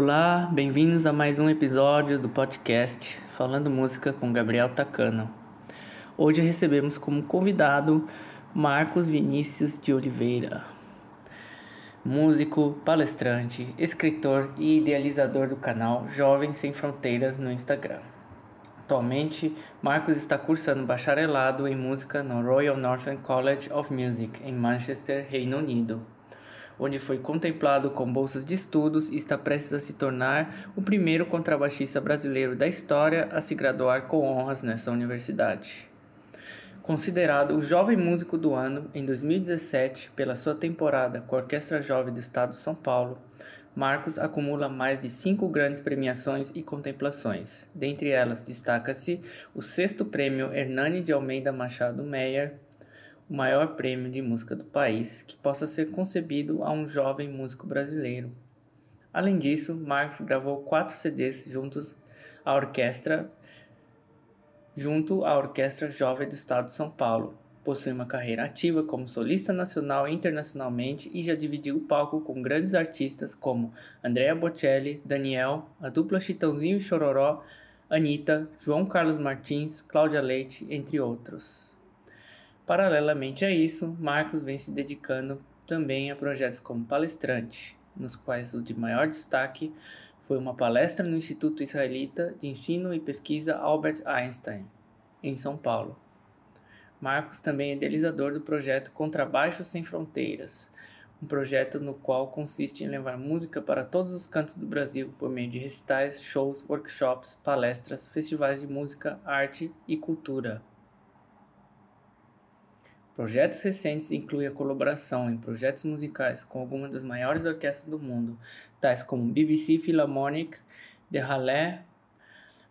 Olá, bem-vindos a mais um episódio do podcast Falando Música com Gabriel Tacano. Hoje recebemos como convidado Marcos Vinícius de Oliveira, músico, palestrante, escritor e idealizador do canal Jovens Sem Fronteiras no Instagram. Atualmente, Marcos está cursando bacharelado em música no Royal Northern College of Music em Manchester, Reino Unido onde foi contemplado com bolsas de estudos e está prestes a se tornar o primeiro contrabaixista brasileiro da história a se graduar com honras nessa universidade. Considerado o jovem músico do ano em 2017 pela sua temporada com a Orquestra Jovem do Estado de São Paulo, Marcos acumula mais de cinco grandes premiações e contemplações. Dentre elas, destaca-se o sexto prêmio Hernani de Almeida Machado Meyer o maior prêmio de música do país que possa ser concebido a um jovem músico brasileiro. Além disso, Marcos gravou quatro CDs juntos à orquestra junto à Orquestra Jovem do Estado de São Paulo. Possui uma carreira ativa como solista nacional e internacionalmente e já dividiu o palco com grandes artistas como Andrea Bocelli, Daniel, a dupla Chitãozinho e Chororó, Anitta, João Carlos Martins, Cláudia Leite, entre outros. Paralelamente a isso, Marcos vem se dedicando também a projetos como palestrante, nos quais o de maior destaque foi uma palestra no Instituto Israelita de Ensino e Pesquisa Albert Einstein, em São Paulo. Marcos também é idealizador do projeto Contrabaixo Sem Fronteiras, um projeto no qual consiste em levar música para todos os cantos do Brasil por meio de recitais, shows, workshops, palestras, festivais de música, arte e cultura. Projetos recentes incluem a colaboração em projetos musicais com algumas das maiores orquestras do mundo, tais como BBC Philharmonic, The Halle,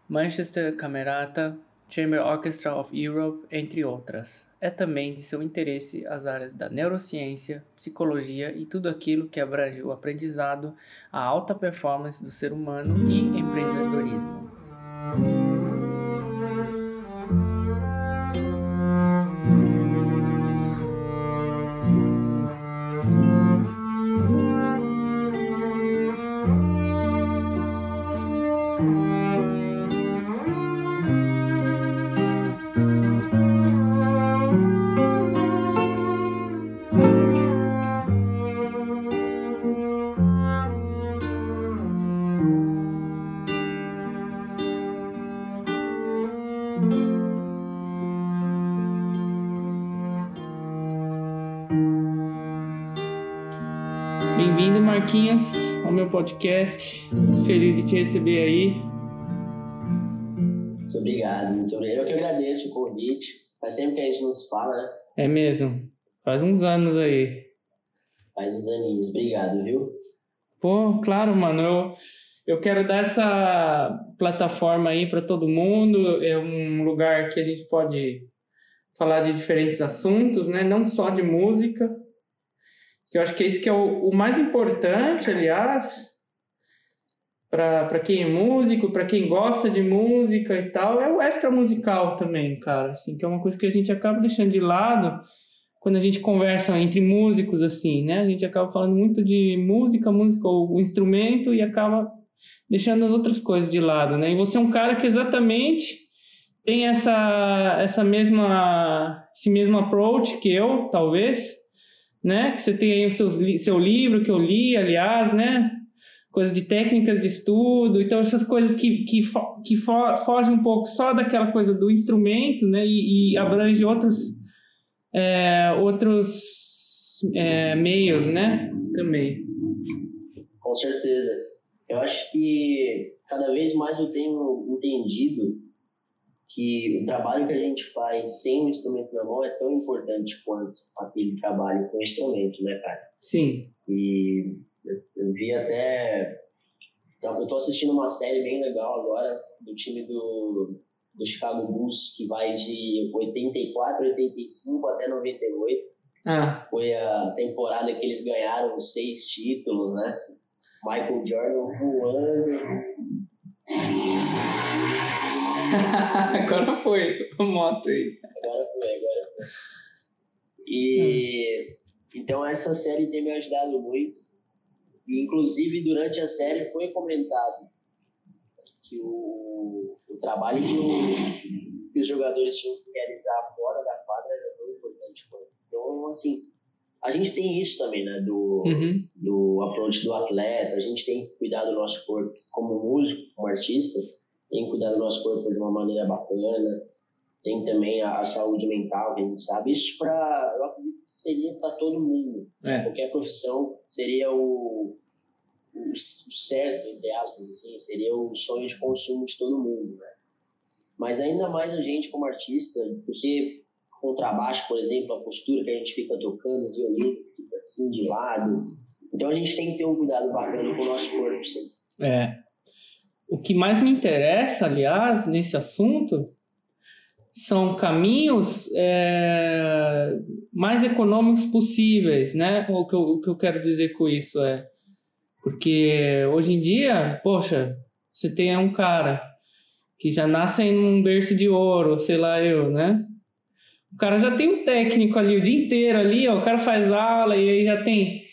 Manchester Camerata, Chamber Orchestra of Europe, entre outras. É também de seu interesse as áreas da neurociência, psicologia e tudo aquilo que abrange o aprendizado, a alta performance do ser humano e empreendedorismo. Podcast. Feliz de te receber aí. Muito obrigado, muito obrigado. Eu que agradeço o convite. Faz tempo que a gente não se fala, né? É mesmo. Faz uns anos aí. Faz uns aninhos. Obrigado, viu? Pô, claro, mano. Eu, eu quero dar essa plataforma aí para todo mundo. É um lugar que a gente pode falar de diferentes assuntos, né? Não só de música que eu acho que é isso que é o, o mais importante, aliás, para quem é músico, para quem gosta de música e tal, é o extra musical também, cara, assim, que é uma coisa que a gente acaba deixando de lado quando a gente conversa entre músicos, assim, né? A gente acaba falando muito de música, música, o instrumento e acaba deixando as outras coisas de lado, né? E você é um cara que exatamente tem essa, essa mesma, esse mesmo approach que eu, talvez, né? Que você tem aí o seu, seu livro que eu li, aliás, né? Coisas de técnicas de estudo, então essas coisas que, que, que fo fogem um pouco só daquela coisa do instrumento, né? E, e abrange outros, é, outros é, meios, né? Também. Com certeza. Eu acho que cada vez mais eu tenho entendido que o trabalho que a gente faz sem o instrumento na mão é tão importante quanto aquele trabalho com o instrumento, né, cara? Sim. E eu, eu vi até. Eu tô assistindo uma série bem legal agora do time do, do Chicago Bulls, que vai de 84, 85 até 98. Ah. Foi a temporada que eles ganharam seis títulos, né? Michael Jordan voando. agora foi moto aí. Agora foi, agora foi. E hum. então essa série tem me ajudado muito. E, inclusive, durante a série foi comentado que o, o trabalho que, o, que os jogadores tinham que realizar fora da quadra era tão importante. Então, assim, a gente tem isso também, né? Do, uhum. do approach do atleta, a gente tem que cuidar do nosso corpo como músico, como artista, tem que cuidar do nosso corpo de uma maneira bacana, tem também a, a saúde mental, que a gente sabe. Isso para, eu acredito que seria para todo mundo. É. Qualquer profissão seria o, o, certo, entre aspas, assim, seria o sonho de consumo de todo mundo, né? Mas ainda mais a gente como artista, porque contrabaixo, por exemplo, a postura que a gente fica tocando, violino, fica assim de lado. Então a gente tem que ter um cuidado bacana com o nosso corpo, sim. É. O que mais me interessa, aliás, nesse assunto, são caminhos é, mais econômicos possíveis, né? O que, eu, o que eu quero dizer com isso é porque hoje em dia, poxa, você tem um cara que já nasce em um berço de ouro, sei lá eu, né? O cara já tem um técnico ali o dia inteiro ali, ó, o cara faz aula e aí já tem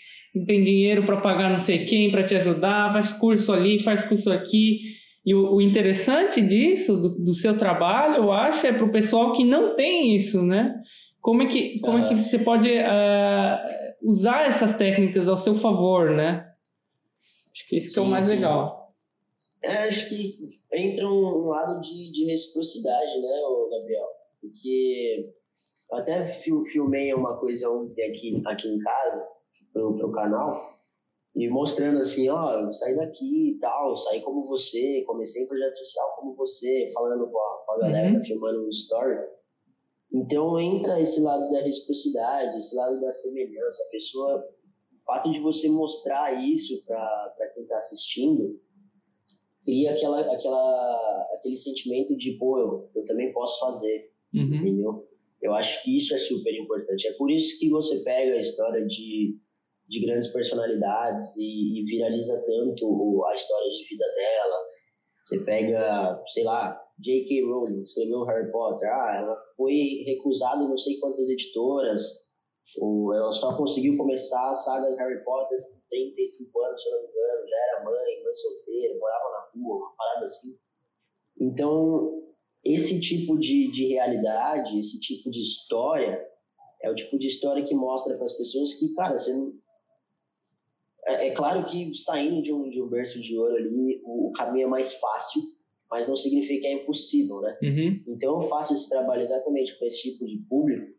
tem dinheiro para pagar não sei quem para te ajudar, faz curso ali, faz curso aqui. E o, o interessante disso, do, do, seu trabalho, eu acho, é para o pessoal que não tem isso, né? Como é que, como é que você pode uh, usar essas técnicas ao seu favor, né? Acho que isso que é o mais sim. legal. É, acho que entra um, um lado de, de reciprocidade, né, Gabriel? Porque eu até filmei uma coisa ontem aqui, aqui em casa, pro, pro canal, e mostrando assim, ó, saí daqui e tal, saí como você, comecei em projeto social como você, falando com a, com a galera, uhum. filmando um story. Então entra esse lado da reciprocidade, esse lado da semelhança. A pessoa, o fato de você mostrar isso para quem está assistindo, cria aquela, aquela, aquele sentimento de, pô, eu, eu também posso fazer, uhum. entendeu? Eu acho que isso é super importante. É por isso que você pega a história de, de grandes personalidades e, e viraliza tanto a história de vida dela. Você pega, sei lá, J.K. Rowling, escreveu Harry Potter. Ah, ela foi recusada em não sei quantas editoras. Ou ela só conseguiu começar a saga Harry Potter com 35 anos, se eu não me engano. Já era mãe, mãe solteira, morava na rua, uma parada assim. Então, esse tipo de, de realidade, esse tipo de história, é o tipo de história que mostra para as pessoas que, cara, você não... é, é, claro que saindo de um, de um berço de ouro ali, o, o caminho é mais fácil, mas não significa que é impossível, né? Uhum. Então eu faço esse trabalho exatamente para esse tipo de público,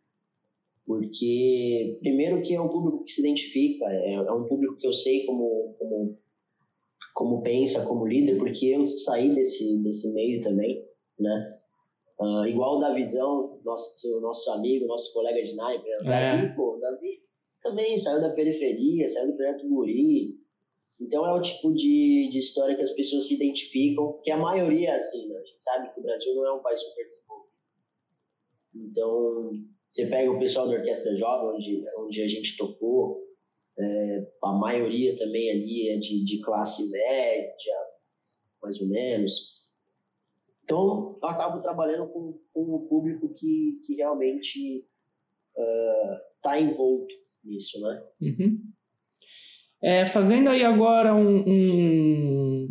porque, primeiro, que é um público que se identifica, é, é um público que eu sei como, como, como pensa, como líder, porque eu saí desse, desse meio também né? Uh, igual o Davizão, nosso, nosso amigo, nosso colega de naipe, né? É. Davi, pô, Davi também saiu da periferia, saiu do projeto Guri. Então é o tipo de, de história que as pessoas se identificam, que a maioria é assim, né? A gente sabe que o Brasil não é um país super desenvolvido. Então, você pega o pessoal da Orquestra Jovem, onde, onde a gente tocou, é, a maioria também ali é de, de classe média, mais ou menos. Então, eu acabo trabalhando com, com um público que, que realmente está uh, envolto nisso, né? Uhum. É, fazendo aí agora um, um,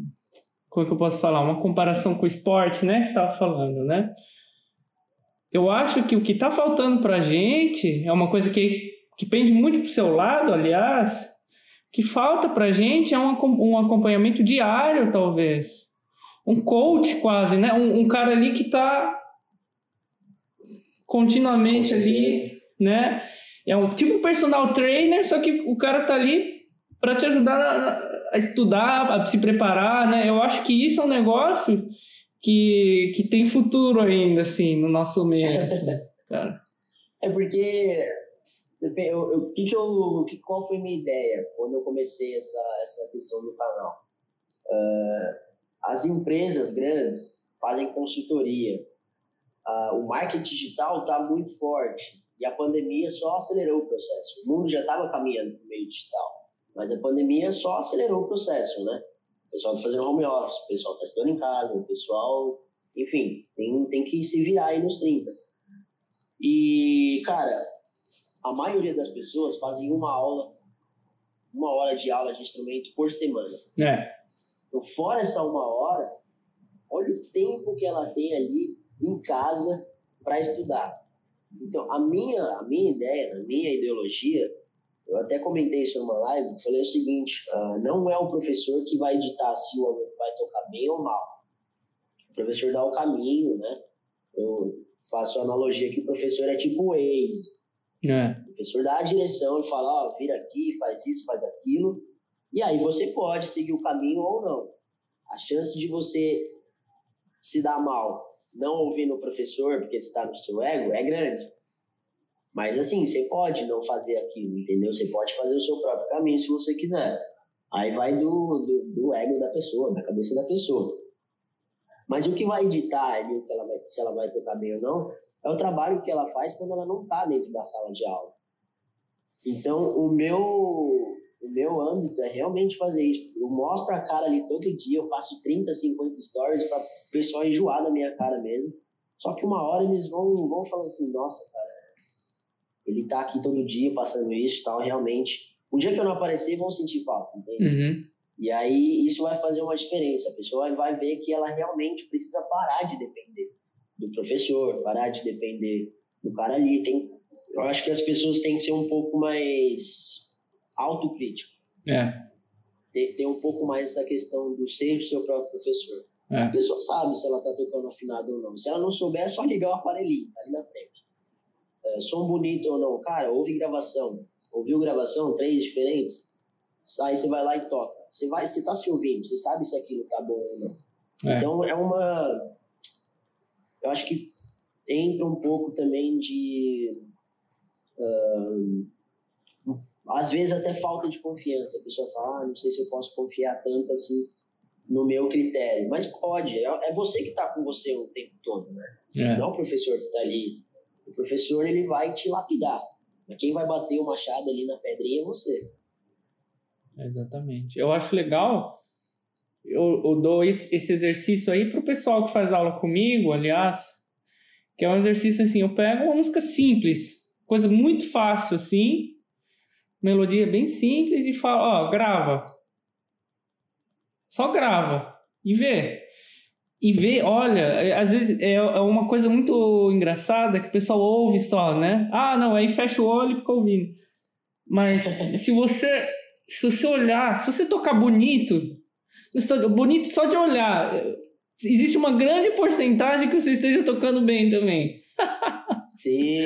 Como é que eu posso falar? Uma comparação com o esporte, né? Que você estava falando, né? Eu acho que o que está faltando para a gente é uma coisa que, que pende muito para o seu lado, aliás, que falta para a gente é um, um acompanhamento diário, talvez um coach quase, né? Um, um cara ali que está continuamente ali, né? É um tipo um personal trainer, só que o cara tá ali para te ajudar a, a, estudar, a se preparar, né? Eu acho que isso é um negócio que, que tem futuro ainda, assim, no nosso meio, assim, cara. É porque eu, eu, que que eu, que, qual foi a minha ideia quando eu comecei essa, essa questão do canal? Uh, as empresas grandes fazem consultoria. Uh, o marketing digital está muito forte e a pandemia só acelerou o processo. O mundo já estava caminhando para o meio digital, mas a pandemia só acelerou o processo, né? O pessoal está fazendo home office, o pessoal está estudando em casa, o pessoal, enfim, tem, tem que se virar aí nos 30. E, cara, a maioria das pessoas fazem uma aula uma hora de aula de instrumento por semana. É. Então, fora essa uma hora, olha o tempo que ela tem ali em casa para estudar. Então, a minha, a minha ideia, a minha ideologia, eu até comentei isso numa live, falei o seguinte, uh, não é o professor que vai ditar se o aluno vai tocar bem ou mal. O professor dá o caminho, né? Eu faço a analogia que o professor é tipo o Waze. É. O professor dá a direção e fala, ó, oh, vira aqui, faz isso, faz aquilo. E aí você pode seguir o caminho ou não. A chance de você se dar mal não ouvindo o professor porque está no seu ego é grande. Mas assim, você pode não fazer aquilo, entendeu? Você pode fazer o seu próprio caminho se você quiser. Aí vai do, do, do ego da pessoa, da cabeça da pessoa. Mas o que vai editar ali, que ela vai, se ela vai tocar bem ou não, é o trabalho que ela faz quando ela não está dentro da sala de aula. Então, o meu, o meu âmbito é realmente fazer isso. Eu mostro a cara ali todo dia, eu faço 30, 50 stories para o pessoal enjoar da minha cara mesmo. Só que uma hora eles vão, vão falar assim, nossa, cara, ele tá aqui todo dia passando isso e tal, realmente. O dia que eu não aparecer, vão sentir falta, entende? Uhum. E aí isso vai fazer uma diferença. A pessoa vai ver que ela realmente precisa parar de depender do professor, parar de depender do cara ali. Tem, eu acho que as pessoas têm que ser um pouco mais autocrítico. É. Ter, ter um pouco mais essa questão do ser o seu próprio professor. É. A pessoa sabe se ela tá tocando afinado ou não. Se ela não souber, é só ligar o aparelhinho, tá ali na frente. É, som bonito ou não. Cara, ouve gravação. Ouviu gravação? Três diferentes? Aí você vai lá e toca. Você vai, você tá se ouvindo, você sabe se aquilo tá bom ou não. É. Então é uma. Eu acho que entra um pouco também de. Uh, às vezes até falta de confiança. A pessoa fala, ah, não sei se eu posso confiar tanto assim no meu critério. Mas pode, é, é você que está com você o tempo todo, né? É. Não o professor que está ali. O professor ele vai te lapidar. Mas quem vai bater o machado ali na pedrinha é você. Exatamente. Eu acho legal, eu, eu dou esse, esse exercício aí pro pessoal que faz aula comigo, aliás, que é um exercício assim, eu pego uma música simples, coisa muito fácil assim, melodia bem simples e falo, ó, grava. Só grava e vê. E vê, olha, às vezes é, é uma coisa muito engraçada que o pessoal ouve só, né? Ah, não, aí fecha o olho e fica ouvindo. Mas se você se você olhar, se você tocar bonito, bonito só de olhar, existe uma grande porcentagem que você esteja tocando bem também. Sim,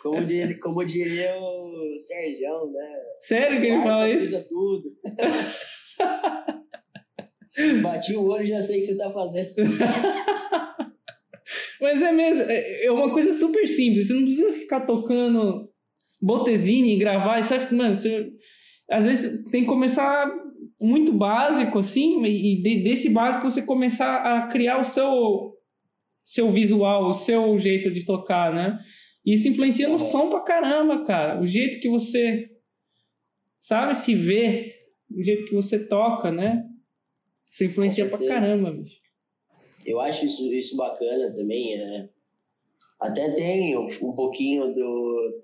como diria, como diria o Sérgio, né? Sério que ele fala isso? tudo. Bati o olho e já sei o que você tá fazendo. Mas é mesmo, é, é uma coisa super simples. Você não precisa ficar tocando botezine e gravar. Vai, mano, você às vezes tem que começar muito básico, assim, e de, desse básico você começar a criar o seu, seu visual, o seu jeito de tocar, né? E isso influencia no som pra caramba, cara. O jeito que você, sabe, se vê, o jeito que você toca, né? Isso influencia pra caramba, bicho. Eu acho isso, isso bacana também. É... Até tem um pouquinho do,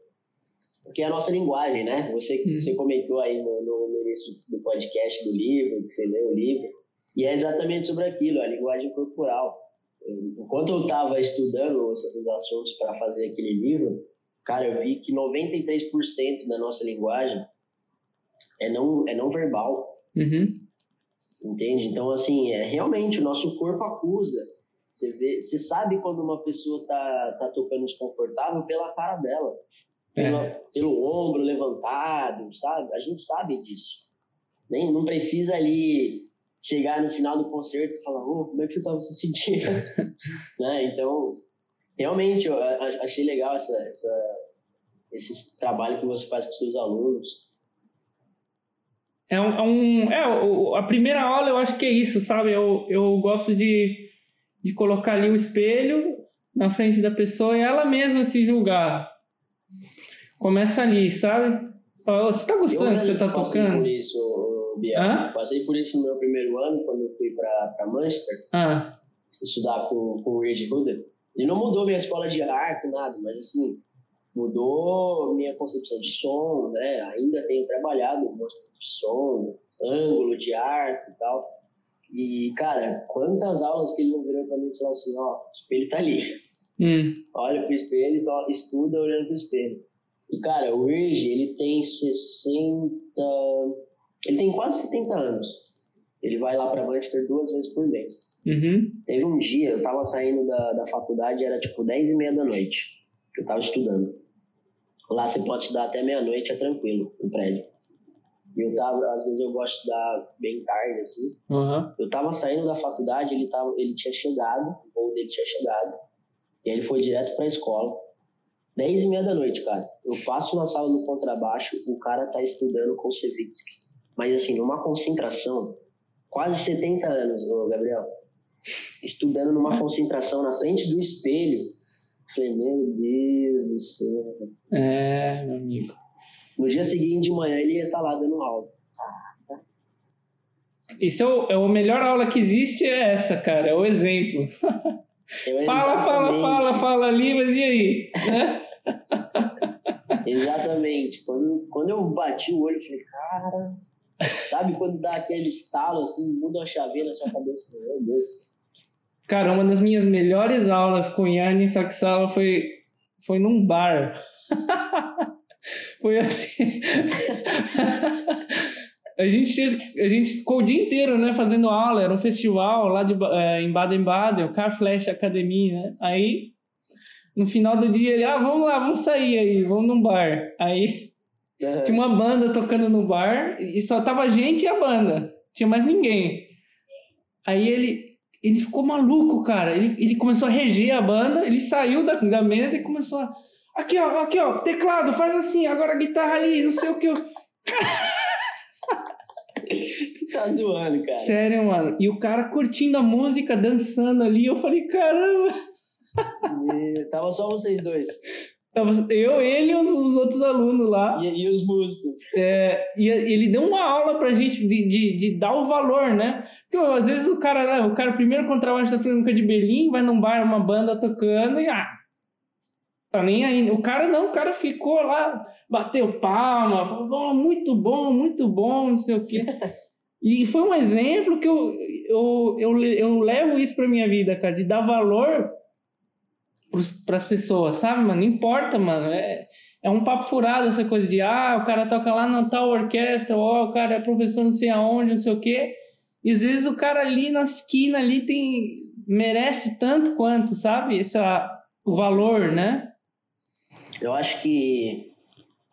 que é a nossa linguagem, né? Você, uhum. você comentou aí no, no, no, início do podcast do livro, que você leu o livro, e é exatamente sobre aquilo, a linguagem corporal. Enquanto eu estava estudando os, os assuntos para fazer aquele livro, cara, eu vi que 93% da nossa linguagem é não, é não verbal. Uhum. Entende? Então, assim, é, realmente o nosso corpo acusa. Você, vê, você sabe quando uma pessoa tá, tá tocando desconfortável pela cara dela pelo, é. pelo ombro levantado, sabe? A gente sabe disso. Nem, não precisa ali chegar no final do concerto e falar, oh, como é que você estava se sentindo? né? Então, realmente, eu achei legal essa, essa, esse trabalho que você faz com seus alunos. É um, é um, é, a primeira aula eu acho que é isso, sabe? Eu, eu gosto de, de colocar ali o espelho na frente da pessoa e ela mesma se julgar. Começa ali, sabe? Você tá gostando que você tá tocando? Por isso, Bia. Passei por isso no meu primeiro ano, quando eu fui para Manchester. Estudar com, com o Reggie Huda. Ele não mudou minha escola de arte, nada, mas assim, mudou minha concepção de som, né? Ainda tenho trabalhado com de som, ângulo de arco e tal. E, cara, quantas aulas que ele não virou pra mim e falou assim, ó, o espelho tá ali. Hum. Olha pro espelho, estuda olhando pro espelho. E, cara, hoje ele tem 60... Ele tem quase 70 anos. Ele vai lá pra Manchester duas vezes por mês. Uhum. Teve um dia, eu tava saindo da, da faculdade, era tipo 10 e meia da noite. Eu tava estudando. Lá você pode estudar até meia-noite, é tranquilo, no prédio. E eu tava, às vezes eu gosto de estudar bem tarde, assim. Uhum. Eu tava saindo da faculdade, ele, tava, ele tinha chegado, o voo dele tinha chegado. E aí ele foi direto pra escola. Dez e meia da noite, cara. Eu passo na sala do contrabaixo, o cara tá estudando com o Sevitsky. Mas assim, numa concentração, quase 70 anos, Gabriel. Estudando numa concentração na frente do espelho. Falei, meu Deus do céu. É, meu amigo. No dia seguinte de manhã ele ia estar tá lá dando aula. Isso é o, é o melhor aula que existe, é essa, cara, é o exemplo. fala, fala, fala, fala ali, mas e aí? exatamente. Quando, quando eu bati o olho, eu falei, cara. Sabe quando dá aquele estalo assim, muda a chaveira na sua cabeça? Meu Deus. Cara, uma das minhas melhores aulas com Yanni, aula foi, foi num bar. foi assim. a, gente, a gente ficou o dia inteiro, né, fazendo aula. Era um festival lá de, é, em Baden-Baden, o Car Flash Academy, né? Aí, no final do dia, ele, ah, vamos lá, vamos sair aí, vamos num bar. Aí, tinha uma banda tocando no bar e só tava a gente e a banda. Tinha mais ninguém. Aí ele, ele ficou maluco, cara. Ele, ele começou a reger a banda, ele saiu da, da mesa e começou a. Aqui, ó, aqui, ó, teclado, faz assim, agora a guitarra ali, não sei o que. Eu... tá zoando, cara. Sério, mano. E o cara curtindo a música, dançando ali, eu falei, caramba. E, tava só vocês dois. Eu, ele e os, os outros alunos lá. E, e os músicos. É, e ele deu uma aula pra gente de, de, de dar o valor, né? Porque às vezes o cara, né, o cara primeiro contrabaixo da Flamengo de Berlim, vai num bar, uma banda tocando e ah, tá nem aí. O cara não, o cara ficou lá, bateu palma, falou, oh, muito bom, muito bom, não sei o quê. e foi um exemplo que eu, eu, eu, eu levo isso pra minha vida, cara, de dar valor para as pessoas, sabe, mano? Não importa, mano. É, é um papo furado essa coisa de, ah, o cara toca lá na tal orquestra, ou o cara é professor não sei aonde, não sei o quê. E às vezes o cara ali na esquina ali tem merece tanto quanto, sabe? Esse o valor, né? Eu acho que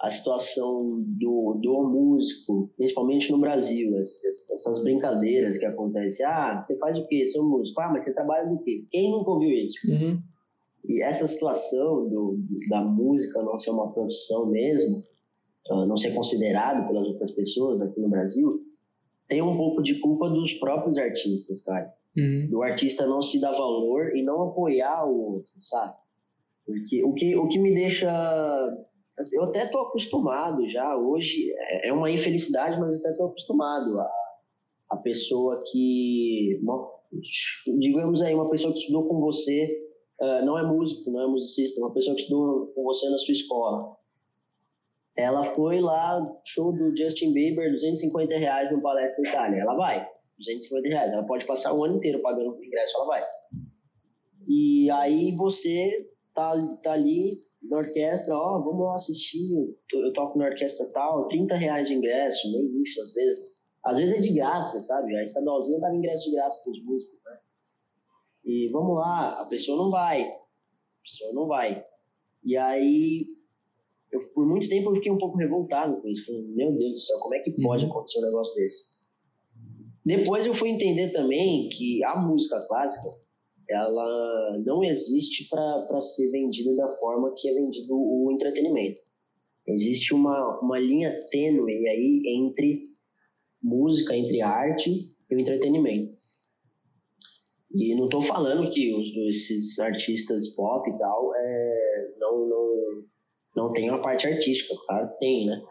a situação do, do músico, principalmente no Brasil, essas brincadeiras que acontecem. Ah, você faz o quê? Sou músico. Ah, mas você trabalha do quê? Quem nunca ouviu isso? Uhum. E essa situação do, da música não ser uma profissão mesmo, ah, não ser considerado pelas outras pessoas aqui no Brasil, tem um pouco de culpa dos próprios artistas, cara. Uhum. Do artista não se dar valor e não apoiar o outro, sabe? Porque o que, o que me deixa. Assim, eu até tô acostumado já, hoje é, é uma infelicidade, mas até tô acostumado. A, a pessoa que. Uma, digamos aí, uma pessoa que estudou com você uh, não é músico, não é musicista, é uma pessoa que estudou com você na sua escola. Ela foi lá, show do Justin Bieber, 250 reais no Palestra Itália. Ela vai, 250 reais. Ela pode passar o ano inteiro pagando o ingresso, ela vai. E aí você tá, tá ali na orquestra, ó, oh, vamos lá assistir, eu toco na orquestra tal, 30 reais de ingresso, nem isso, às vezes. Às vezes é de graça, sabe? A estadualzinha dava ingresso de graça para os músicos, né? E vamos lá, a pessoa não vai. A pessoa não vai. E aí, eu, por muito tempo eu fiquei um pouco revoltado com isso. Meu Deus do céu, como é que pode uhum. acontecer um negócio desse? Depois eu fui entender também que a música clássica, ela não existe para ser vendida da forma que é vendido o entretenimento. Existe uma, uma linha tênue aí entre música, entre arte e o entretenimento. E não estou falando que os, esses artistas pop e tal é, não, não, não tem uma parte artística, claro que tem, né?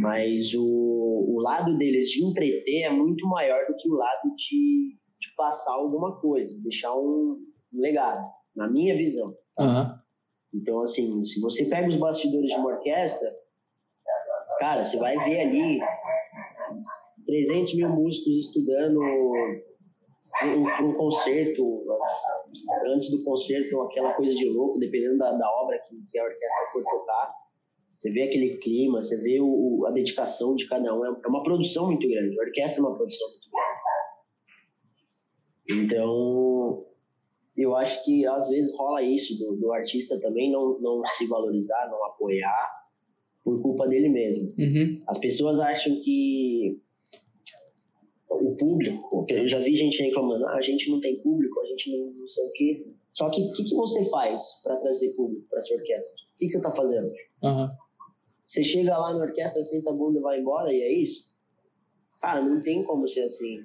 Mas o, o lado deles de entreter é muito maior do que o lado de, de passar alguma coisa, deixar um, legado, na minha visão. Uhum. Então, assim, se você pega os bastidores de uma orquestra, cara, você vai ver ali 300 mil músicos estudando um, um concerto, antes do concerto, aquela coisa de louco, dependendo da, da obra que, que a orquestra for tocar. Você vê aquele clima, você vê o, a dedicação de cada um. É, é uma produção muito grande. A orquestra é uma produção muito grande. Então, eu acho que às vezes rola isso do, do artista também não, não se valorizar, não apoiar por culpa dele mesmo. Uhum. As pessoas acham que o público, eu já vi gente reclamando, ah, a gente não tem público, a gente não, não sei o quê. Só que o que, que, você faz para trazer público para essa orquestra? O que, que você está fazendo? Uhum. Você chega lá na orquestra, senta a bunda e vai embora e é isso? Cara, não tem como ser assim.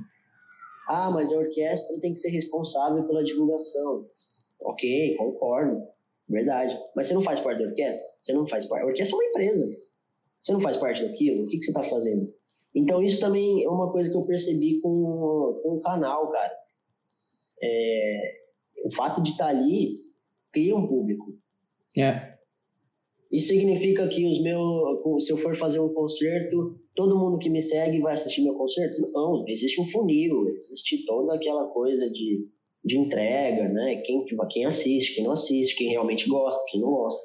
Ah, mas a orquestra tem que ser responsável pela divulgação. Ok, concordo. Verdade. Mas você não faz parte da orquestra? Você não faz parte. A orquestra é uma empresa. Você não faz parte daquilo? O que, que você está fazendo? Então, isso também é uma coisa que eu percebi com, com o canal, cara. É, o fato de estar tá ali cria um público. É. Isso significa que os meus, se eu for fazer um concerto, todo mundo que me segue vai assistir meu concerto? Não, existe um funil, existe toda aquela coisa de, de entrega, né? Quem, quem assiste, quem não assiste, quem realmente gosta, quem não gosta.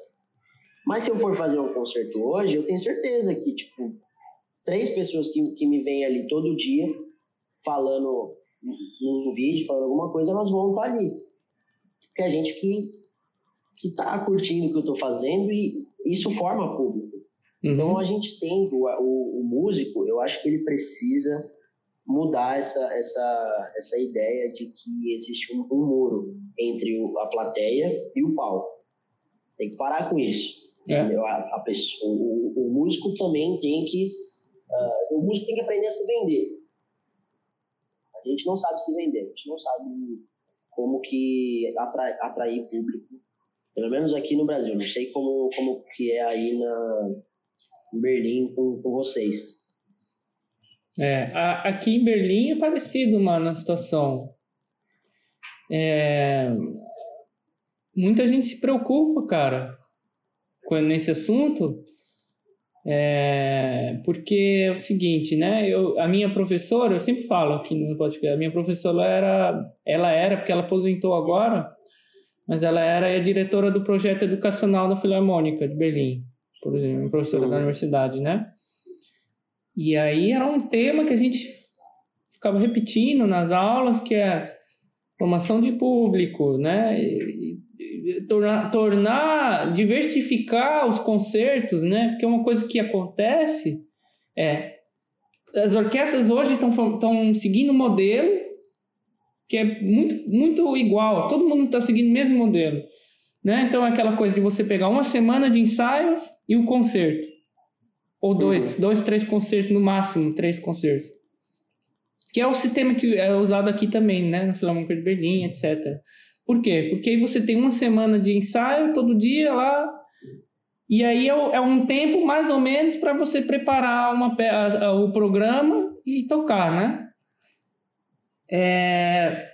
Mas se eu for fazer um concerto hoje, eu tenho certeza que, tipo, três pessoas que, que me vêm ali todo dia falando num vídeo, falando alguma coisa, elas vão estar ali. Porque a gente que, que tá curtindo o que eu estou fazendo e isso forma público. Uhum. Então a gente tem, o, o, o, músico, eu acho que ele precisa mudar essa, essa, essa ideia de que existe um, um muro entre a plateia e o palco. Tem que parar com isso. É. A, a pessoa, o, o, músico também tem que Uh, o músico tem que aprender a se vender. A gente não sabe se vender, a gente não sabe como que atrai, atrair público. Pelo menos aqui no Brasil. Não sei como, como que é aí na, em Berlim com, com vocês. É, a, aqui em Berlim é parecido, mano, a situação. É, muita gente se preocupa, cara, com nesse assunto, é, porque é o seguinte, né? Eu, a minha professora, eu sempre falo aqui no podcast, a minha professora era, ela era, porque ela aposentou agora, mas ela era a diretora do projeto educacional da Filarmônica de Berlim, por exemplo, professora uhum. da universidade, né? E aí era um tema que a gente ficava repetindo nas aulas, que é formação de público, né? E, tornar, tornar, diversificar os concertos, né? Porque uma coisa que acontece é as orquestras hoje estão, seguindo um modelo que é muito, muito igual, todo mundo está seguindo o mesmo modelo. Né? Então, é aquela coisa de você pegar uma semana de ensaios e o um concerto. Ou dois, uhum. dois, três concertos no máximo, três concertos. Que é o sistema que é usado aqui também, né? Na Filarmônica de Berlim, etc. Por quê? Porque aí você tem uma semana de ensaio todo dia lá, e aí é, é um tempo mais ou menos para você preparar uma, o programa e tocar, né? É,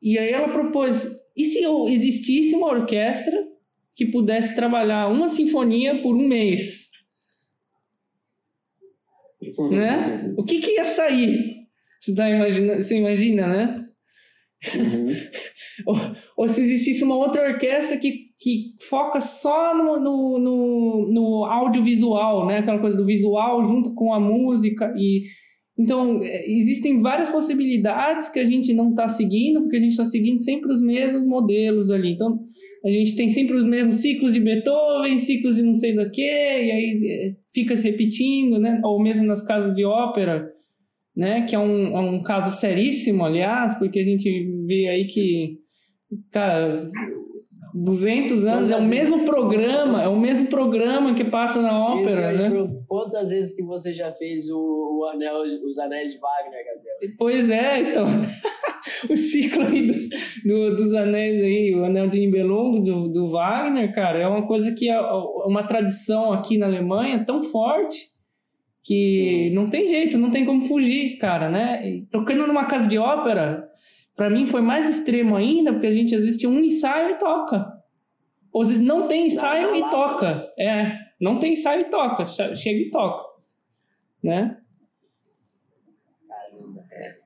e aí ela propôs: e se existisse uma orquestra que pudesse trabalhar uma sinfonia por um mês? Né? O que, que ia sair? Você, tá imagina, você imagina, né? Uhum. ou, ou, se existisse uma outra orquestra que, que foca só no, no, no, no, audiovisual, né? Aquela coisa do visual junto com a música e então é, existem várias possibilidades que a gente não está seguindo porque a gente está seguindo sempre os mesmos modelos ali. Então a gente tem sempre os mesmos ciclos de Beethoven, ciclos de não sei do que e aí é, fica se repetindo, né? Ou mesmo nas casas de ópera né? Que é um, é um caso seríssimo, aliás, porque a gente vê aí que, cara, 200 anos, é o mesmo programa, é o mesmo programa que passa na ópera, Isso, né? Quantas vezes que você já fez o, o anel, os anéis de Wagner, Gabriel? Pois é, então, o ciclo aí do, do, dos anéis aí, o anel de Nibelung do, do Wagner, cara, é uma coisa que é uma tradição aqui na Alemanha tão forte que não tem jeito, não tem como fugir, cara, né? E tocando numa casa de ópera, para mim foi mais extremo ainda, porque a gente às vezes tinha um ensaio e toca. Ou às vezes não tem ensaio e toca. É, não tem ensaio e toca. Chega e toca. Né? É.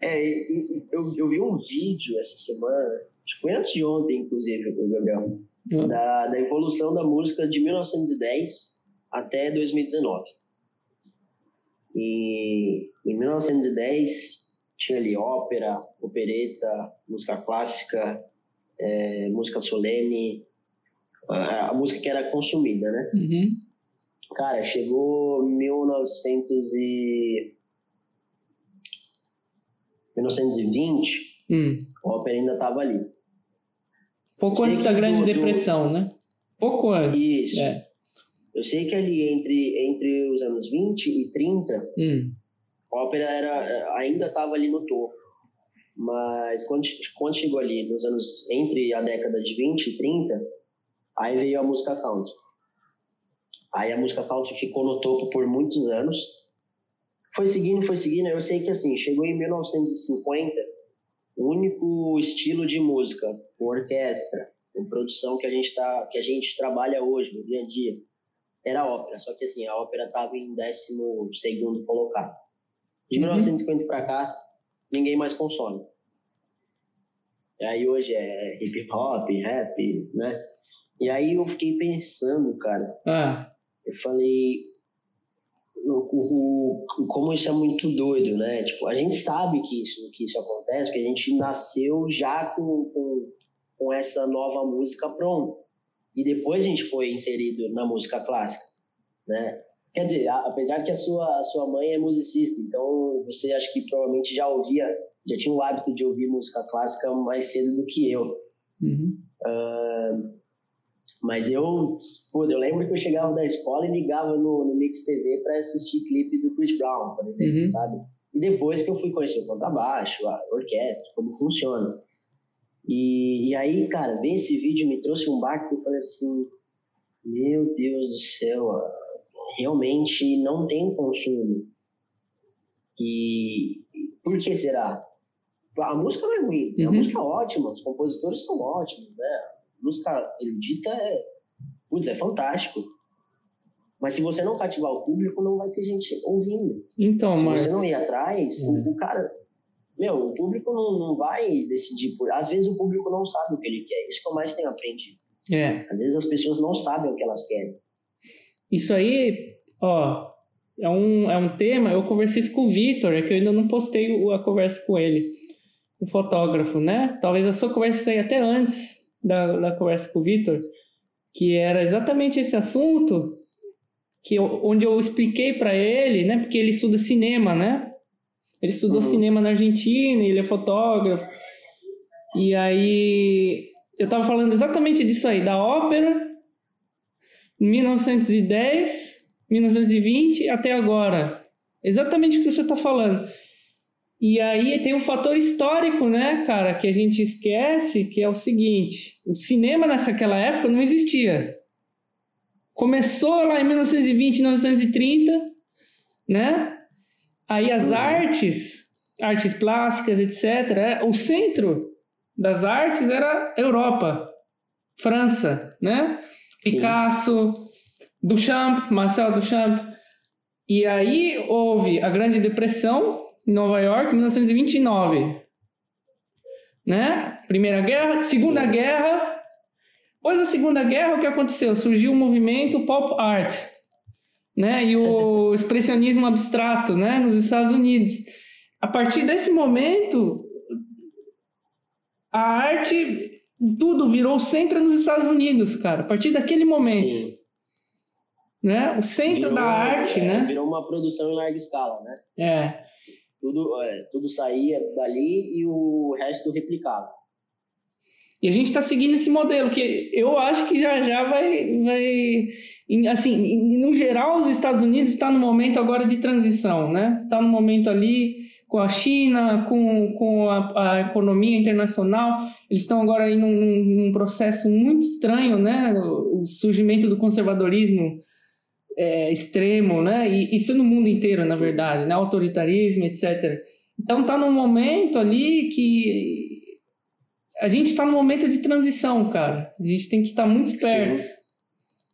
É, eu, eu vi um vídeo essa semana, foi antes de ontem, inclusive, Gabriel, uhum. da, da evolução da música de 1910 até 2019. E em 1910 tinha ali ópera, opereta, música clássica, é, música solene, a, a, música que era consumida, né? Uhum. Cara, chegou 1900 e... 1920, hum. a ópera ainda estava ali. Pouco antes da Grande Depressão, né? Pouco antes. Isso. É. Eu sei que ali entre, entre os anos 20 e 30, hum. a ópera era, ainda estava ali no topo. Mas quando, quando chegou ali, nos anos entre a década de 20 e 30, aí veio a música country. Aí a música country ficou no topo por muitos anos. Foi seguindo, foi seguindo. Eu sei que assim, chegou em 1950, o único estilo de música com orquestra, com produção que a gente tá, que a gente trabalha hoje no dia a dia, era a ópera, só que assim, a ópera estava em 12 segundo colocado. De uhum. 1950 para cá, ninguém mais consome. E aí hoje é hip hop, rap, né? E aí eu fiquei pensando, cara. Ah. Eu falei, o, o, como isso é muito doido, né? Tipo, a gente sabe que isso, que isso acontece, porque a gente nasceu já com, com, com essa nova música pronta e depois a gente foi inserido na música clássica, né? Quer dizer, apesar que a sua, a sua mãe é musicista, então você acho que provavelmente já ouvia, já tinha o hábito de ouvir música clássica mais cedo do que eu. Uhum. Uh, mas eu, pô, eu lembro que eu chegava da escola e ligava no, no Mix TV para assistir clipe do Chris Brown, por exemplo, uhum. sabe? E depois que eu fui conhecer o contrabaixo, a orquestra, como funciona. E, e aí, cara, ver esse vídeo me trouxe um baque que eu falei assim: meu Deus do céu, realmente não tem consumo. E por que será? A música não é ruim, uhum. a música é ótima, os compositores são ótimos, né? A música erudita é, putz, é fantástico. Mas se você não cativar o público, não vai ter gente ouvindo. Então, se mas... você não ir atrás, o, o cara, meu, o público não, não vai decidir por. Às vezes o público não sabe o que ele quer. Isso que eu mais tenho aprendido. É. Às vezes as pessoas não sabem o que elas querem. Isso aí, ó, é um, é um tema. Eu conversei isso com o Vitor, é que eu ainda não postei a conversa com ele, o fotógrafo, né? Talvez a sua conversa saia até antes da, da conversa com o Vitor, que era exatamente esse assunto que eu, onde eu expliquei para ele, né? Porque ele estuda cinema, né? Ele estudou uhum. cinema na Argentina, ele é fotógrafo. E aí eu estava falando exatamente disso aí, da ópera, 1910, 1920 até agora. Exatamente o que você está falando. E aí tem um fator histórico, né, cara, que a gente esquece, que é o seguinte: o cinema nessaquela época não existia. Começou lá em 1920, 1930, né? Aí as uhum. artes, artes plásticas, etc., é, o centro das artes era Europa, França, né? Picasso, Sim. Duchamp, Marcel Duchamp. E aí houve a Grande Depressão em Nova York, 1929. Né? Primeira Guerra, Segunda Sim. Guerra. Após a Segunda Guerra, o que aconteceu? Surgiu o movimento pop art, né? E o expressionismo abstrato, né? Nos Estados Unidos. A partir desse momento, a arte, tudo virou centro nos Estados Unidos, cara. A partir daquele momento. Sim. Né? O centro virou, da arte, é, né? Virou uma produção em larga escala, né? É. Tudo, é, tudo saía dali e o resto replicava. E a gente está seguindo esse modelo, que eu acho que já já vai. vai assim, no geral, os Estados Unidos está no momento agora de transição, né? Está no momento ali com a China, com, com a, a economia internacional, eles estão agora em um, processo muito estranho, né? O, surgimento do conservadorismo é, extremo, né? E isso no mundo inteiro, na verdade, né? Autoritarismo, etc. Então está num momento ali que a gente está no momento de transição, cara. A gente tem que estar muito esperto.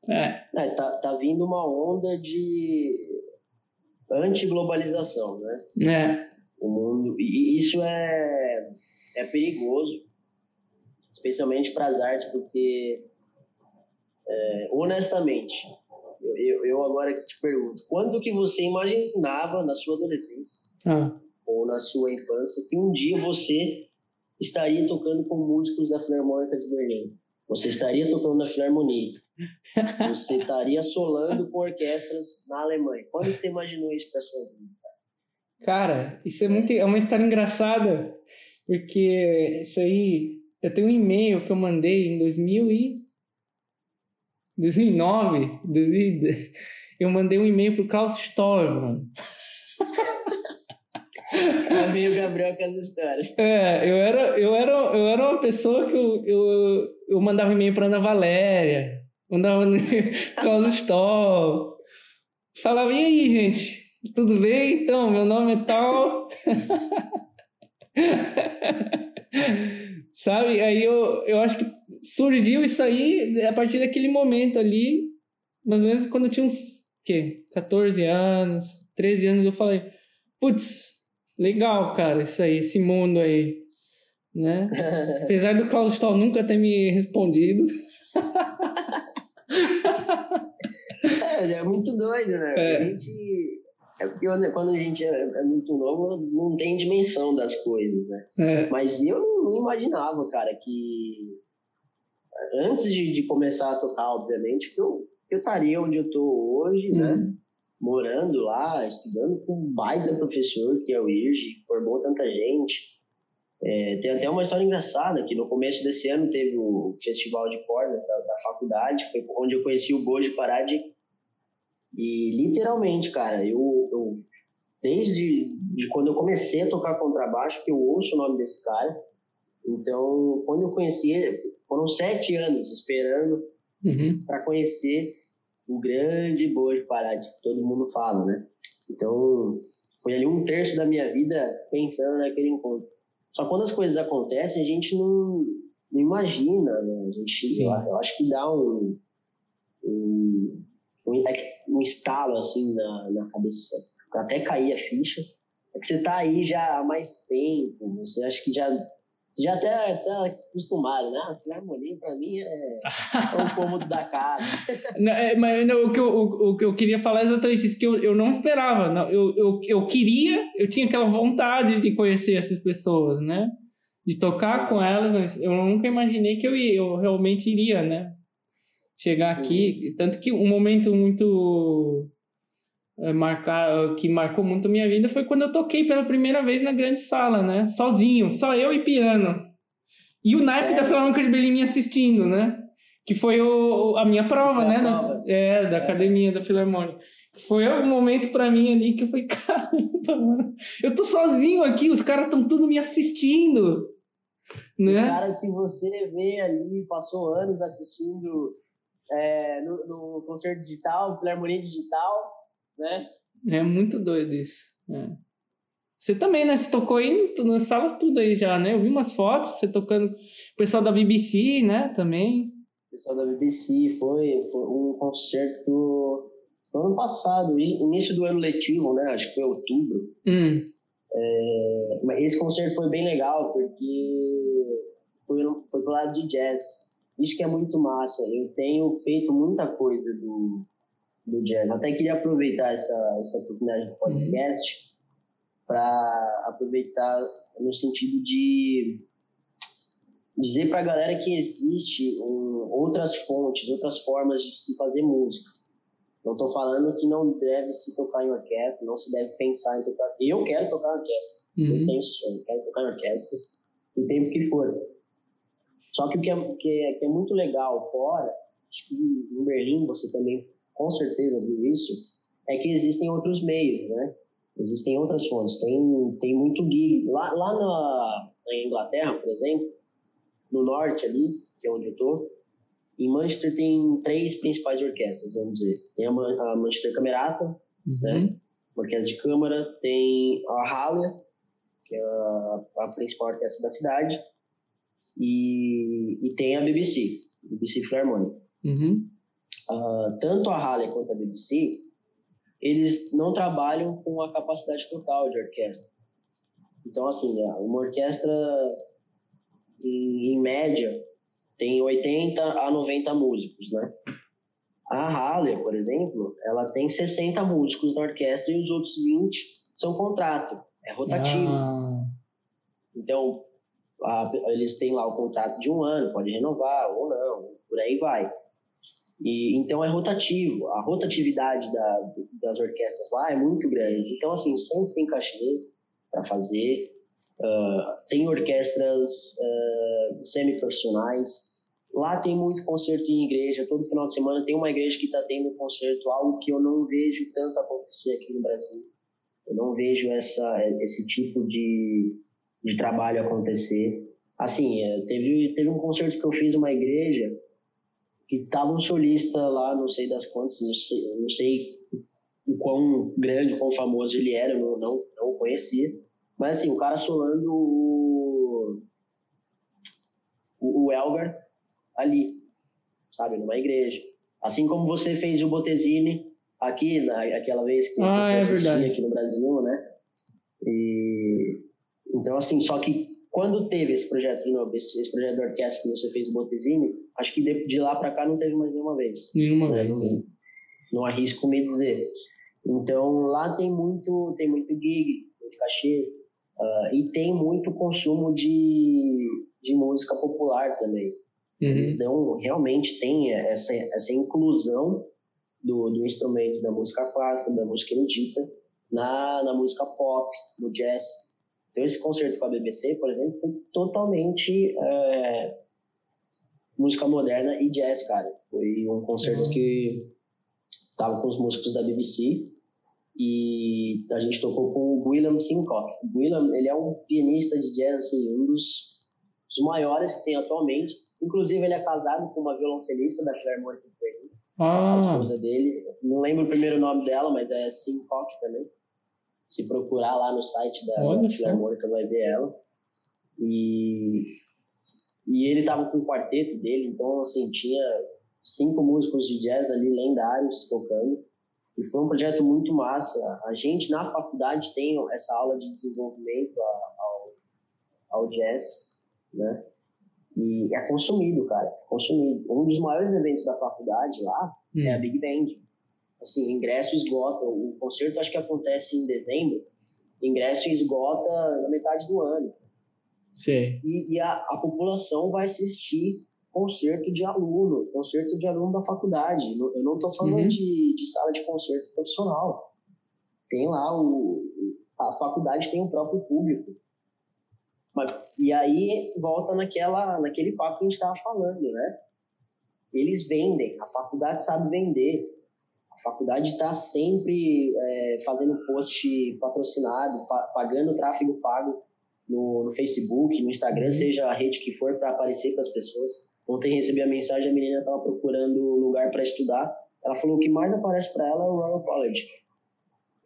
É. é tá, tá vindo uma onda de anti-globalização, né? É. O mundo. E isso é, é perigoso, especialmente para as artes, porque, é, honestamente, eu, eu agora que te pergunto, quando que você imaginava na sua adolescência ah. ou na sua infância que um dia você estaria tocando com músicos da Filarmônica de Berlim? Você estaria tocando na Filarmonia? Você estaria solando com orquestras na Alemanha? Quando você imaginou isso para sua vida? Cara, isso é muito é uma história engraçada, porque isso aí eu tenho um e-mail que eu mandei em 2000 e 2009, 2000, eu mandei um e-mail pro Klaus Storm. Amigo Gabriel com as histórias. É, eu era, eu era, eu era uma pessoa que eu, eu, eu mandava e-mail pra Ana Valéria, mandava Klaus Storm. Falava, e aí, gente? Tudo bem? Então, meu nome é tal. Sabe? Aí eu, eu acho que surgiu isso aí a partir daquele momento ali, mais ou menos quando eu tinha uns, quê? 14 anos, 13 anos, eu falei, putz, legal, cara, isso aí, esse mundo aí, né? Apesar do Klaus Stahl nunca ter me respondido. é, é muito doido, né? É. A gente é porque quando a gente é, é, muito novo, não tem dimensão das coisas, né? É. Mas eu não imaginava, cara, que antes de, de começar a tocar, obviamente, que eu, eu estaria onde eu tô hoje, né? uhum. né? Morando lá, estudando com um baita professor, que é o Irge, formou tanta gente. É, tem até uma história engraçada, que no começo desse ano teve o festival de cordas da, da faculdade, foi onde eu conheci o Bojo Parade e literalmente, cara, eu, eu desde de quando eu comecei a tocar contrabaixo, que eu ouço o nome desse cara. Então, quando eu conheci ele, foram sete anos esperando uhum. para conhecer o grande Bojo Parade, que todo mundo fala, né? Então, foi ali um terço da minha vida pensando naquele encontro. Só quando as coisas acontecem, a gente não, não imagina, né? A gente, eu, eu, acho que dá um, um um, um estalo assim na, na cabeça, até cair a ficha. É que você tá aí já há mais tempo, você acha que já você já até tá acostumado, né? A harmonia para mim é, é um cômodo da casa. Não, é, mas não, o, que eu, o, o, que eu queria falar é exatamente isso, que eu, eu não esperava. Não, eu, eu, eu queria, eu tinha aquela vontade de conhecer essas pessoas, né? De tocar com elas, mas eu nunca imaginei que eu, ia, eu realmente iria, né? chegar aqui. Uhum. Tanto que um momento muito é, marcar, que marcou muito a minha vida foi quando eu toquei pela primeira vez na grande sala, né? Sozinho, só eu e piano. E o naipe é. da Filarmônica de Berlim me assistindo, né? Que foi o, a minha prova, né? Da, é, da é. academia da Filarmônica. Foi um momento para mim ali que eu falei, caramba, mano, eu tô sozinho aqui, os caras estão tudo me assistindo. Né? Os caras que você vê ali, passou anos assistindo é, no, no, concerto digital, Filarmonia Digital, né? É muito doido isso. É. Você também, né? Você tocou aí nas salas tudo aí já, né? Eu vi umas fotos, você tocando. O pessoal da BBC, né? Também. O pessoal da BBC foi, foi um concerto no ano passado, início do ano letivo, né? Acho que foi outubro. Hum. É, mas esse concerto foi bem legal, porque foi, foi pro lado de jazz. Isso que é muito massa. Eu tenho feito muita coisa do, do jazz. Até queria aproveitar essa, essa oportunidade do podcast para aproveitar no sentido de dizer para a galera que existe um, outras fontes, outras formas de se fazer música. Não estou falando que não deve se tocar em orquestra, não se deve pensar em tocar. Eu quero tocar em orquestra. Uhum. Eu tenho sonho, quero tocar em orquestras o tempo que for. Só que o que é, que é, que é muito legal fora, acho que em Berlim você também com certeza viu isso, é que existem outros meios, né? Existem outras fontes. Tem, tem muito gig. Lá, lá na, na Inglaterra, por exemplo, no norte ali, que é onde eu tô, em Manchester tem três principais orquestras, vamos dizer. Tem a, a Manchester Camerata, uhum. né? orquestra de câmara, tem a Halle, que é a, a principal orquestra da cidade, e, e tem a BBC, BBC Philharmonic. Uhum. Uh, tanto a Halle quanto a BBC, eles não trabalham com a capacidade total de orquestra. Então, assim, é, uma orquestra, em, em média, tem 80 a 90 músicos, né? A Halle, por exemplo, ela tem 60 músicos na orquestra e os outros 20 são contrato, é rotativo. Ah. Então, a, eles têm lá o contrato de um ano, pode renovar ou não, por aí vai. E, então é rotativo. A rotatividade da, das orquestras lá é muito grande. Então, assim, sempre tem cachê para fazer. Uh, tem orquestras uh, semi-profissionais. Lá tem muito concerto em igreja. Todo final de semana tem uma igreja que está tendo concerto, algo que eu não vejo tanto acontecer aqui no Brasil. Eu não vejo essa, esse tipo de, de trabalho acontecer. Assim, é, teve, teve um concerto que eu fiz numa igreja que tava um solista lá, não sei das quantas, não sei, não sei o quão grande, o quão famoso ele era, eu não, não, não o conhecia. Mas assim, o cara solando o, o, Elgar ali, sabe, numa igreja. Assim como você fez o Botezini aqui, na, aquela vez que, ah, eu fui é aqui no Brasil, né? E, então, assim, só que quando teve esse projeto de novo, esse, esse projeto de orquestra que você fez o Botezini, acho que de, de, lá para cá não teve mais nenhuma vez. Nenhuma né? vez. Não, não arrisco me dizer. Então lá tem muito, tem muito gig, muito cachê, uh, e tem muito consumo de, de música popular também. Uhum. Eles dão, realmente tem essa, essa inclusão do, do instrumento da música clássica, da música erudita, na, na música pop, no jazz. Então, esse concerto com a BBC, por exemplo, foi totalmente é, música moderna e jazz, cara. Foi um concerto uhum. que tava com os músicos da BBC e a gente tocou com o William Sincock. O William, ele é um pianista de jazz, assim, um dos, dos maiores que tem atualmente. Inclusive, ele é casado com uma violoncelista da Philharmonic de Berlim. Ah. A esposa dele, não lembro o primeiro nome dela, mas é Sincock também. Se procurar lá no site da, Filarmônica, vai ver ela. E, e ele tava com o quarteto dele, então, assim, tinha cinco músicos de jazz ali lendários tocando. E foi um projeto muito massa. A gente, na faculdade, tem essa aula de desenvolvimento ao, ao jazz, né? E é consumido, cara. Consumido. Um dos maiores eventos da faculdade lá hum. é a. Big Band assim, ingresso esgota. O concerto acho que acontece em dezembro, ingresso esgota na metade do ano. Sim. E, e a, a, população vai assistir concerto de aluno, concerto de aluno da faculdade. Eu não estou falando uhum. de, de sala de concerto profissional. Tem lá o. A faculdade tem o próprio público. Mas, e aí volta naquela, naquele papo que a gente estava falando, né? Eles vendem, a faculdade sabe vender. A faculdade está sempre é, fazendo post patrocinado, pa pagando tráfego pago no, no, Facebook, no Instagram, uhum. seja a rede que for, para aparecer para as pessoas. Ontem recebi a mensagem, a menina estava procurando lugar para estudar. Ela falou que o que mais aparece para ela é o Royal College.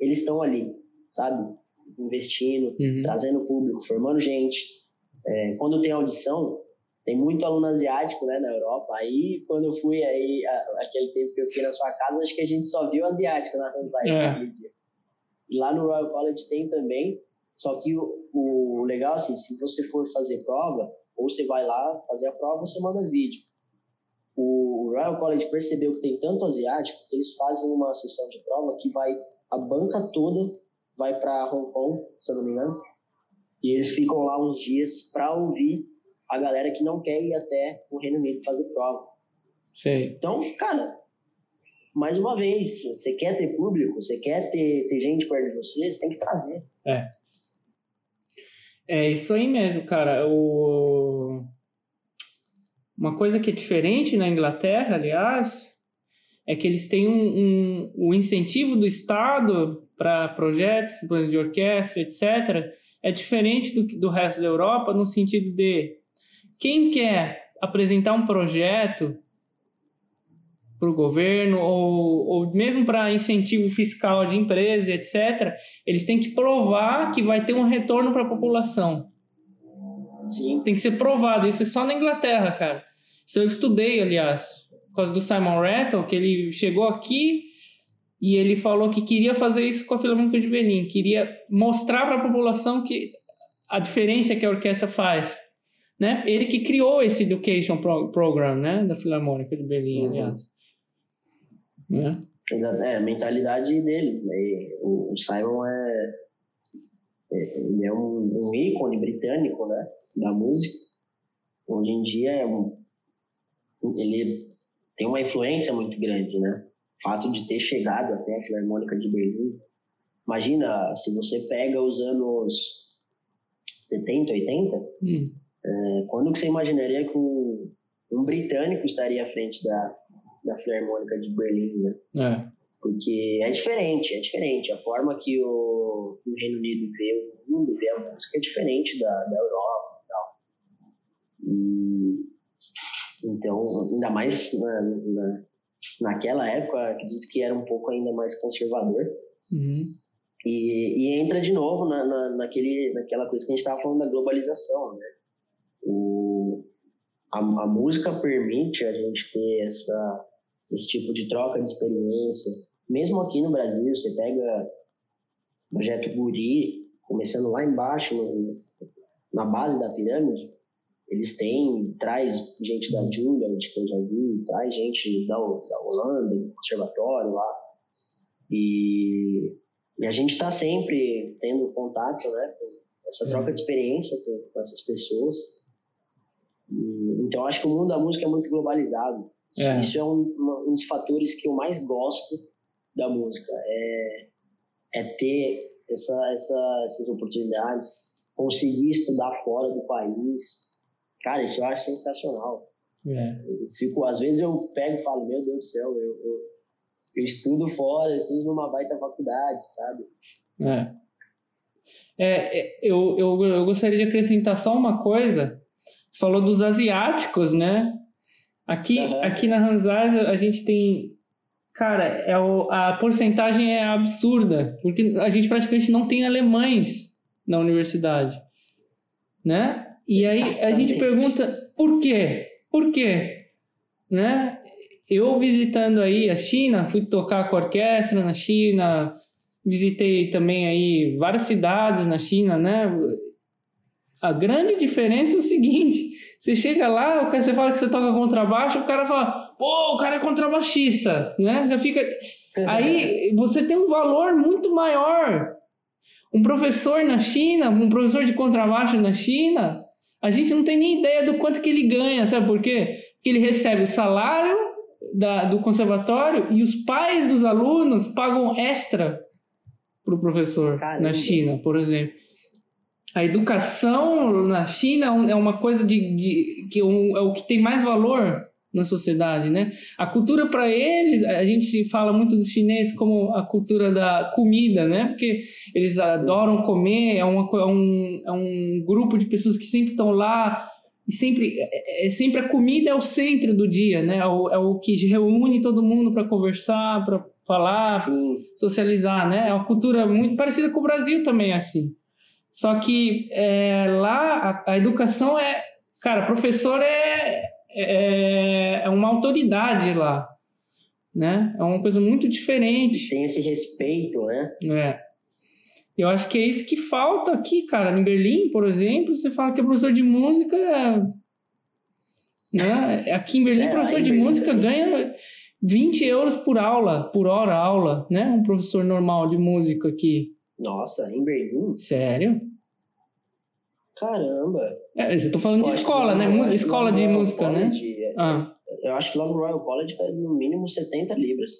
Eles estão ali, sabe? Investindo, uhum. trazendo público, formando gente. É, quando tem audição, tem muito aluno asiático, né, na Europa. Aí, quando eu fui aí, aquele tempo que eu fiquei na sua casa, acho que a gente só viu asiático na Ranzai é. E lá no Royal College tem também, só que o, o legal, assim, se você for fazer prova, ou você vai lá fazer a prova, você manda vídeo. O Royal College percebeu que tem tanto asiático que eles fazem uma sessão de prova que vai, a banca toda vai para Hong Kong, se eu não me engano, e eles ficam lá uns dias para ouvir a galera que não quer ir até o Reino Unido fazer prova. Sei. Então, cara, mais uma vez, você quer ter público, você quer ter, ter gente perto de você, você tem que trazer. É. É isso aí mesmo, cara. O... Uma coisa que é diferente na Inglaterra, aliás, é que eles têm um, um, um incentivo do Estado para projetos, coisas de orquestra, etc. É diferente do, do resto da Europa no sentido de quem quer apresentar um projeto para o governo ou, ou mesmo para incentivo fiscal de empresa, etc., eles têm que provar que vai ter um retorno para a população. Sim. Tem que ser provado. Isso é só na Inglaterra, cara. Isso eu estudei, aliás, por causa do Simon Rattle, que ele chegou aqui e ele falou que queria fazer isso com a Filarmônica de Berlim. Queria mostrar para a população que a diferença que a orquestra faz. Né? Ele que criou esse Education pro Program, né? Da Filarmônica de Berlim, uhum. aliás. Né? É, a mentalidade dele. Né? O Simon é, é, ele é um, um ícone britânico, né? Da música. Hoje em dia é um, ele tem uma influência muito grande, né? O fato de ter chegado até a Filarmônica de Berlim. Imagina, se você pega os anos 70, 80, hum. É, quando que você imaginaria que um, um, britânico estaria à frente da, da Filarmônica de Berlim, né? É. Porque é diferente, é diferente. A forma que o, o Reino Unido vê o mundo, vê a música é diferente da, da Europa e tal. E, então, ainda mais na, na, naquela época, acredito que era um pouco ainda mais conservador. Uhum. E, e, entra de novo na, na, naquele, naquela coisa que a gente estava falando da globalização, né? O, a, a música permite a gente ter essa, esse tipo de troca de experiência, mesmo aqui no Brasil, você pega o projeto Guri, começando lá embaixo, no, na base da pirâmide, eles têm, traz gente da Juilliard, que eu já vi, traz gente da, da Holanda, do conservatório lá. E, e a gente está sempre tendo contato, né, com essa troca de experiência com, com essas pessoas. Então, acho que o mundo da música é muito globalizado. É. Isso é um, um dos fatores que eu mais gosto da música, é, é ter essa, essa, essas oportunidades, conseguir estudar fora do país. Cara, isso eu acho sensacional. É. Eu fico, às vezes eu pego e falo, meu Deus do céu, eu, eu, eu estudo fora, eu estudo numa baita faculdade, sabe? É. É, é eu, eu, eu gostaria de acrescentar só uma coisa. Falou dos asiáticos, né? Aqui, uhum. aqui na Hanzás a gente tem Cara, é o, a porcentagem é absurda, porque a gente praticamente não tem alemães na universidade, né? E aí a gente pergunta por quê? Por quê? Né? Eu visitando aí a China, fui tocar com a orquestra na China, visitei também aí várias cidades na China, né? A grande diferença é o seguinte: você chega lá, você fala que você toca contrabaixo, o cara fala, pô, o cara é contrabaixista, né? Já fica. Aí você tem um valor muito maior. Um professor na China, um professor de contrabaixo na China, a gente não tem nem ideia do quanto que ele ganha, sabe por quê? Porque ele recebe o salário da, do conservatório e os pais dos alunos pagam extra para o professor Caramba. na China, por exemplo. A educação na China é uma coisa de, de que é, é o que tem mais valor na sociedade, né? A cultura para eles, a gente fala muito dos chineses como a cultura da comida, né? Porque eles adoram comer, é, uma, é, um, é um grupo de pessoas que sempre estão lá e sempre é, é, sempre a comida é o centro do dia, né? É o, é o que reúne todo mundo para conversar, para falar, Sim. socializar, né? É uma cultura muito parecida com o Brasil também, assim. Só que é, lá a, a, educação é. Cara, professor é, é, é uma autoridade lá. Né? É uma coisa muito diferente. Tem esse respeito, né? É. Eu acho que é isso que falta aqui, cara. Em Berlim, por exemplo, você fala que é professor de música. Né? Aqui em Berlim, é, professor em de Berlim música ganha 20 euros por aula, por hora aula, né? Um professor normal de música aqui. Nossa, em Berlim? Sério? Caramba! É, eu tô falando eu de escola, né? Escola de música, né? College, né? Ah. Eu acho que lá no Royal College é no mínimo 70 libras.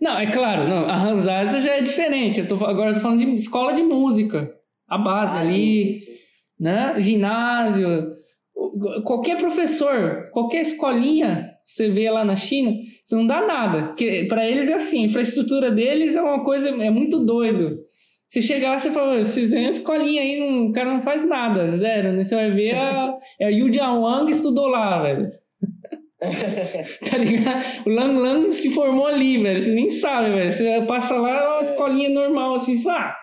Não, é claro, não, a Hanzasa já é diferente. Eu tô, agora eu tô falando de escola de música. A base ah, ali, sim, sim. né? Ginásio. Qualquer professor, qualquer escolinha você vê lá na China, você não dá nada. Porque para eles é assim, a infraestrutura deles é uma coisa, é muito doido. Você chegar lá, você fala, vocês vêm escolinha aí, não, o cara não faz nada, zero, né? Você vai ver a, é a Yu Jianwang estudou lá, velho. tá ligado? O Lang Lang se formou ali, velho. Você nem sabe, velho. Você passa lá, é uma escolinha normal, assim, você fala, ah,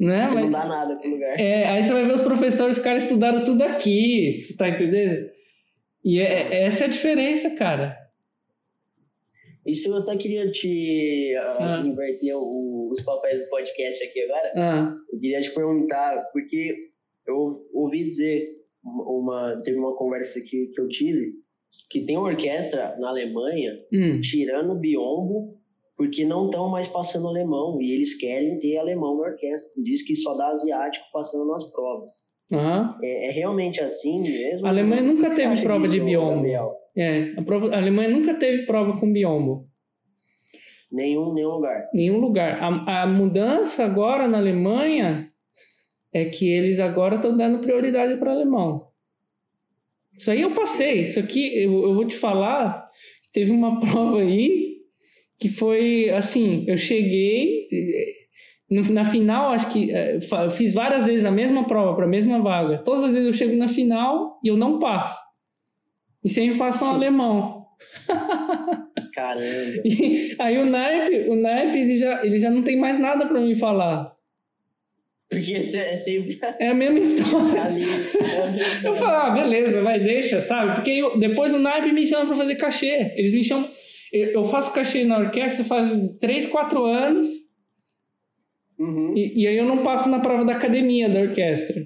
Né? Mas- não dá nada pro lugar. É, aí você vai ver os professores, os caras estudaram tudo aqui, você tá entendendo? E é, essa é a diferença, cara. Isso eu até queria te ah, Ah. inverter o- os papéis do podcast aqui agora. Ah, Eu queria te perguntar, porque eu ouvi dizer, uma, teve uma conversa que, que eu tive, que tem uma orquestra na Alemanha hum, tirando biombo porque não estão mais passando alemão e eles querem ter alemão na orquestra. Diz que só dá asiático passando nas provas. aham. É, é realmente assim mesmo? A Alemanha nunca teve prova de biombo. É, a, prova, a Alemanha nunca teve prova com biombo. Nenhum, nenhum lugar. Nenhum lugar. A, a mudança agora na Alemanha é que eles agora estão dando prioridade para alemão. Isso aí eu passei. Isso aqui eu, eu vou te falar. Teve uma prova aí que foi assim. Eu cheguei eh, na final, acho que eh, fiz várias vezes a mesma prova para a mesma vaga. Todas as vezes eu chego na final e eu não passo. E sempre passo um alemão. Caramba. E aí o naipe, o naipe ele já, ele já não tem mais nada para me falar. Porque é sempre É a mesma história. ali. é a mesma Eu falo, ah, beleza, vai, deixa, sabe? Porque eu- depois o naipe me chama para fazer cachê. Eles me chamam. Eu faço cachê na orquestra faz 3, 4 anos Uhum. e, e aí eu não passo na prova da academia da orquestra.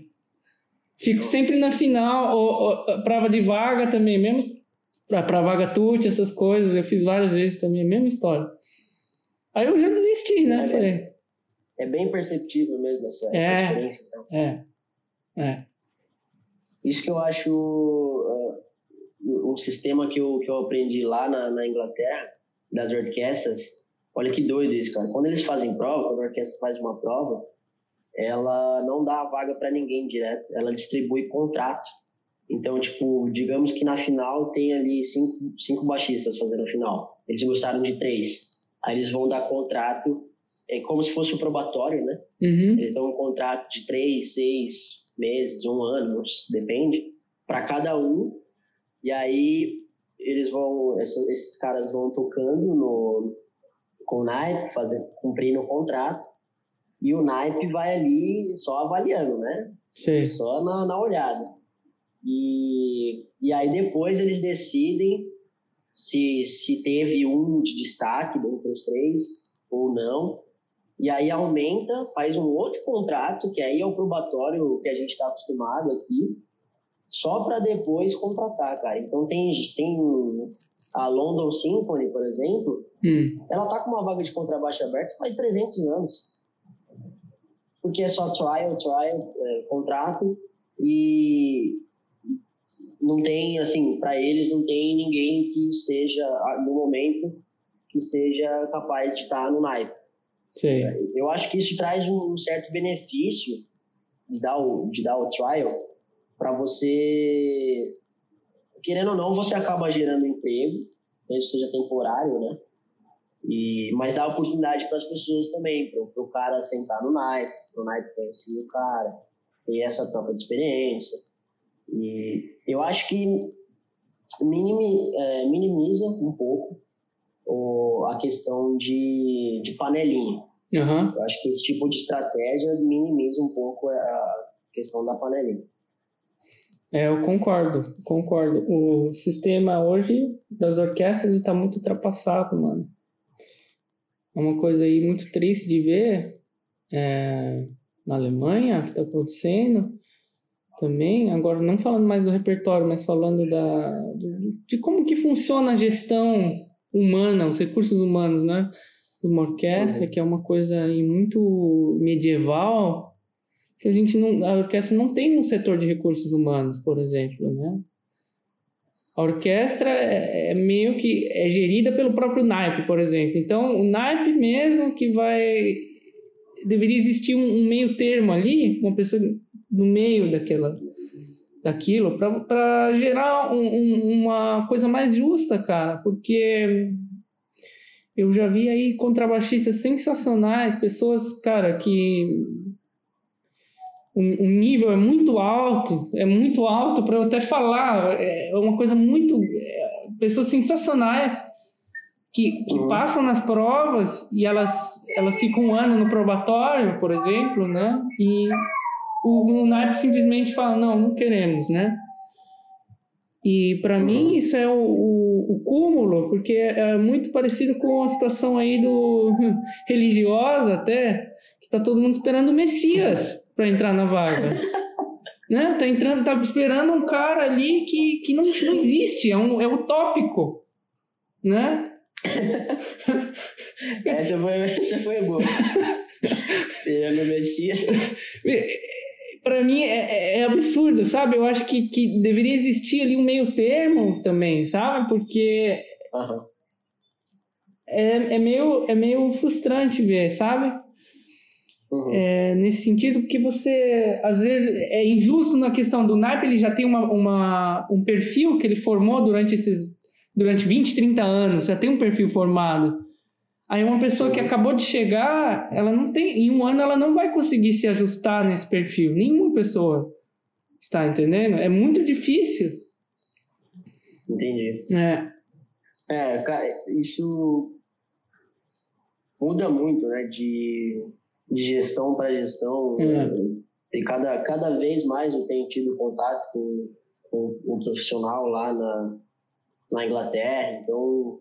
Fico sempre na final, ou, ou, prova de vaga também, mesmo pra, pra vaga tute, essas coisas, eu fiz várias vezes também, a mesma história. Aí eu já desisti, né? É, Falei, É bem perceptível mesmo essa, essa É. diferença. Então. é, é. Isso que eu acho ah, um sistema que eu, que eu aprendi lá na, na Inglaterra, das orquestras. Olha que doido isso, cara. Quando eles fazem prova, quando a orquestra faz uma prova, ela não dá a vaga para ninguém direto, ela distribui contrato. Então, tipo, digamos que na final tem ali cinco, cinco baixistas fazendo a final. Eles gostaram de três. Aí eles vão dar contrato, é como se fosse um probatório, né? Uhum. Eles dão um contrato de três, seis meses, um ano, depende, para cada um. E aí eles vão, esses caras vão tocando no, com o naipe, fazendo, cumprindo o contrato. E o naipe vai ali só avaliando, né? Sei. Só na, na olhada. E, e aí depois eles decidem se, se teve um de destaque dentre os três ou não. E aí aumenta, faz um outro contrato, que aí é o probatório que a gente está acostumado aqui, só para depois contratar, cara. Então tem, tem a London Symphony, por exemplo, Hum. ela tá com uma vaga de contrabaixo aberta faz 300 anos. Porque é só trial, trial, é, contrato e não tem, assim, para eles não tem ninguém que seja, ah, no momento, que seja capaz de estar no naipe. Sei. Eu acho que isso traz um certo benefício de dar o, de dar o trial para você, querendo ou não, você acaba gerando emprego, mesmo seja temporário, né? E, mas dá oportunidade para as pessoas também, para o cara sentar no naipe, para o naipe conhecer o cara, ter essa troca de experiência. E eu acho que minimi, é, minimiza um pouco o, a questão de, de panelinha. Aham. Eu acho que esse tipo de estratégia minimiza um pouco a questão da panelinha. É, eu concordo, concordo. O sistema hoje das orquestras ele tá muito ultrapassado, mano. É uma coisa aí muito triste de ver é, na Alemanha, que tá acontecendo também. Agora, não falando mais do repertório, mas falando da, do- de como que funciona a gestão humana, os recursos humanos, né? Uma orquestra, Uhum. que é uma coisa muito medieval, que a gente não, a orquestra não tem um setor de recursos humanos, por exemplo, né? A orquestra é, é meio que é gerida pelo próprio naipe, por exemplo. Então, o naipe mesmo que vai deveria existir um, um meio termo ali, uma pessoa no meio daquela daquilo para gerar um- um- uma coisa mais justa, cara, porque eu já vi aí contrabaixistas sensacionais, pessoas, cara, que o, o nível é muito alto, é muito alto para eu até falar, é uma coisa muito. é, pessoas sensacionais que, que uhum. passam nas provas e elas, elas ficam um ano no probatório, por exemplo, né? E o, o NAIP simplesmente fala, não, não queremos, né? E para uhum. mim isso é o, o, o, cúmulo, porque é muito parecido com a situação aí do religiosa até, que tá todo mundo esperando o Messias para entrar na vaga. né? Tá entrando, tá esperando um cara ali que, que não, não existe, é um é utópico, né? essa foi essa foi boa. Esperando o Messias. Para mim é, é, é, absurdo, sabe? Eu acho que, que deveria existir ali um meio termo também, sabe? Porque uhum. é, é, meio, é meio frustrante ver, sabe? Uhum. É, nesse sentido, porque você, às vezes, é injusto na questão do naipe, ele já tem uma, uma, um perfil que ele formou durante esses durante 20, 30 anos, já tem um perfil formado. Aí uma pessoa que acabou de chegar, ela não tem, em um ano ela não vai conseguir se ajustar nesse perfil. Nenhuma pessoa está entendendo? É muito difícil. Entendi. É. É, cara, isso muda muito, né? De, de gestão para gestão. É. E cada, cada vez mais eu tenho tido contato com, com um profissional lá na, na Inglaterra, então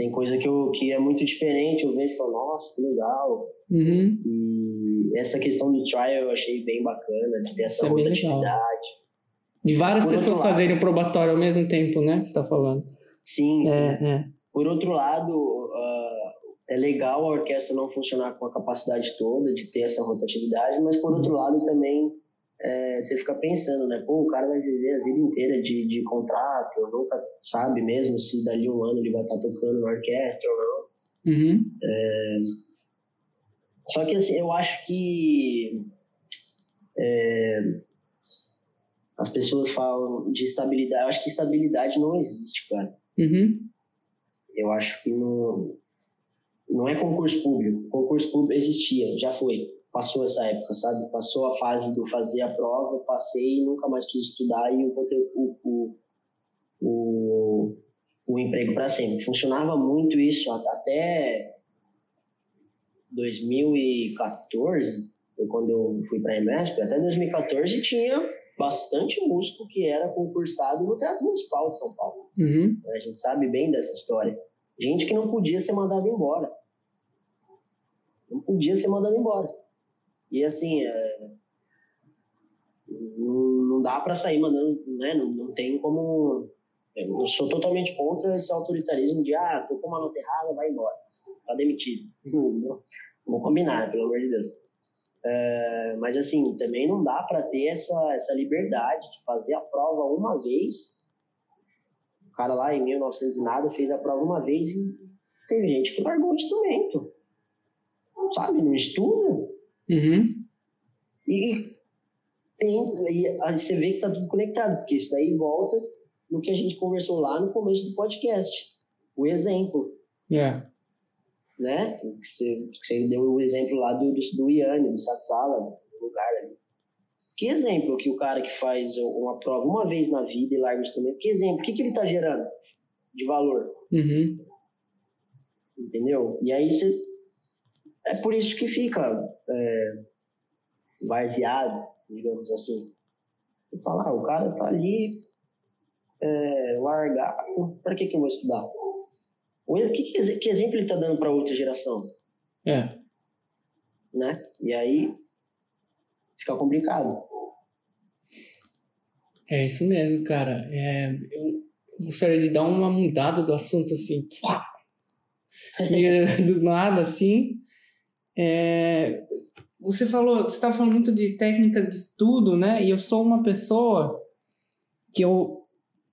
tem coisa que, eu, que é muito diferente, eu vejo e falo, nossa, que legal. Uhum. E essa questão do trial eu achei bem bacana, de ter essa é rotatividade. De várias Por pessoas fazerem o probatório ao mesmo tempo, né? Que você tá falando. Sim, sim. É, é. Por outro lado, uh, é legal a orquestra não funcionar com a capacidade toda de ter essa rotatividade, mas por outro lado também é, você fica pensando, né? Pô, o cara vai viver a vida inteira de, de contrato, nunca sabe mesmo se dali um ano ele vai estar tocando na orquestra ou não. Uhum. É, só que assim, eu acho que é, as pessoas falam de estabilidade. Eu acho que estabilidade não existe, cara. Uhum. Eu acho que não, não é concurso público. Concurso público existia, já foi passou essa época, sabe? Passou a fase do fazer a prova, passei e nunca mais quis estudar e eu vou ter o, o, o, o emprego para sempre. Funcionava muito isso até 2014, foi quando eu fui para a EMESP, até 2014 tinha bastante músico que era concursado no Teatro Municipal de São Paulo. Uhum. A gente sabe bem dessa história. Gente que não podia ser mandada embora. Não podia ser mandado embora. E assim, é, não, não dá para sair mandando, né? Não, não tem como. Eu sou totalmente contra esse autoritarismo de, ah, tô com uma nota errada, vai embora. Tá demitido. Vou combinar, pelo amor de Deus. É, mas assim, também não dá para ter essa, essa liberdade de fazer a prova uma vez. O cara lá em 1900 e nada fez a prova uma vez e teve gente que largou o instrumento. Sabe, não estuda. Uhum. E, tem, e aí você vê que está tudo conectado, porque isso daí volta no que a gente conversou lá no começo do podcast. O exemplo. É. Né? Que você, que você deu o exemplo lá do, do, do Iane, do Satsala, do lugar ali. Que exemplo que o cara que faz uma prova uma vez na vida e larga o instrumento, que exemplo? O que, que ele está gerando de valor? Uhum. Entendeu? E aí você é por isso que fica é, vaziado, digamos assim. E falar, ah, o cara tá ali é, largado, para que, que eu vou estudar? Que, que, que exemplo ele tá dando para outra geração? É. Né? E aí fica complicado. É isso mesmo, cara. É, eu gostaria de dar uma mudada do assunto assim. E, do nada, assim. É, você falou, você estava falando muito de técnicas de estudo, né? E eu sou uma pessoa que eu,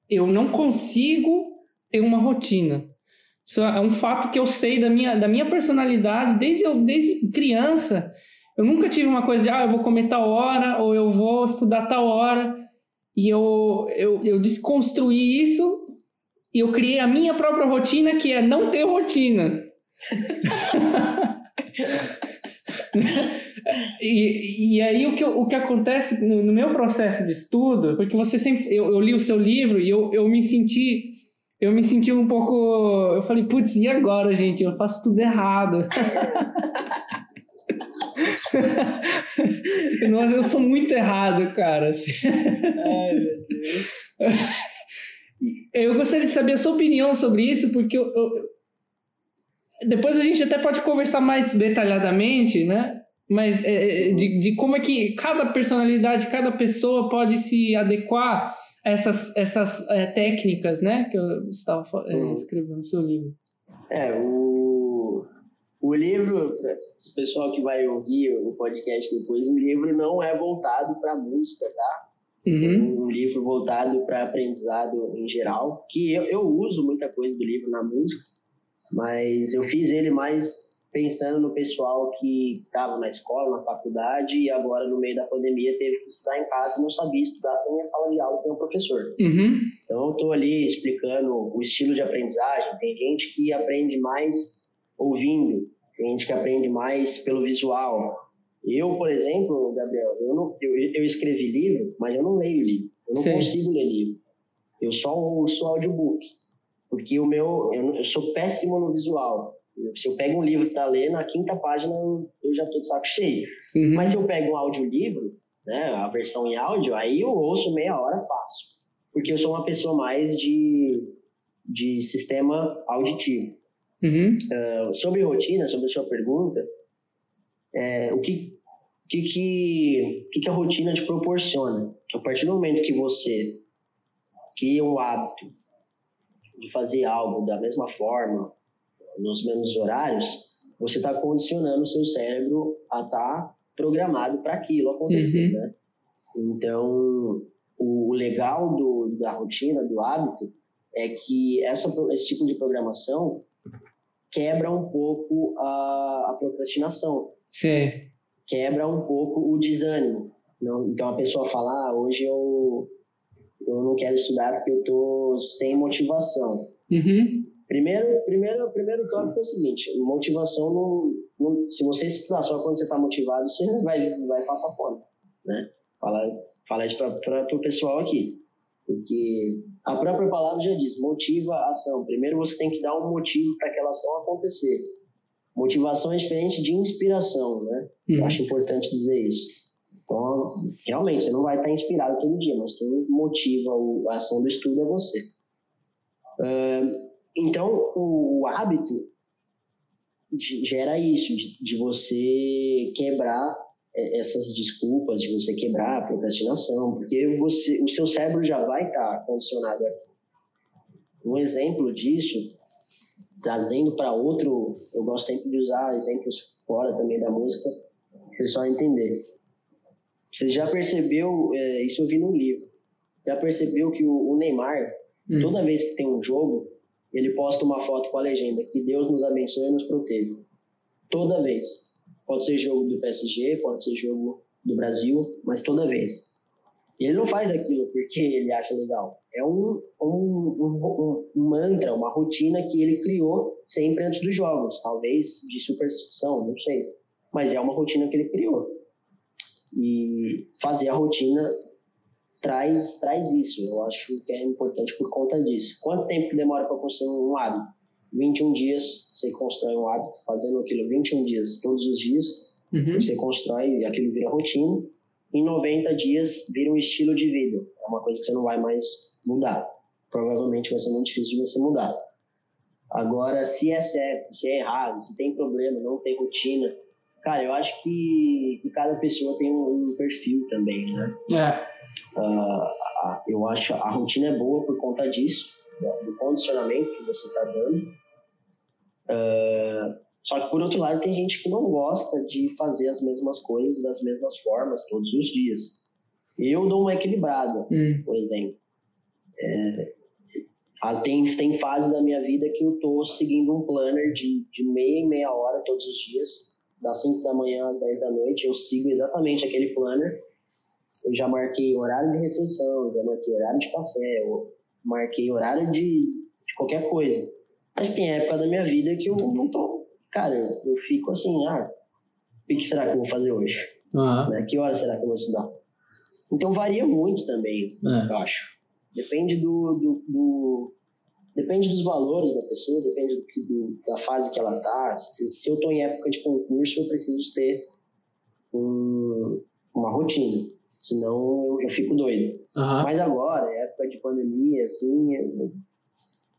eu não consigo ter uma rotina. Isso é um fato que eu sei da minha, da minha personalidade desde, eu, desde criança. Eu nunca tive uma coisa de, ah, eu vou comer tal hora ou eu vou estudar tal hora. E eu, eu, eu desconstruí isso e eu criei a minha própria rotina, que é não ter rotina. e, e aí o que, o que acontece no, no, meu processo de estudo, porque você sempre. Eu, eu li o seu livro e eu, eu me senti eu me senti um pouco. Eu falei, putz, e agora, gente? Eu faço tudo errado. Nossa, eu sou muito errado, cara. Ai, meu Deus. Eu gostaria de saber a sua opinião sobre isso, porque eu, eu, depois a gente até pode conversar mais detalhadamente, né? Mas é, é de, de como é que cada personalidade, cada pessoa pode se adequar a essas, essas é, técnicas, né? Que eu estava é, uhum. escrevendo no seu livro. É, o, o livro, o pessoal que vai ouvir o podcast depois, o livro não é voltado para música, tá? Uhum. Um livro voltado para aprendizado em geral, que eu, eu uso muita coisa do livro na música, mas eu fiz ele mais pensando no pessoal que estava na escola, na faculdade e agora no meio da pandemia teve que estudar em casa e não sabia estudar sem a sala de aula sem o professor. Uhum. Então eu estou ali explicando o estilo de aprendizagem. Tem gente que aprende mais ouvindo, tem gente que aprende mais pelo visual. Eu, por exemplo, Gabriel, eu, não, eu, eu escrevi livro, mas eu não leio livro. Eu não Sim. consigo ler livro. Eu só ouço audiobook. Porque o meu, eu, eu sou péssimo no visual. Se eu pego um livro para ler, na quinta página eu já estou de saco cheio. Uhum. Mas se eu pego um audiolivro, né, a versão em áudio, aí eu ouço meia hora fácil. Porque eu sou uma pessoa mais de, de sistema auditivo. Uhum. Uh, sobre rotina, sobre a sua pergunta, é, o que, que, que, que, a rotina te proporciona? A partir do momento que você cria um hábito de fazer algo da mesma forma, nos mesmos horários, você está condicionando o seu cérebro a estar tá programado para aquilo acontecer, uhum. né? Então, o legal do, da rotina, do hábito, é que essa, esse tipo de programação quebra um pouco a, a procrastinação. Sim. Quebra um pouco o desânimo. Não, então, a pessoa fala, ah, hoje eu, eu não quero estudar porque eu tô sem motivação. Uhum. Primeiro, primeiro, primeiro tópico é o seguinte: motivação não, não se você estudar só quando você está motivado, você vai, vai passar fome, né? Fala, fala isso para o pessoal aqui, porque a própria palavra já diz: motiva a ação. Primeiro você tem que dar um motivo para aquela ação acontecer. Motivação é diferente de inspiração, né? Uhum. Eu acho importante dizer isso. Então, realmente, você não vai estar inspirado todo dia, mas quem motiva a ação do estudo é você. Então, o, hábito gera isso, de, você quebrar é, essas desculpas, de você quebrar a procrastinação, porque você, o seu cérebro já vai estar condicionado aqui. Um exemplo disso, trazendo para outro, eu gosto sempre de usar exemplos fora também da música, para o pessoal entender. Você já percebeu, é, isso eu vi no livro, já percebeu que o, o Neymar, hum. toda vez que tem um jogo, ele posta uma foto com a legenda que Deus nos abençoe e nos proteja. Toda vez. Pode ser jogo do PSG, pode ser jogo do Brasil, mas toda vez. E ele não faz aquilo porque ele acha legal. É um, um, um, um, mantra, uma rotina que ele criou sempre antes dos jogos. Talvez de superstição, não sei. Mas é uma rotina que ele criou. E fazer a rotina traz, traz isso. Eu acho que é importante por conta disso. Quanto tempo demora para construir um hábito? 21 dias você constrói um hábito, fazendo aquilo 21 dias todos os dias, uhum. você constrói e aquilo vira rotina. Em 90 dias vira um estilo de vida. É uma coisa que você não vai mais mudar. Provavelmente vai ser muito difícil de você mudar. Agora, se é certo, se é errado, se tem problema, não tem rotina, cara, eu acho que, que cada pessoa tem um, um perfil também, né? É. Uh, eu acho a rotina é boa por conta disso, do condicionamento que você está dando. Uh, só que, por outro lado, tem gente que não gosta de fazer as mesmas coisas das mesmas formas todos os dias. Eu dou uma equilibrada, hum. por exemplo. É, tem, tem fase da minha vida que eu estou seguindo um planner de, de meia em meia hora todos os dias, das 5 da manhã às 10 da noite. Eu sigo exatamente aquele planner eu já marquei horário de refeição, já marquei horário de café, eu marquei horário de, de qualquer coisa. Mas tem época da minha vida que eu não tô. Cara, eu, eu fico assim, ah, o que será que eu vou fazer hoje? Uhum. Né? Que hora será que eu vou estudar? Então varia muito também, é. eu acho. Depende do, do, do, depende dos valores da pessoa, depende do, do, da fase que ela tá. Se, se eu estou em época de concurso, eu preciso ter um, uma rotina, senão eu, eu fico doido. Uhum. Mas agora, é época de pandemia, assim, eu,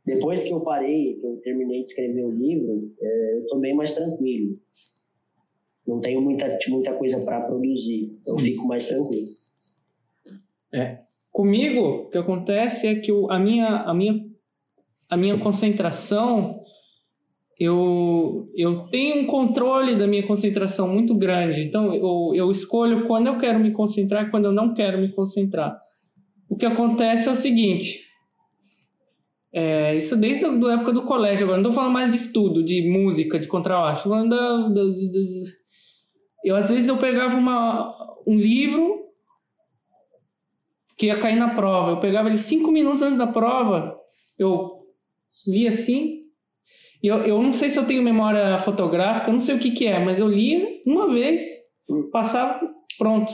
depois que eu parei, que eu terminei de escrever o livro, é, eu estou bem mais tranquilo. Não tenho muita, muita coisa para produzir, então eu fico mais tranquilo. É. Comigo, o que acontece é que eu, a, minha, a, minha, a minha concentração, eu, eu tenho um controle da minha concentração muito grande. Então, eu, eu escolho quando eu quero me concentrar e quando eu não quero me concentrar. O que acontece é o seguinte: é, isso desde a época do colégio, agora não estou falando mais de estudo, de música, de contrabaixo, eu às vezes eu pegava uma, um livro que ia cair na prova, eu pegava ele cinco minutos antes da prova, eu lia assim, eu, eu não sei se eu tenho memória fotográfica, eu não sei o que que é, mas eu lia uma vez, passava, pronto.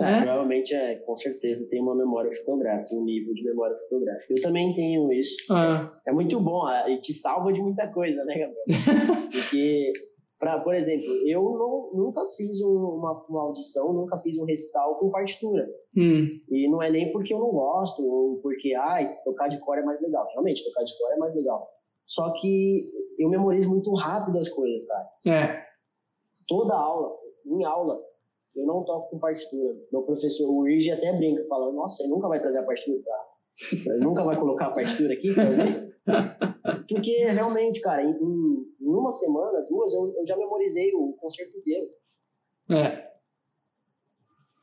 É, provavelmente é, com certeza tem uma memória fotográfica, um nível de memória fotográfica. Eu também tenho isso. Ah. É muito bom, e te salva de muita coisa, né, Gabriel? Porque, pra, por exemplo, eu não, nunca fiz uma, uma audição, nunca fiz um recital com partitura. Hum. E não é nem porque eu não gosto, ou porque, ai, tocar de cor é mais legal. Realmente, tocar de cor é mais legal. Só que eu memorizo muito rápido as coisas, cara. É. Toda aula, em aula, eu não toco com partitura. Meu professor, o Irgi até brinca, fala, nossa, ele nunca vai trazer a partitura pra... Ele nunca vai colocar a partitura aqui pra ver. Porque realmente, cara, em, em, uma semana, duas, eu, eu já memorizei o concerto inteiro. É.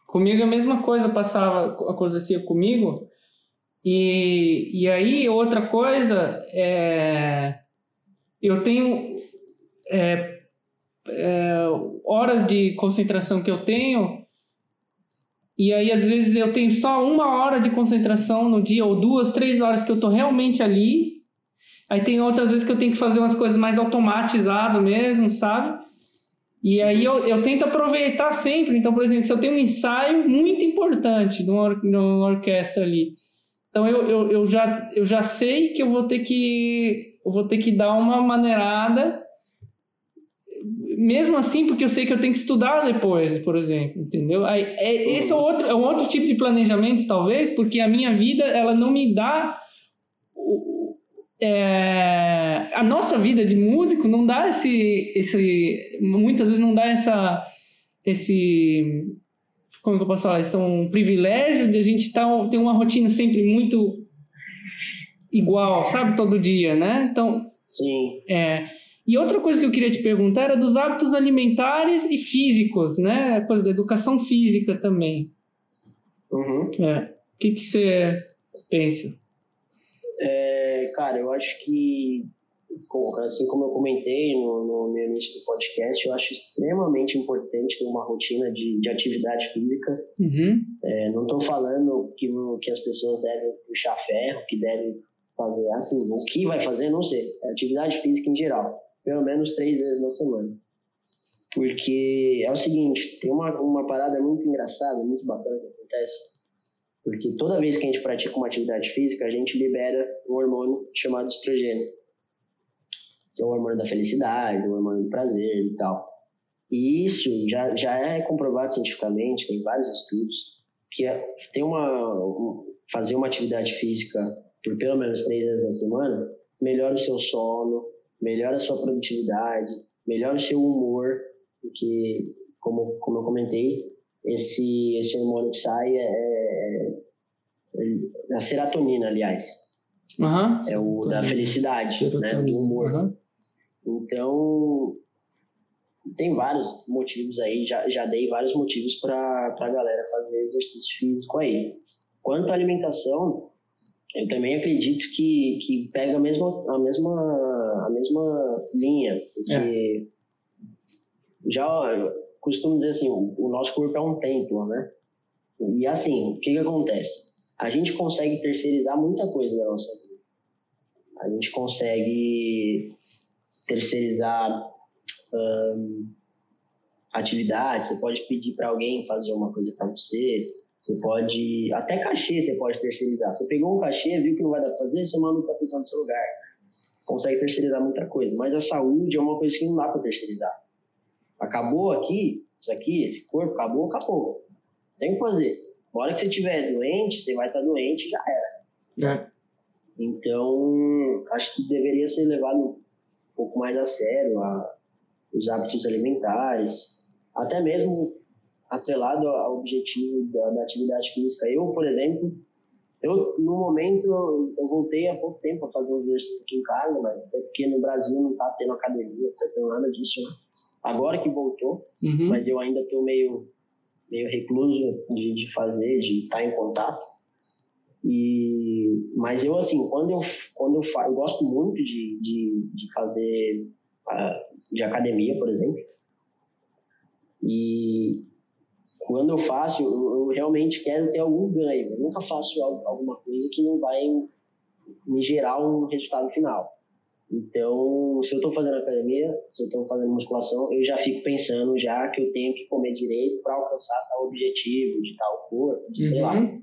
Comigo a mesma coisa passava, acontecia comigo. E, e aí, outra coisa, é, eu tenho é, é, horas de concentração que eu tenho, e aí às vezes eu tenho só uma hora de concentração no dia, ou duas, três horas que eu tô realmente ali. Aí tem outras vezes que eu tenho que fazer umas coisas mais automatizado mesmo, sabe? E aí eu, eu tento aproveitar sempre. Então, por exemplo, se eu tenho um ensaio muito importante numa, numa orquestra ali, então eu, eu, eu, já, eu já sei que eu vou ter que eu vou ter que dar uma maneirada mesmo assim, porque eu sei que eu tenho que estudar depois, por exemplo, entendeu? Aí, é, esse é, outro, é um outro tipo de planejamento, talvez, porque a minha vida, ela não me dá... É, a nossa vida de músico não dá esse, esse... Muitas vezes não dá essa... Esse... Como que eu posso falar? Isso é um privilégio de a gente tá, ter uma rotina sempre muito igual, sabe? Todo dia, né? Então... Sim. É... E outra coisa que eu queria te perguntar era dos hábitos alimentares e físicos, né? A coisa da educação física também. Uhum. É. O que, que você pensa? É, cara, eu acho que, assim como eu comentei no, no início do podcast, eu acho extremamente importante ter uma rotina de, de atividade física. Uhum. É, não estou falando que, que as pessoas devem puxar ferro, que devem fazer assim, o que vai fazer, não sei. É atividade física em geral pelo menos três vezes na semana. Porque é o seguinte, tem uma, uma parada muito engraçada, muito bacana que acontece. Porque toda vez que a gente pratica uma atividade física, a gente libera um hormônio chamado estrogênio, que é o hormônio da felicidade, o hormônio do prazer e tal. E isso já, já é comprovado cientificamente, tem vários estudos, que é, tem uma, um, fazer uma atividade física por pelo menos três vezes na semana melhora o seu sono, melhora a sua produtividade, melhora o seu humor, porque, como, como eu comentei, esse, esse hormônio que sai é, é a serotonina, aliás. Uhum. É o da felicidade, né, do humor. Uhum. Então, tem vários motivos aí, já, já dei vários motivos para a galera fazer exercício físico aí. Quanto à alimentação, eu também acredito que, que pega a mesma, a mesma, a mesma linha, porque é. já costumo dizer assim, o nosso corpo é um templo, né? E assim, o que, que acontece? A gente consegue terceirizar muita coisa da nossa vida. A gente consegue terceirizar atividades, você pode pedir para alguém fazer uma coisa para você, Você pode. Até cachê você pode terceirizar. Você pegou um cachê, viu que não vai dar pra fazer, você manda outra pessoa no seu lugar. Consegue terceirizar muita coisa. Mas a saúde é uma coisa que não dá pra terceirizar. Acabou aqui, isso aqui, esse corpo, acabou, acabou. Tem que fazer. Na hora que você estiver doente, você vai estar doente já era. É. Então, acho que deveria ser levado um pouco mais a sério a, os hábitos alimentares, até mesmo atrelado ao objetivo da, da, atividade física. Eu, por exemplo, eu no momento eu voltei há pouco tempo a fazer os exercícios aqui em casa, mas até porque no Brasil não está tendo academia, não está tendo nada disso. Né? Agora que voltou, uhum. mas eu ainda estou meio meio recluso de, de fazer, de estar em contato. E, mas eu, assim, quando eu, quando eu, faço, eu gosto muito de, de, de fazer, uh, de academia, por exemplo. E quando eu faço, eu, eu, realmente quero ter algum ganho. Eu nunca faço alguma coisa que não vai me gerar um resultado final. Então, se eu estou fazendo academia, se eu estou fazendo musculação, eu já fico pensando já que eu tenho que comer direito para alcançar tal objetivo, de tal corpo, de uhum. sei lá. Uhum.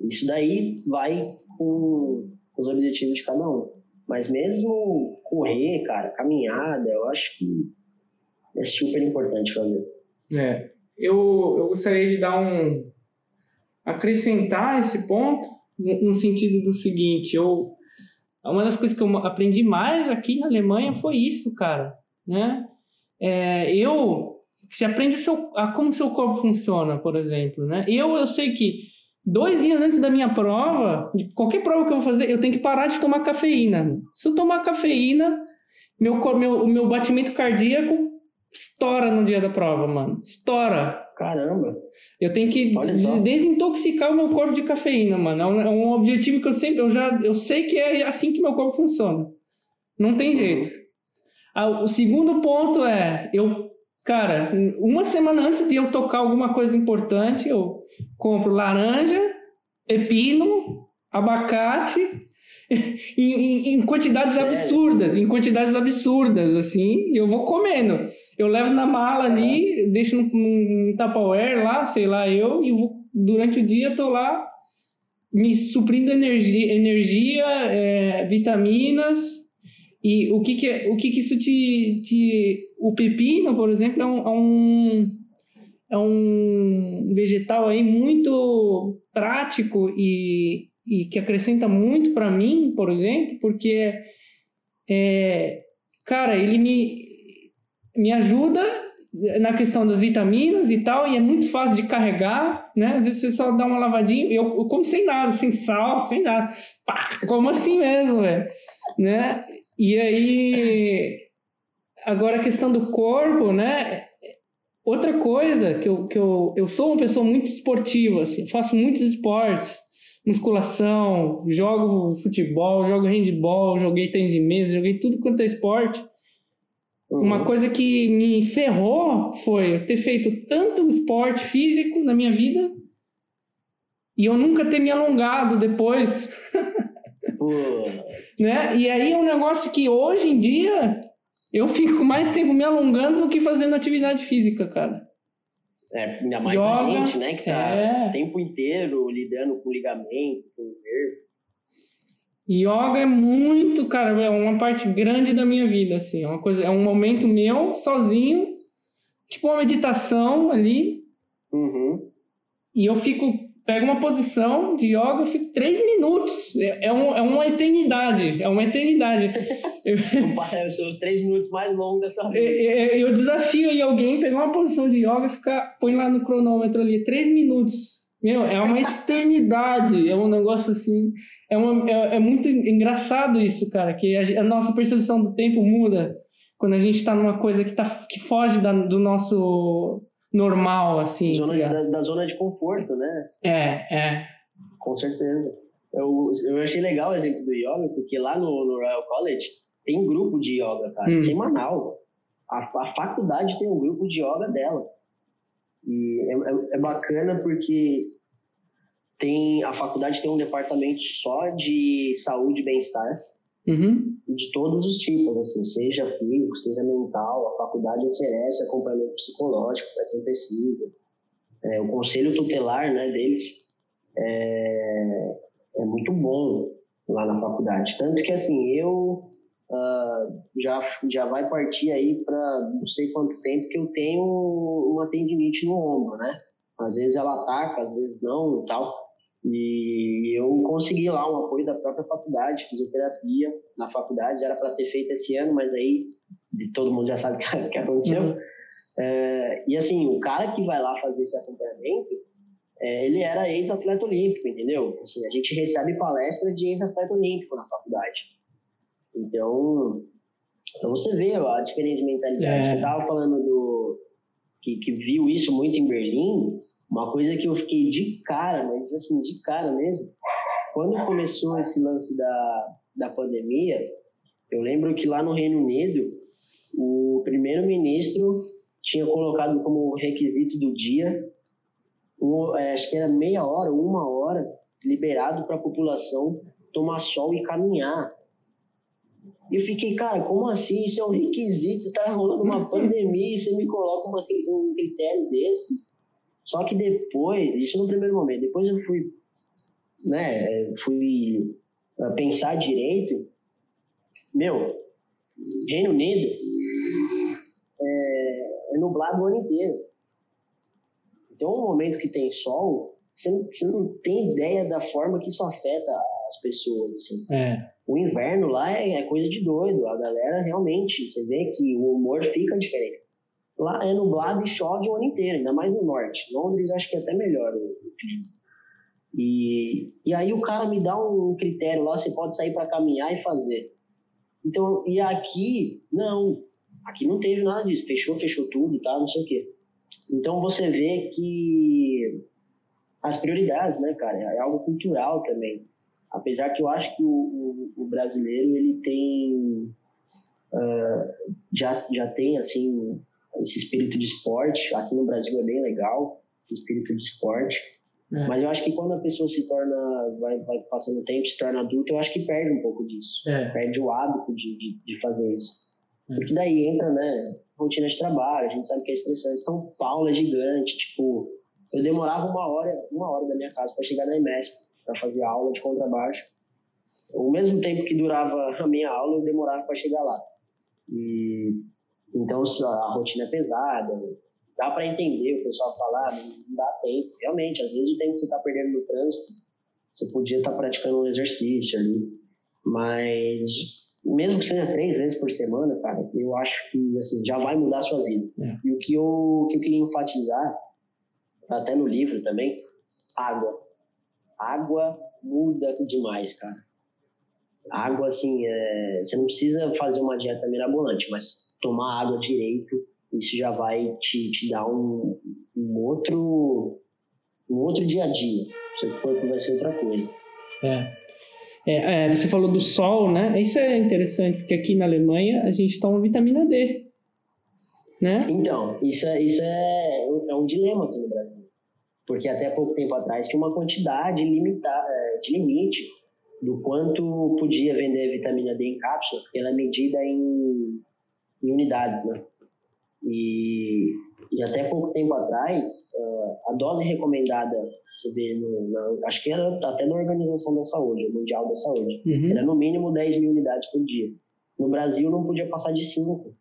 Isso daí vai com os objetivos de cada um. Mas mesmo correr, cara, caminhada, eu acho que é super importante fazer. É. Eu, eu gostaria de dar um. acrescentar esse ponto no sentido do seguinte: eu uma das coisas que eu aprendi mais aqui na Alemanha foi isso, cara, né? É, eu, você aprende seu, a como seu corpo funciona, por exemplo, né? Eu, eu sei que dois dias antes da minha prova, qualquer prova que eu vou fazer, eu tenho que parar de tomar cafeína. Se eu tomar cafeína, meu, meu, meu batimento cardíaco estoura no dia da prova, mano. Estoura. Caramba. Eu tenho que desintoxicar o meu corpo de cafeína, mano. É um, é um, objetivo que eu sempre, eu já, eu sei que é assim que meu corpo funciona. Não tem uhum. jeito. Ah, o segundo ponto é, eu, cara, uma semana antes de eu tocar alguma coisa importante, eu compro laranja, pepino, abacate em, em, em, quantidades Sério? absurdas, em quantidades absurdas, assim, eu vou comendo. Eu levo na mala ali, deixo no, no Tupperware lá, sei lá, eu, e vou, durante o dia tô lá me suprindo energia, energia é, vitaminas, e o que que, o que, que isso te, te... O pepino, por exemplo, é um, é um, é um vegetal aí muito prático e e que acrescenta muito para mim, por exemplo, porque é, cara, ele me, me ajuda na questão das vitaminas e tal, e é muito fácil de carregar, né? Às vezes você só dá uma lavadinha, eu, eu como sem nada, sem sal, sem nada. Pá, como assim mesmo, velho? Né? E aí, agora a questão do corpo, né? Outra coisa que eu, que eu, eu sou uma pessoa muito esportiva, assim, faço muitos esportes, musculação, jogo futebol, jogo handball, joguei tênis de mesa, joguei tudo quanto é esporte. Uhum. Uma coisa que me ferrou foi ter feito tanto esporte físico na minha vida e eu nunca ter me alongado depois. né? E aí é um negócio que hoje em dia eu fico mais tempo me alongando do que fazendo atividade física, cara. É, ainda mais Yoga, pra gente, né? Que tá é. o tempo inteiro lidando com ligamento, com nervo. Yoga é muito, cara, é uma parte grande da minha vida, assim. É uma coisa, é um momento meu, sozinho, tipo uma meditação ali. Uhum. E eu fico pego uma posição de yoga, eu fico três minutos. É, é, um, é uma eternidade. É uma eternidade. São os três minutos mais longos da sua vida. É, é, eu desafio aí alguém pegar uma posição de yoga e ficar. Põe lá no cronômetro ali, três minutos. Meu, é uma eternidade. É um negócio assim. É, uma, é, é muito engraçado isso, cara, que a, a, nossa percepção do tempo muda quando a gente está numa coisa que, tá, que foge da, do nosso normal, assim. Zona, da, da, zona de conforto, né? É, é. Com certeza. Eu, eu achei legal o exemplo do yoga, porque lá no, no Royal College tem um grupo de yoga, cara, hum. semanal. A, a faculdade tem um grupo de yoga dela. E é, é, é bacana porque tem a faculdade tem um departamento só de saúde e bem-estar. Uhum. De todos os tipos, assim, seja físico, seja mental, a faculdade oferece acompanhamento psicológico para quem precisa. é, o conselho tutelar né, deles é, é muito bom lá na faculdade. Tanto que, assim, eu uh, já, já vai partir aí para não sei quanto tempo que eu tenho uma tendinite no ombro, né? Às vezes ela ataca, às vezes não e tal. E eu consegui lá um apoio da própria faculdade, fisioterapia na faculdade, era para ter feito esse ano, mas aí todo mundo já sabe o que aconteceu. Uhum. É, e assim, o cara que vai lá fazer esse acompanhamento, é, ele era ex-atleta olímpico, entendeu? Assim, a gente recebe palestra de ex-atleta olímpico na faculdade. Então, então você vê a diferença de mentalidade. É. Você estava falando do que, que viu isso muito em Berlim, uma coisa que eu fiquei de cara, mas assim, de cara mesmo. Quando começou esse lance da, da pandemia, eu lembro que lá no Reino Unido, o primeiro-ministro tinha colocado como requisito do dia, um, é, acho que era meia hora, uma hora, liberado para a população tomar sol e caminhar. E eu fiquei, cara, como assim? Isso é um requisito, está rolando uma pandemia e você me coloca uma, um critério desse? Só que depois, isso no primeiro momento, depois eu fui, né, fui ah, pensar direito, meu, Reino Unido é, é nublado o ano inteiro. Então, um momento que tem sol, você não, você não, tem ideia da forma que isso afeta as pessoas. Assim. É. O inverno lá é, é, coisa de doido. A galera realmente, você vê que o humor fica diferente. Lá é nublado e chove o ano inteiro, ainda mais no norte. Londres acho que é até melhor o, clima. E, e aí o cara me dá um critério lá, você pode sair para caminhar e fazer. Então, e aqui, não. Aqui não teve nada disso. Fechou, fechou tudo, tá? Não sei o quê. Então você vê que as prioridades, né, cara, é algo cultural também. Apesar que eu acho que o, o, o brasileiro ele tem uh, já já tem assim esse espírito de esporte. Aqui no Brasil é bem legal, o espírito de esporte. É. Mas eu acho que quando a pessoa se torna, vai, vai passando o tempo, se torna adulta, eu acho que perde um pouco disso. É. Perde o hábito de, de, de fazer isso. É. Porque daí entra, né, rotina de trabalho, a gente sabe que é estressante. São Paulo é gigante, tipo, eu demorava uma hora, uma hora da minha casa para chegar na EMESP, para fazer aula de contrabaixo. O mesmo tempo que durava a minha aula, eu demorava para chegar lá. E então, a rotina é pesada, dá para entender o pessoal falar, não dá tempo. Realmente, às vezes o tempo que você está perdendo no trânsito, você podia estar tá praticando um exercício ali. Mas, mesmo que seja três vezes por semana, cara, eu acho que assim, já vai mudar a sua vida. É. E o que eu, que eu queria enfatizar, tá até no livro também, água. Água muda demais, cara. Água, assim, é, você não precisa fazer uma dieta mirabolante, mas tomar água direito, isso já vai te, te dar um, um outro um outro dia a dia. Seu corpo vai ser outra coisa. É. É, é, você falou do sol, né? Isso é interessante, porque aqui na Alemanha a gente toma vitamina D. Né? Então, isso, é, isso é, é um dilema aqui no Brasil. Porque até pouco tempo atrás tinha uma quantidade limitada, é, de limite do quanto podia vender vitamina D em cápsula, porque ela é medida em em unidades, né? E, e até pouco tempo atrás, uh, a dose recomendada, você vê, no, na, acho que era até na Organização da Saúde, Mundial da Saúde, uhum. era no mínimo 10 mil unidades por dia. No Brasil não podia passar de 5.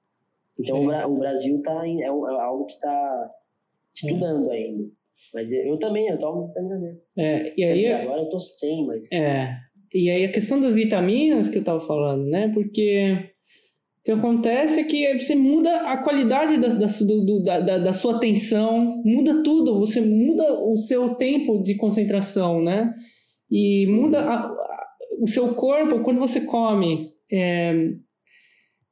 Então o, o, Brasil tá em, é, é, algo que está estudando ainda. Mas eu, eu, também, eu tomo vitamina D. É, e aí, dizer, agora eu tô sem, mas... É, e aí a questão das vitaminas que eu tava falando, né? Porque o que acontece é que você muda a qualidade da, da, do, da, da, sua atenção, muda tudo, você muda o seu tempo de concentração, né? E muda a, a, o seu corpo quando você come é,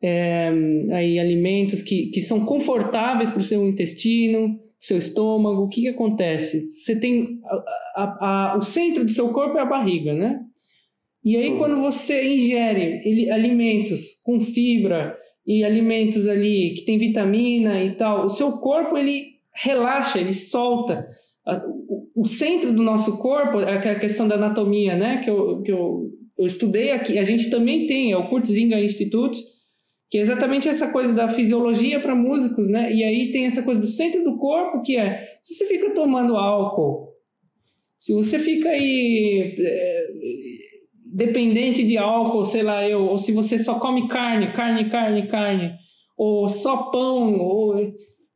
é, aí, alimentos que, que são confortáveis para o seu intestino, seu estômago. O que, que acontece? Você tem a, o centro do seu corpo é a barriga, né? E aí, quando você ingere ele, alimentos com fibra e alimentos ali que tem vitamina e tal, o seu corpo ele relaxa, ele solta. O, o centro do nosso corpo, é a questão da anatomia, né, que eu, que eu, eu estudei aqui, a gente também tem, é o Kurtzinger Institute, que é exatamente essa coisa da fisiologia para músicos, né? E aí tem essa coisa do centro do corpo, que é, se você fica tomando álcool, se você fica aí é, dependente de álcool, sei lá eu, ou se você só come carne, carne, carne, carne, ou só pão, ou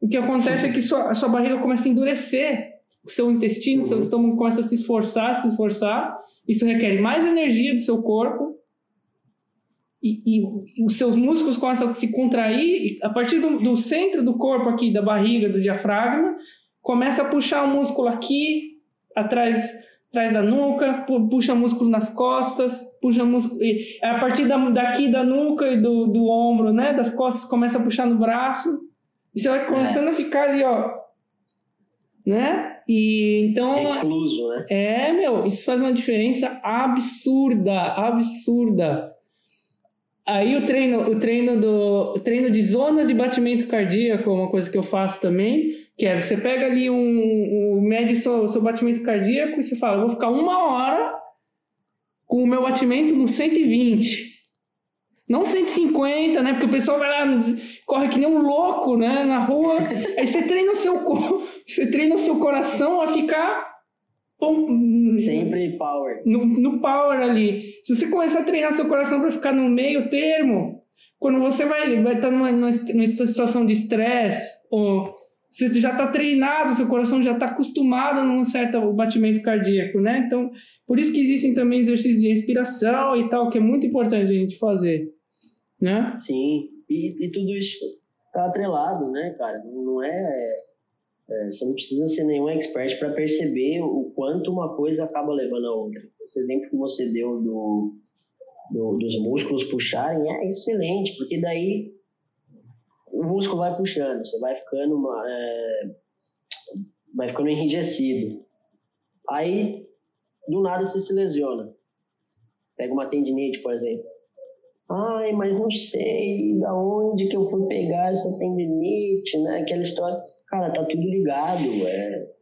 o que acontece é que sua, a sua barriga começa a endurecer, o seu intestino, seu uhum. estômago começa a se esforçar, se esforçar, isso requer mais energia do seu corpo, e, e, os seus músculos começam a se contrair, a partir do, do, centro do corpo aqui, da barriga, do diafragma, começa a puxar o músculo aqui, atrás, atrás da nuca, puxa músculo nas costas, puxa músculo... E a partir da, daqui da nuca e do, do ombro, né, das costas, começa a puxar no braço, e você vai começando é. a ficar ali, ó, né? E então. Recluso, né? É, meu, isso faz uma diferença absurda, absurda. Aí o treino, o treino do o treino de zonas de batimento cardíaco é uma coisa que eu faço também, que é você pega ali um, um mede seu, seu batimento cardíaco e você fala, vou ficar uma hora com o meu batimento no 120. Não 150, né? Porque o pessoal vai lá, corre que nem um louco, né? Na rua. Aí você treina o seu, você treina o seu coração a ficar Sempre power. No, no power ali. Se você começar a treinar seu coração para ficar no meio termo, quando você vai, vai estar tá numa, numa, numa situação de estresse, ou você já está treinado, seu coração já está acostumado a um certo batimento cardíaco, né? Então, por isso que existem também exercícios de respiração e tal, que é muito importante a gente fazer, né? Sim, e, e tudo isso está atrelado, né, cara? Não é é, você não precisa ser nenhum expert para perceber o quanto uma coisa acaba levando a outra. Esse exemplo que você deu do, do, dos músculos puxarem é excelente, porque daí o músculo vai puxando, você vai ficando, é, vai ficando enrijecido. Aí, do nada, você se lesiona. Pega uma tendinite, por exemplo. Ai, mas não sei da onde que eu fui pegar essa tendinite, né? Aquela história. Cara, tá tudo ligado. É...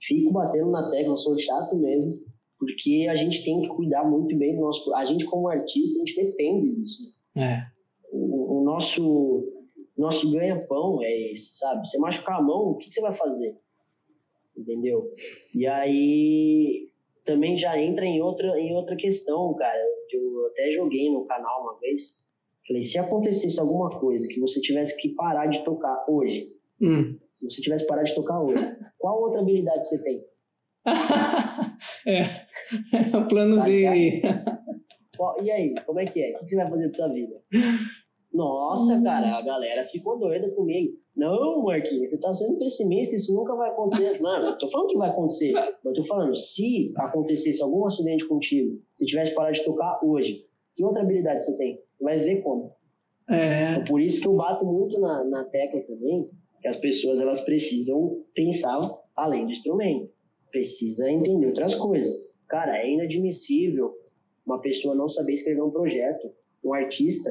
Fico batendo na tecla, sou chato mesmo, porque a gente tem que cuidar muito bem do nosso. A gente, como artista, a gente depende disso. É. O, o nosso, nosso ganha-pão é esse, sabe? Você machucar a mão, o que, que você vai fazer? Entendeu? E aí também já entra em outra, em outra questão, cara. Eu até joguei no canal uma vez. Falei, se acontecesse alguma coisa que você tivesse que parar de tocar hoje, hum. se você tivesse parar de tocar hoje, qual outra habilidade você tem? é, o plano tá B aí. E aí, como é que é? O que você vai fazer da sua vida? Nossa, cara, a galera ficou doida comigo. Não, Marquinhos, você tá sendo pessimista, isso nunca vai acontecer. Não, eu tô falando que vai acontecer. Eu tô falando, se acontecesse algum acidente contigo, se tivesse parado de tocar hoje, que outra habilidade você tem? Vai ver como. É. Então, por isso que eu bato muito na, na tecla também, que as pessoas elas precisam pensar além do instrumento. Precisa entender outras coisas. Cara, é inadmissível uma pessoa não saber escrever um projeto. Um artista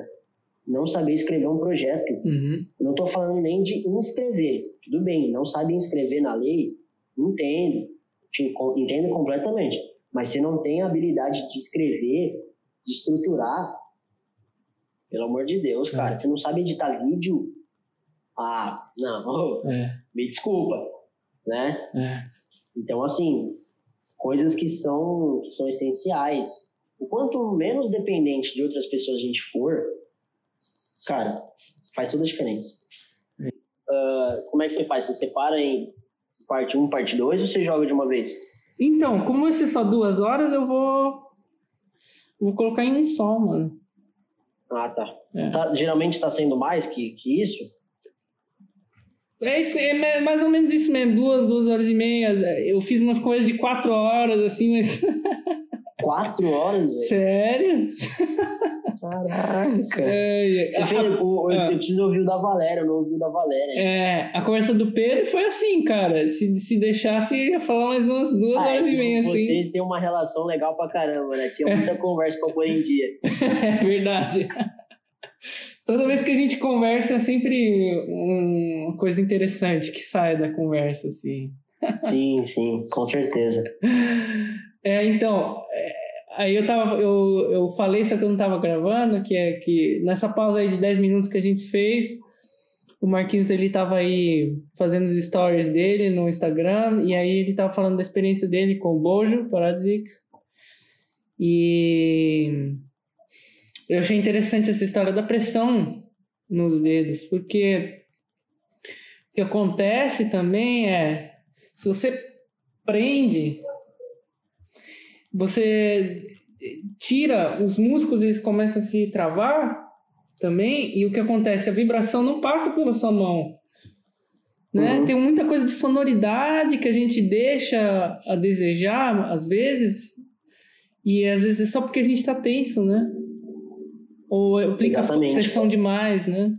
não saber escrever um projeto. Uhum. Não estou falando nem de inscrever. Tudo bem, não sabe inscrever na lei? Entendo. Entendo completamente. Mas se não tem a habilidade de escrever, de estruturar, pelo amor de Deus, é. cara, você não sabe editar vídeo? Ah, não, é. me desculpa, né? É. Então, assim, coisas que são, que são essenciais. O quanto menos dependente de outras pessoas a gente for, Cara, faz toda a diferença. Uh, como é que você faz? Você separa em parte 1, parte 2 ou você joga de uma vez? Então, como vai ser só duas horas, eu vou. Vou colocar em um só, mano. Ah, tá. É. tá geralmente tá sendo mais que, que isso? É, isso, é mais ou menos isso mesmo, duas, duas horas e meia. Eu fiz umas coisas de quatro horas, assim, mas. Quatro horas? Véio? Sério? Caraca. É, é. Fez, o, eu, eu preciso ouvir o da Valéria, eu não ouvi o da Valéria. É, a conversa do Pedro foi assim, cara. Se, se deixasse, ia falar mais umas duas ah, horas e meia, vocês assim. Vocês têm uma relação legal pra caramba, né? Tinha muita conversa pra pôr em dia. é verdade. Toda vez que a gente conversa é sempre uma coisa interessante que sai da conversa, assim. Sim, sim, com certeza. É, então, é, Aí eu tava, eu, eu falei, só que eu não tava gravando, que é que nessa pausa aí de 10 minutos que a gente fez, o Marquinhos ele tava aí fazendo os stories dele no Instagram, e aí ele tava falando da experiência dele com o Bojo Paradzik. E eu achei interessante essa história da pressão nos dedos, porque o que acontece também é, se você prende você tira os músculos, eles começam a se travar também, e o que acontece? A vibração não passa pela sua mão. Né? Uhum. Tem muita coisa de sonoridade que a gente deixa a desejar, às vezes, e às vezes é só porque a gente está tenso, né? Ou aplica Exatamente. pressão demais, né?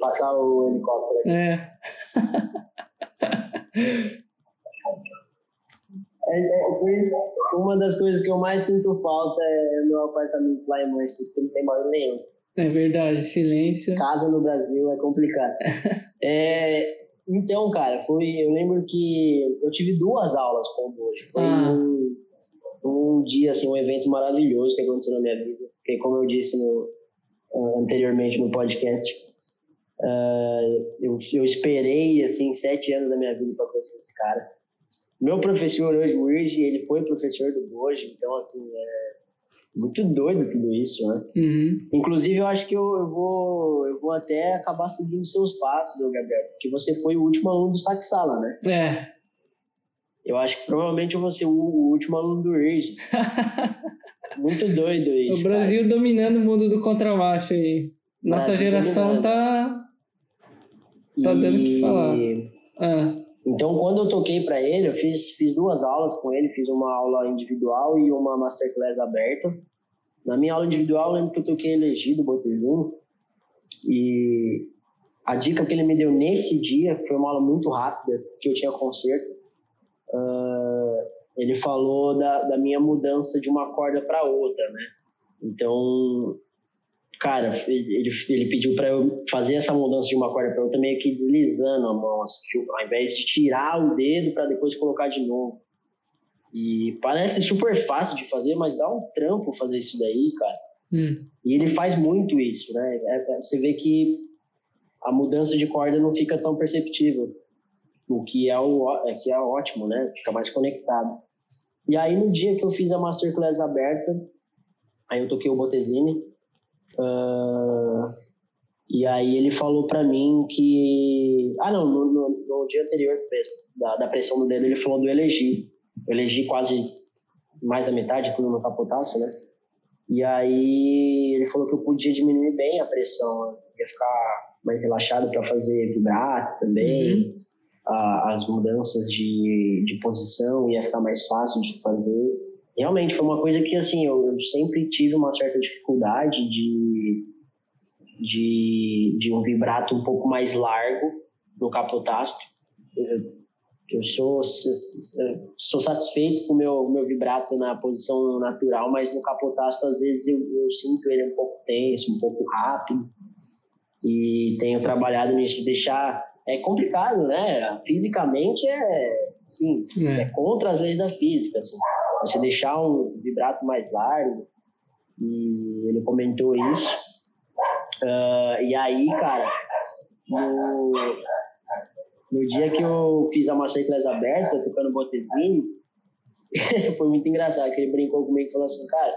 Passar o helicóptero aqui. É. É, é, por isso, uma das coisas que eu mais sinto falta é meu apartamento lá em Manchester, porque não tem barulho nenhum. É verdade, silêncio. Casa no Brasil é complicado. é, então, cara, foi. Eu lembro que eu tive duas aulas com o Bojo. Foi ah. um, um dia, assim, um evento maravilhoso que aconteceu na minha vida. Porque, como eu disse no, uh, anteriormente no podcast, uh, eu, eu esperei, assim, sete anos da minha vida para conhecer esse cara. Meu professor hoje, o Irgi, ele foi professor do Boji, então, assim, é muito doido tudo isso, né? Uhum. Inclusive, eu acho que eu, eu, vou, eu vou até acabar seguindo seus passos, Gabriel, porque você foi o último aluno do Saxala, né? É. Eu acho que provavelmente eu vou ser o, o último aluno do Irgi. muito doido isso. O Brasil cara. dominando o mundo do contrabaixo aí. Nossa Brasil geração dominando. tá. Tá e... dando o que falar. Ah. Então, quando eu toquei para ele, eu fiz, fiz duas aulas com ele, fiz uma aula individual e uma masterclass aberta. Na minha aula individual, eu lembro que eu toquei elegido Botezinho e a dica que ele me deu nesse dia, foi uma aula muito rápida, que eu tinha concerto, uh, ele falou da, da minha mudança de uma corda para outra, né? Então, cara, ele, ele pediu para eu fazer essa mudança de uma corda para outra meio que deslizando a mão, assim, ao invés de tirar o dedo para depois colocar de novo. E parece super fácil de fazer, mas dá um trampo fazer isso daí, cara. Hum. E ele faz muito isso, né? É, é, você vê que a mudança de corda não fica tão perceptível, o que é, o, é, que é ótimo, né? Fica mais conectado. E aí, no dia que eu fiz a Masterclass aberta, aí eu toquei o Botezine, Uh, e aí ele falou para mim que. Ah, não, no, no, no, dia anterior mesmo, da, da pressão do dedo, ele falou do elegi. Eu elegi quase mais da metade, tudo no capotaço, né? E aí ele falou que eu podia diminuir bem a pressão, ia ficar mais relaxado para fazer vibrato também. Uhum. A, as mudanças de, de posição ia ficar mais fácil de fazer realmente foi uma coisa que assim eu, eu sempre tive uma certa dificuldade de, de, de um vibrato um pouco mais largo no capotasto. Eu, eu sou, sou satisfeito com o meu, meu vibrato na posição natural, mas no capotasto às vezes eu, eu sinto ele um pouco tenso, um pouco rápido. E tenho trabalhado nisso de deixar. É complicado, né? Fisicamente é, assim, é. é contra as leis da física. Assim você deixar um vibrato mais largo. E ele comentou isso. Uh, e aí, cara, no, no dia que eu fiz a Masterclass aberta, tocando Botezine, foi muito engraçado, que ele brincou comigo e falou assim, cara,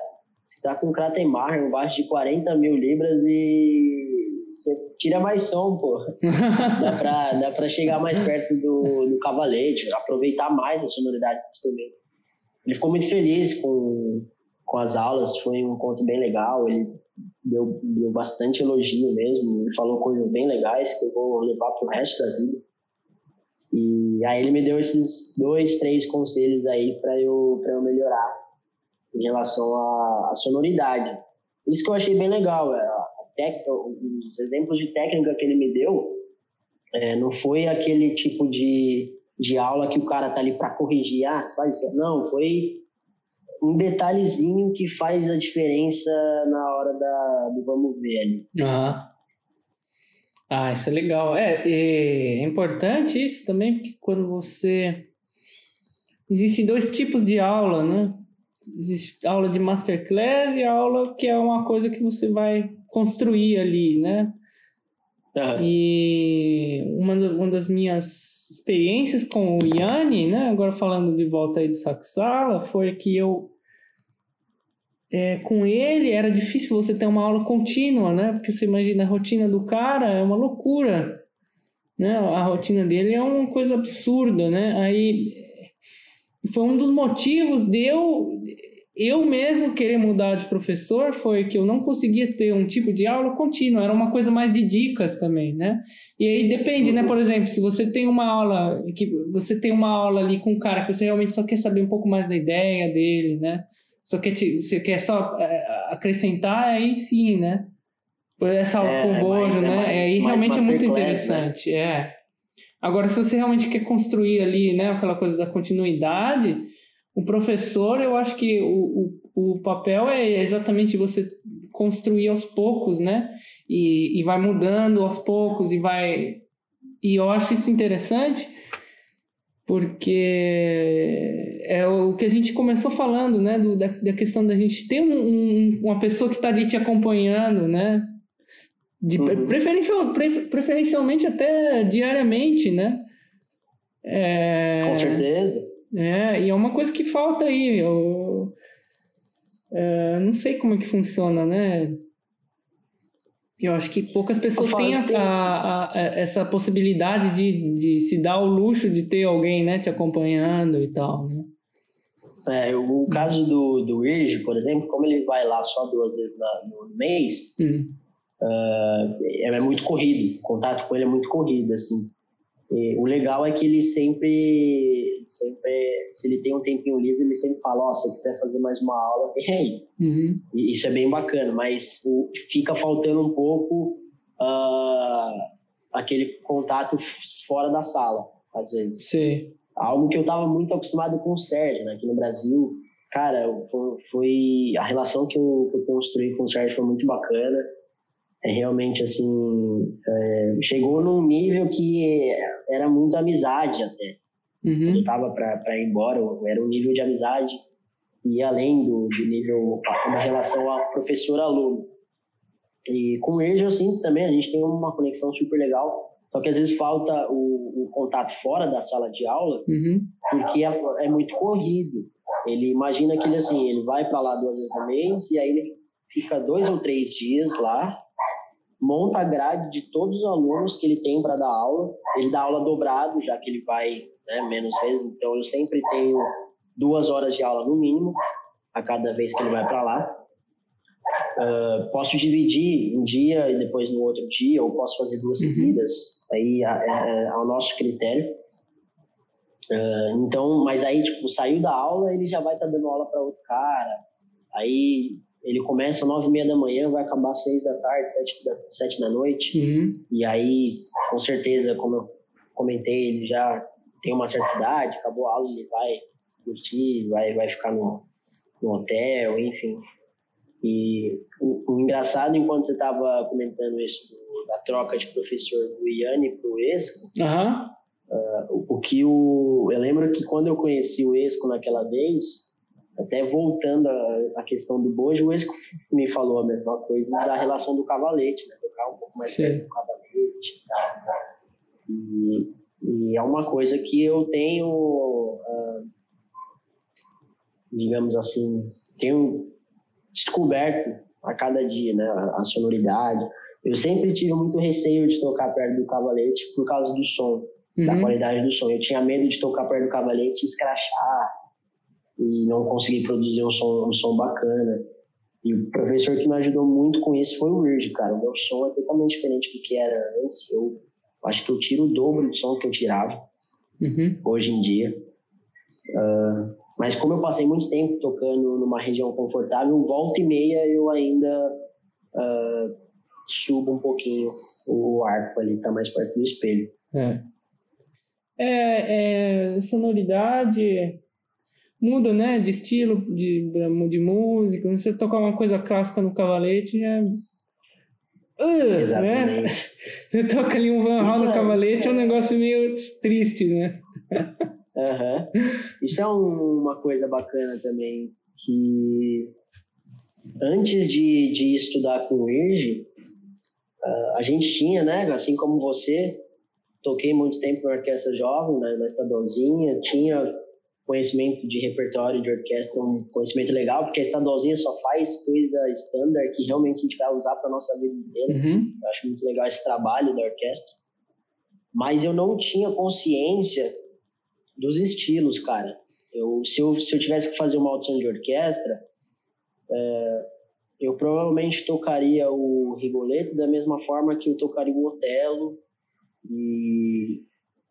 você tá com um Kratenmar, um baixo de 40 mil libras e você tira mais som, pô. dá, pra, dá pra chegar mais perto do, do cavalete, aproveitar mais a sonoridade do instrumento ele ficou muito feliz com, com as aulas, foi um encontro bem legal, ele deu, deu bastante elogio mesmo, ele falou coisas bem legais que eu vou levar pro resto da vida. E aí ele me deu esses dois, três conselhos aí para eu, eu melhorar em relação à, à, sonoridade. Isso que eu achei bem legal, é, os exemplos de técnica que ele me deu é, não foi aquele tipo de de aula que o cara tá ali para corrigir, ah, você faz isso. Não, foi um detalhezinho que faz a diferença na hora da, do vamos ver ali. Ah. ah, isso é legal. É, é importante isso também, porque quando você. Existem dois tipos de aula, né? existe aula de masterclass e aula que é uma coisa que você vai construir ali, né? Uhum. E uma, uma das minhas experiências com o Yanni, né? Agora falando de volta aí do Saxala, foi que eu é, com ele era difícil você ter uma aula contínua, né? Porque você imagina a rotina do cara é uma loucura, né? A rotina dele é uma coisa absurda, né? Aí foi um dos motivos de eu eu mesmo querer mudar de professor foi que eu não conseguia ter um tipo de aula contínua, era uma coisa mais de dicas também, né? E aí depende, né? Por exemplo, se você tem uma aula que você tem uma aula ali com um cara que você realmente só quer saber um pouco mais da ideia dele, né? Só quer te, você quer só é, acrescentar, aí sim, né? Por essa aula é, com o Bojo, é né? Mais, aí realmente é muito né? interessante, né? é. Agora, se você realmente quer construir ali, né, aquela coisa da continuidade, o professor, eu acho que o, o, o papel é exatamente você construir aos poucos, né? E, e vai mudando aos poucos e vai. E eu acho isso interessante porque é o que a gente começou falando, né? Do, da, da questão da gente ter um, um, uma pessoa que está ali te acompanhando, né? De, uhum. preferencial, preferencialmente até diariamente, né? É... Com certeza. É, e é uma coisa que falta aí. Eu é, não sei como é que funciona, né? Eu acho que poucas pessoas têm a, a, a, essa possibilidade de, de se dar o luxo de ter alguém né, te acompanhando e tal, né? É, o caso do, do Irge, por exemplo, como ele vai lá só duas vezes no mês, hum. uh, é, muito corrido, o contato com ele é muito corrido, assim. E o legal é que ele sempre, sempre, se ele tem um tempinho livre, ele sempre fala, ó, oh, se você quiser fazer mais uma aula, vem aí. Uhum. Isso é bem bacana, mas o, fica faltando um pouco uh, aquele contato fora da sala, às vezes. Sim. Algo que eu estava muito acostumado com o Sérgio, né? Aqui no Brasil, cara, foi, foi a relação que eu, que eu construí com o Sérgio foi muito bacana é realmente assim é, chegou num nível que era muito amizade até uhum. quando eu tava para ir embora era um nível de amizade e além do, do nível da relação a professor aluno e com ele eu sinto também a gente tem uma conexão super legal só que às vezes falta o, o contato fora da sala de aula uhum. porque é, é, muito corrido ele imagina que ele assim ele vai para lá duas vezes no mês e aí ele fica dois ou três dias lá monta a grade de todos os alunos que ele tem para dar aula. Ele dá aula dobrado, já que ele vai né, menos vezes, então eu sempre tenho duas horas de aula no mínimo a cada vez que ele vai para lá. Uh, posso dividir um dia e depois no outro dia, ou posso fazer duas uhum. seguidas, aí é, é, é, ao nosso critério. Uh, então, mas aí, tipo, saiu da aula, ele já vai estar tá dando aula para outro cara. Aí ele começa às nove e meia da manhã, vai acabar às seis da tarde, sete da, sete da noite. Uhum. E aí, com certeza, como eu comentei, ele já tem uma certa idade, acabou a aula, ele vai curtir, vai, vai ficar no, no hotel, enfim. E o, o engraçado, enquanto você estava comentando isso da troca de professor do Iane para o Esco, uhum. uh, o, o que o... Eu lembro que quando eu conheci o Esco naquela vez, até voltando à questão do bojo, o Esco me falou a mesma coisa da relação do cavalete, né? Tocar um pouco mais Sim. perto do cavalete e tal. E, e, é uma coisa que eu tenho, uh, digamos assim, tenho descoberto a cada dia, né? A sonoridade. Eu sempre tive muito receio de tocar perto do cavalete por causa do som, uhum. da qualidade do som. Eu tinha medo de tocar perto do cavalete e escrachar e não consegui produzir um som, um som bacana. E o professor que me ajudou muito com isso foi o Virgil, cara. O meu som é totalmente diferente do que era antes. Eu acho que eu tiro o dobro do som que eu tirava uhum. hoje em dia. Uh, mas como eu passei muito tempo tocando numa região confortável, volta e meia eu ainda uh, subo um pouquinho o arco ali, tá mais perto do espelho. É. É, é sonoridade, muda, né, de estilo, de, de música. Você tocar uma coisa clássica no cavalete já. Uh, Exatamente. Né? Você toca ali um Van Hal no é, cavalete, é um negócio meio triste, né? Uhum. Isso é um, uma coisa bacana também que antes de, de estudar com o IRG, a gente tinha, né, assim como você, toquei muito tempo na orquestra jovem, na, na estadualzinha, tinha conhecimento de repertório de orquestra, um conhecimento legal, porque a estadualzinha só faz coisa standard que realmente a gente vai usar para nossa vida inteira. Uhum. Eu acho muito legal esse trabalho da orquestra. Mas eu não tinha consciência dos estilos, cara. Eu, se, eu, se eu tivesse que fazer uma audição de orquestra, é, eu provavelmente tocaria o Rigoletto da mesma forma que eu tocaria o Otelo e,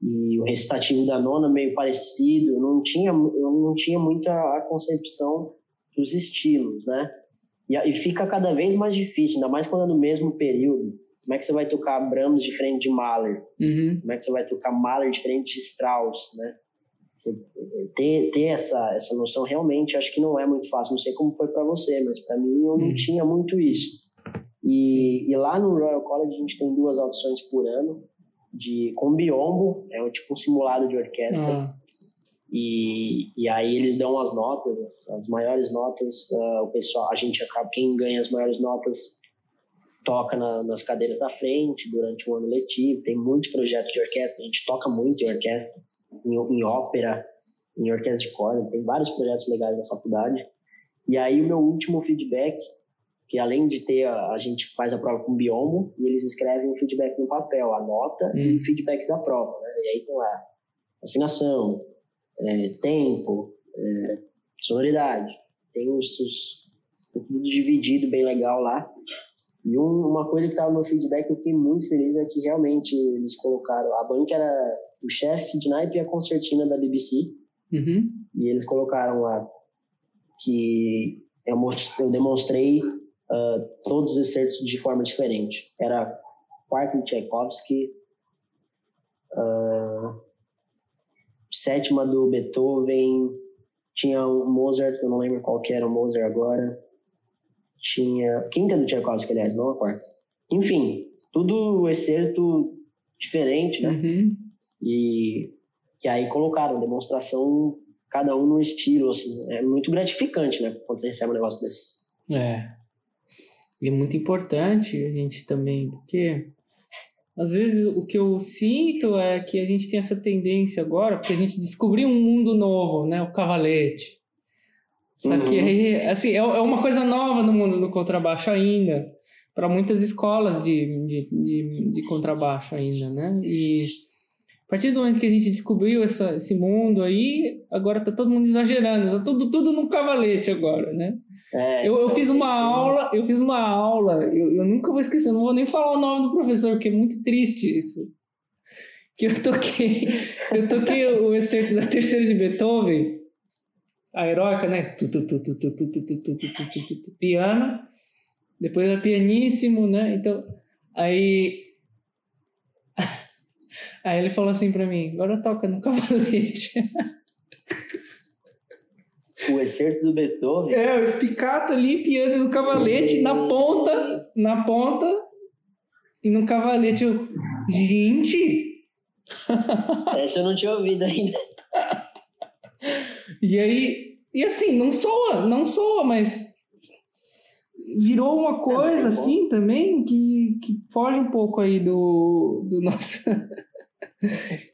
e o recitativo da nona meio parecido. Eu não tinha, eu não tinha muita a concepção dos estilos, né? E, e fica cada vez mais difícil, ainda mais quando é no mesmo período. Como é que você vai tocar Brahms diferente de Mahler? Uhum. Como é que você vai tocar Mahler diferente de Strauss, né? ter, ter essa, essa noção realmente acho que não é muito fácil. Não sei como foi para você, mas para mim eu não hum. tinha muito isso. E, e, lá no Royal College a gente tem duas audições por ano de com biombo, é tipo um simulado de orquestra. Ah. E, e aí eles dão as notas, as maiores notas, uh, o pessoal, a gente acaba, quem ganha as maiores notas toca na, nas cadeiras da frente durante o ano letivo, tem muito projeto de orquestra, a gente toca muito em orquestra em, em ópera, em orquestra de corda, tem vários projetos legais na faculdade. E aí o meu último feedback, que além de ter, a, a gente faz a prova com biombo, e eles escrevem o feedback no papel, a nota hum. e o feedback da prova, né? E aí tem lá afinação, é, tempo, é, sonoridade, tem os, os, tudo dividido bem legal lá. E um, uma coisa que estava no feedback, eu fiquei muito feliz, é que realmente eles colocaram, a banca era o chefe de naipe e a concertina da BBC. Uhum. E eles colocaram lá que eu, eu demonstrei uh, todos os excertos de forma diferente. Era quarto de Tchaikovsky, uh, sétima do Beethoven, tinha um Mozart, eu não lembro qual que era o Mozart agora, tinha quinta do Tchaikovsky, aliás, não a quarta. Enfim, tudo excerto diferente, né? Uhum. E, e aí colocaram demonstração, cada um no estilo, assim. É muito gratificante, né? Quando você recebe um negócio desse. É. E é muito importante a gente também, porque às vezes o que eu sinto é que a gente tem essa tendência agora, porque a gente descobriu um mundo novo, né? O cavalete. Só uhum. que aí, assim, é, é uma coisa nova no mundo do contrabaixo ainda, para muitas escolas de, de, de, de contrabaixo ainda, né? E partir do momento que a gente descobriu essa, esse mundo aí, agora tá todo mundo exagerando, tá tudo, tudo no cavalete agora, né? É, eu, eu fiz uma aula, eu fiz uma aula, eu, eu nunca vou esquecer, não vou nem falar o nome do professor, porque é muito triste isso. Que eu toquei, eu toquei o excerto da terceira de Beethoven, a heróica, né? Piano, depois é pianíssimo, né? Então, aí Aí ele falou assim pra mim: agora toca no cavalete. O excerto do Beethoven? É, o espicato ali, piano no cavalete, na ponta, na ponta, e no cavalete. Eu, gente! Essa eu não tinha ouvido ainda. e aí, e assim, não soa, não soa, mas virou uma coisa é, assim também que, que foge um pouco aí do, do nosso.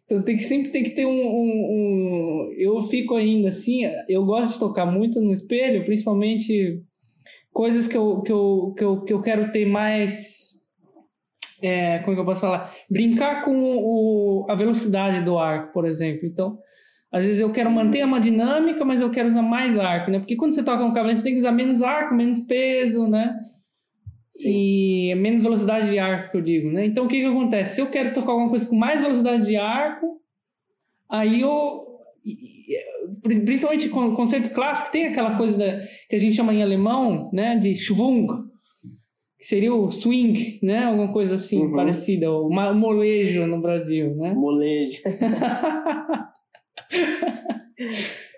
Então tem que sempre tem que ter um, um, um, Eu fico ainda assim, eu gosto de tocar muito no espelho, principalmente coisas que eu, que eu, que eu, que eu quero ter mais. É, como é que eu posso falar? Brincar com o, a velocidade do arco, por exemplo. Então, às vezes eu quero manter uma dinâmica, mas eu quero usar mais arco, né? Porque quando você toca um cavalo, você tem que usar menos arco, menos peso, né? E menos velocidade de arco, que eu digo, né? Então, o que que acontece? Se eu quero tocar alguma coisa com mais velocidade de arco, aí eu... Principalmente com o conceito clássico, tem aquela coisa da, que a gente chama em alemão, né? De Schwung, que seria o swing, né? Alguma coisa assim, uhum. parecida. O molejo no Brasil, né? Molejo.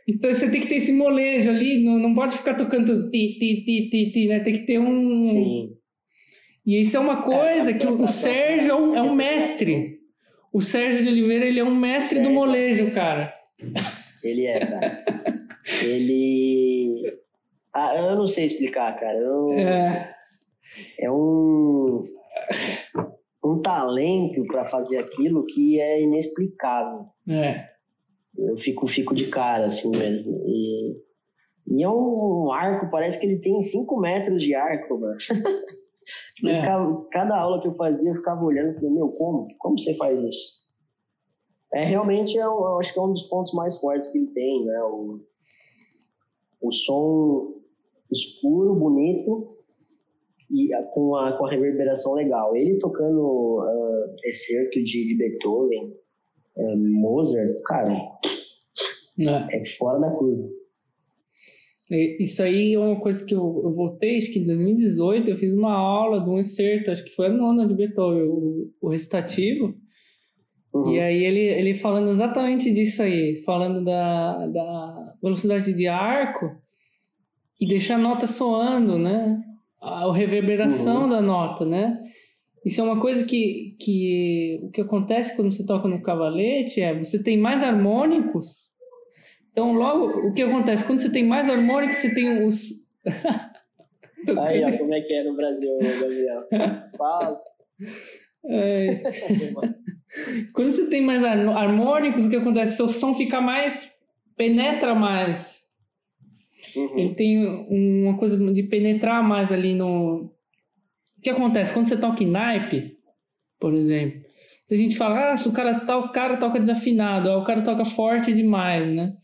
Então você tem que ter esse molejo ali, não, não pode ficar tocando ti, ti, ti, ti, ti, né? Tem que ter um. Sim. E isso é uma coisa é, que o, o Sérgio é um, é um, mestre. O Sérgio de Oliveira, ele é um mestre é, do molejo, cara. Ele é, cara. ele. Ah, eu não sei explicar, cara. Eu... É. É um um talento para fazer aquilo que é inexplicável. É. Eu fico, fico de cara, assim mesmo. E, e é um, um arco, parece que ele tem 5 metros de arco, mano. É. Ficava, cada aula que eu fazia, eu ficava olhando e falei, meu, como? Como você faz isso? É realmente, eu, eu acho que é um dos pontos mais fortes que ele tem, né? O, o som escuro, bonito, e com a, com a reverberação legal. Ele tocando uh, excerto de, de Beethoven, uh, Mozart, cara, é. é fora da curva. Isso aí é uma coisa que eu, eu voltei, acho que em 2018 eu fiz uma aula de um excerto, acho que foi a nona de Beethoven, o, o recitativo. Uhum. E aí ele, ele falando exatamente disso aí, falando da, da velocidade de arco e deixar a nota soando, né? a reverberação uhum. da nota, né? Isso é uma coisa que, que o que acontece quando você toca no cavalete é você tem mais harmônicos. Então, logo, o que acontece? Quando você tem mais harmônicos, você tem os. Aí, ó, como é que é no Brasil, Gabriel? Fala. É. Quando você tem mais harmônicos, o que acontece? Seu som fica mais. penetra mais. Uhum. Ele tem uma coisa de penetrar mais ali no. O que acontece? Quando você toca em naipe, por exemplo, a gente fala, ah, se o cara, tal cara toca desafinado, ah, o cara toca forte demais, né?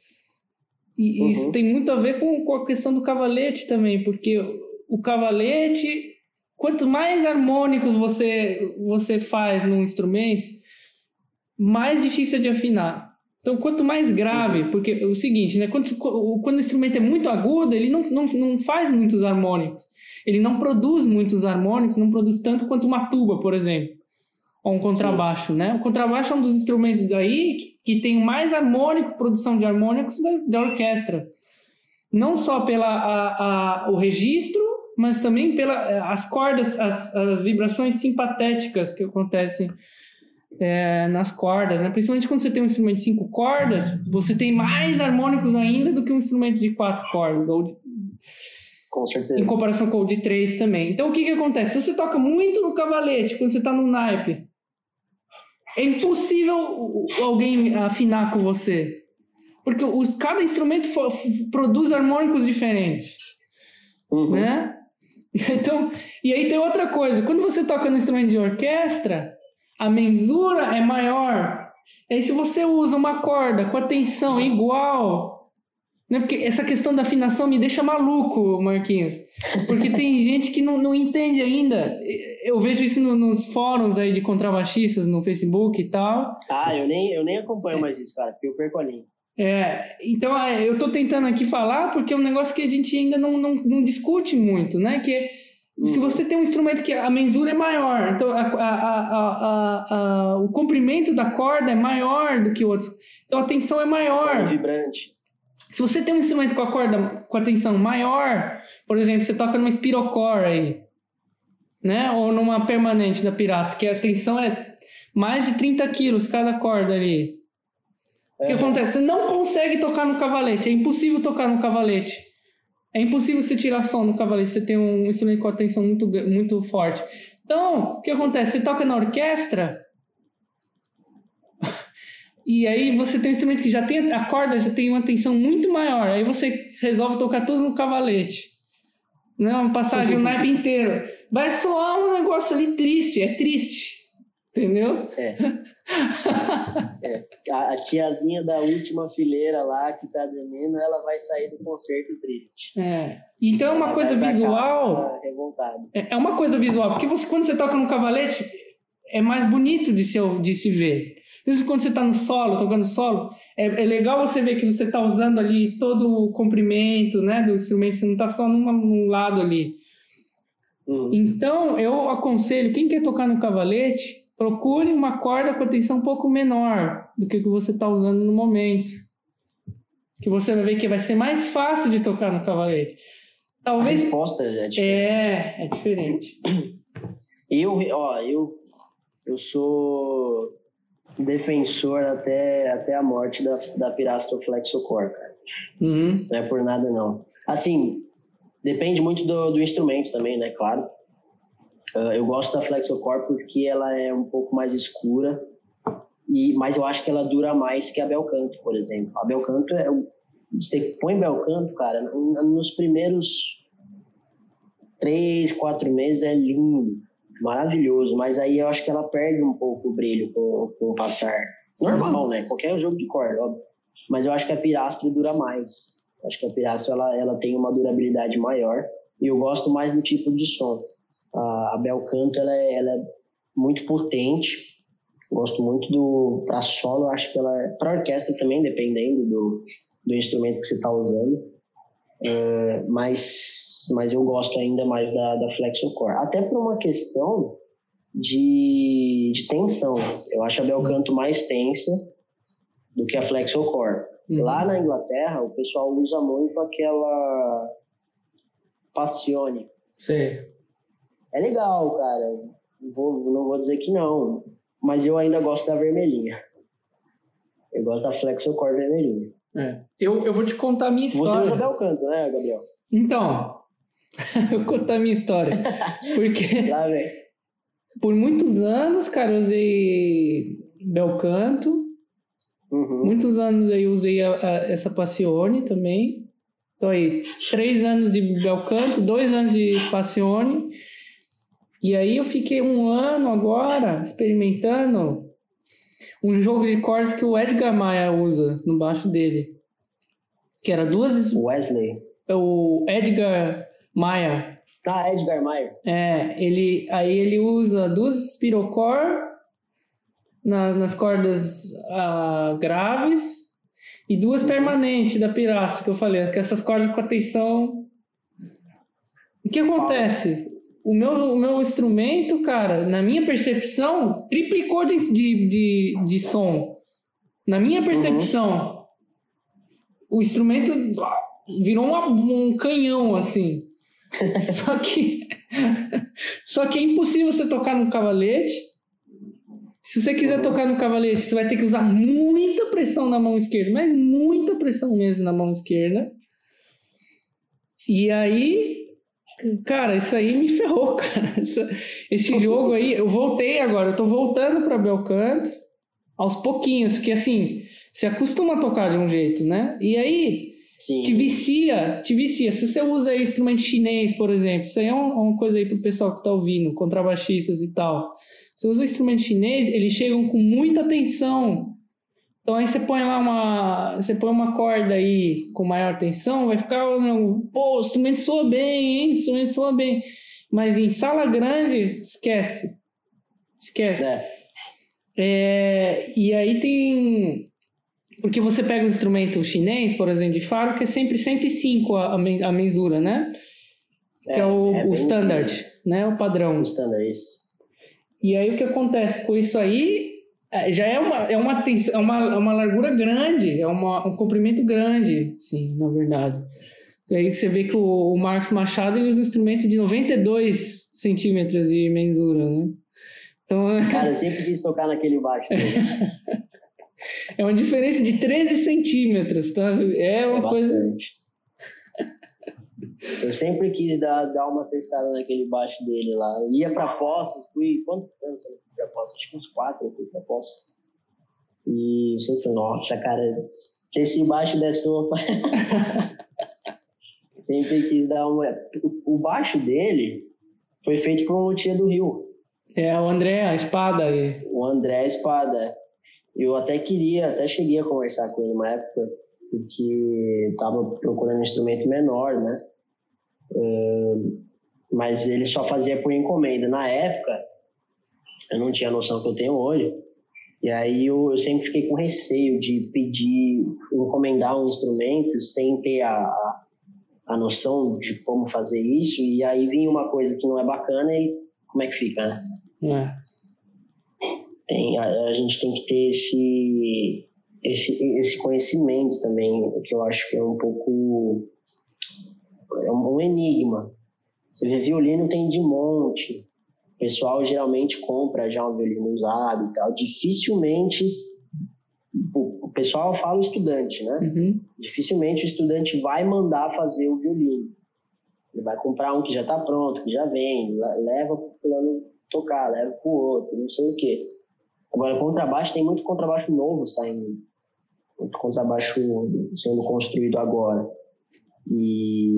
E uhum. isso tem muito a ver com, com a questão do cavalete também, porque o cavalete, quanto mais harmônicos você, você faz num instrumento, mais difícil é de afinar. Então, quanto mais grave, uhum. porque é o seguinte, né? Quando, quando o instrumento é muito agudo, ele não, não, não faz muitos harmônicos. Ele não produz muitos harmônicos, não produz tanto quanto uma tuba, por exemplo. Ou um contrabaixo, né? O contrabaixo é um dos instrumentos daí que, que tem mais harmônico, produção de harmônicos da, da orquestra. Não só pela a, a, o registro, mas também pelas cordas, as, as vibrações simpatéticas que acontecem é, nas cordas, né? Principalmente quando você tem um instrumento de cinco cordas, você tem mais harmônicos ainda do que um instrumento de quatro cordas, ou de... com certeza. em comparação com o de três também. Então o que que acontece? Se você toca muito no cavalete, quando você está no naipe, é impossível alguém afinar com você. Porque o, cada instrumento produz harmônicos diferentes. Uhum. Né? Então, e aí tem outra coisa. Quando você toca no instrumento de orquestra, a mensura é maior. E aí, se você usa uma corda com a tensão igual, né? Porque essa questão da afinação me deixa maluco, Marquinhos. Porque tem gente que não, não entende ainda. Eu vejo isso no, nos fóruns aí de contrabaixistas no Facebook e tal. Ah, eu nem, eu nem acompanho mais isso, cara, porque eu perco a linha. É, então é, eu tô tentando aqui falar porque é um negócio que a gente ainda não, não, não discute muito, né? Que se uhum. você tem um instrumento que a mensura é maior, então a, a, a, o comprimento da corda é maior do que o outro, então a tensão é maior. É vibrante. Se você tem um instrumento com a corda com a tensão maior, por exemplo, você toca numa spirocore aí, né? Ou numa permanente da piraça, que a tensão é mais de 30 quilos cada corda ali. O que acontece? Você não consegue tocar no cavalete, é impossível tocar no cavalete. É impossível você tirar som no cavalete, você tem um instrumento com a tensão muito, muito forte. Então, o que acontece? Você toca na orquestra, e aí você tem um instrumento que já tem a corda, já tem uma tensão muito maior. Aí você resolve tocar tudo no cavalete. Né? Uma passagem, o naipe inteiro. Vai soar um negócio ali triste, é triste. Entendeu? É. é. A, tiazinha da última fileira lá que tá dormindo, ela vai sair do concerto triste. É. Então é uma ela coisa visual. É, é uma coisa visual, porque você, quando você toca no cavalete, é mais bonito de se, de se ver. Mesmo quando você está no solo, tocando solo, é, é legal você ver que você está usando ali todo o comprimento né, do instrumento, você não está só numa, num lado ali. Uhum. Então, eu aconselho, quem quer tocar no cavalete, procure uma corda com a tensão um pouco menor do que, que você está usando no momento. Que você vai ver que vai ser mais fácil de tocar no cavalete. Talvez. A resposta é diferente. É, é diferente. Eu, ó, eu, eu sou defensor até, até a morte da, da Pirasto Flexocore, cara. Uhum. Não é por nada, não. Assim, Depende muito do, do instrumento também, né? Claro. Uh, eu gosto da Flexocore porque ela é um pouco mais escura, e, mas eu acho que ela dura mais que a Belcanto, por exemplo. A Belcanto é. Você põe Belcanto, cara, nos primeiros três, quatro meses é lindo, maravilhoso, mas aí eu acho que ela perde um pouco o brilho com, com o passar. Normal, né? Qualquer jogo de corda, óbvio. Mas eu acho que a Pirastro dura mais. Acho que a Pirastro ela, ela tem uma durabilidade maior e eu gosto mais do tipo de som. A, a Belcanto ela é, ela é muito potente. Gosto muito do para solo, acho que ela é, para orquestra também, dependendo do, do instrumento que você está usando. É, mas, mas eu gosto ainda mais da, da Flexocore. Até por uma questão de, de tensão. Eu acho a Belcanto mais tensa do que a Flexocore. Uhum. Lá na Inglaterra, o pessoal usa muito aquela Passione. Sim. É legal, cara. Vou, não vou dizer que não, mas eu ainda gosto da vermelhinha. Eu gosto da Flexocore vermelhinha. É. Eu, eu vou te contar a minha história. Você usa Belcanto, né, Gabriel? Então, eu vou contar a minha história. Porque. Lá vem. Por muitos anos, cara, eu usei Belcanto. Uhum. Muitos anos aí eu usei a, a, essa Passione também. Tô aí, três anos de Belcanto, dois anos de Passione. E aí eu fiquei um ano agora experimentando um jogo de cordas que o Edgar Maia usa no baixo dele. Que era duas. Wesley. O Edgar Maia. Ah, Edgar Maia. É, ele, aí ele usa duas Spirocor na, nas cordas uh, graves e duas permanentes da piraça que eu falei, que essas cordas com a tensão. O que acontece? O meu, o meu instrumento, cara, na minha percepção, triplicou de, de, de, som. Na minha percepção, uhum. o instrumento virou um, um canhão, assim. só que só que é impossível você tocar no cavalete. Se você quiser tocar no cavalete, você vai ter que usar muita pressão na mão esquerda, mas muita pressão mesmo na mão esquerda. E aí Cara, isso aí me ferrou, cara. esse jogo aí, eu voltei agora, eu tô voltando pra Belcanto aos pouquinhos, porque assim, você acostuma a tocar de um jeito, né? E aí, Sim. te vicia, te vicia. Se você usa instrumento chinês, por exemplo, isso aí é uma coisa aí pro pessoal que tá ouvindo, contrabaixistas e tal. Se você usa instrumento chinês, eles chegam com muita atenção então aí você põe lá uma. Você põe uma corda aí com maior tensão, vai ficar. Pô, o instrumento soa bem, hein? O instrumento soa bem. Mas em sala grande, esquece. Esquece. É. É, e aí tem. Porque você pega um instrumento chinês, por exemplo, de faro, que é sempre 105 a, a mensura, né? É, que é o, é o standard, né? O padrão. O standard, isso. E aí o que acontece com isso aí é, já é uma, é uma, é uma, é uma largura grande, é uma, um comprimento grande, sim, na verdade. E aí você vê que o, o Marcos Machado ele usa um instrumento de 92 centímetros de mensura, né? Então, Cara, eu sempre quis tocar naquele baixo. é uma diferença de 13 centímetros, tá? É uma é coisa... Eu sempre quis dar, dar uma testada naquele baixo dele lá. Eu ia pra Poços, fui... Quantos anos eu fui pra Poços? Acho que uns quatro eu fui pra Poços. E eu sempre falei, nossa, cara, se esse baixo desse uma... sempre quis dar uma... O baixo dele foi feito por um luthier do Rio. É, o André, a espada aí. O André, a espada. Eu até queria, até cheguei a conversar com ele uma época, porque estava procurando um instrumento menor, né? Mas ele só fazia por encomenda. Na época, eu não tinha a noção que eu tenho hoje, e aí eu, eu sempre fiquei com receio de pedir, encomendar um instrumento sem ter a, a noção de como fazer isso, e aí vinha uma coisa que não é bacana e como é que fica, né? É. Tem, a, a gente tem que ter esse, esse, esse conhecimento também, que eu acho que é um pouco é um enigma. Você vê violino tem de monte. O pessoal geralmente compra já um violino usado e tal. Dificilmente o, pessoal fala o estudante, né? Uhum. Dificilmente o estudante vai mandar fazer o violino. Ele vai comprar um que já está pronto, que já vem, leva para o fulano tocar, leva para o outro, não sei o quê. Agora, contrabaixo, tem muito contrabaixo novo saindo. Muito contrabaixo sendo construído agora. E,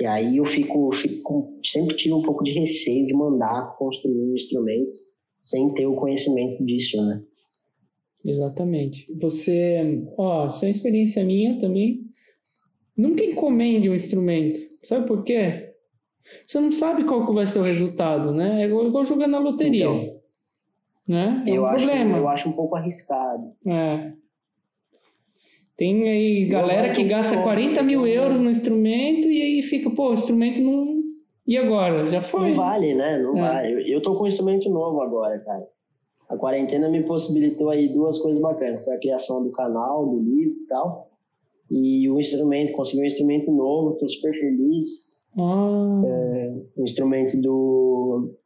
e aí eu fico, fico, sempre tive um pouco de receio de mandar construir um instrumento sem ter o conhecimento disso, né? Exatamente. Você, ó, isso é experiência minha também. Nunca encomende um instrumento. Sabe por quê? Você não sabe qual que vai ser o resultado, né? É igual, igual jogar na loteria. Então, né? É eu um acho, problema. Eu acho um pouco arriscado. É. Tem aí galera que gasta 40 mil euros no instrumento e aí fica, pô, o instrumento não. E agora? Já foi? Não vale, né? Não é. vale. Eu tô com um instrumento novo agora, cara. A quarentena me possibilitou aí duas coisas bacanas. Foi a criação do canal, do livro e tal. E o instrumento, consegui um instrumento novo, tô super feliz. Ah. É, um instrumento do,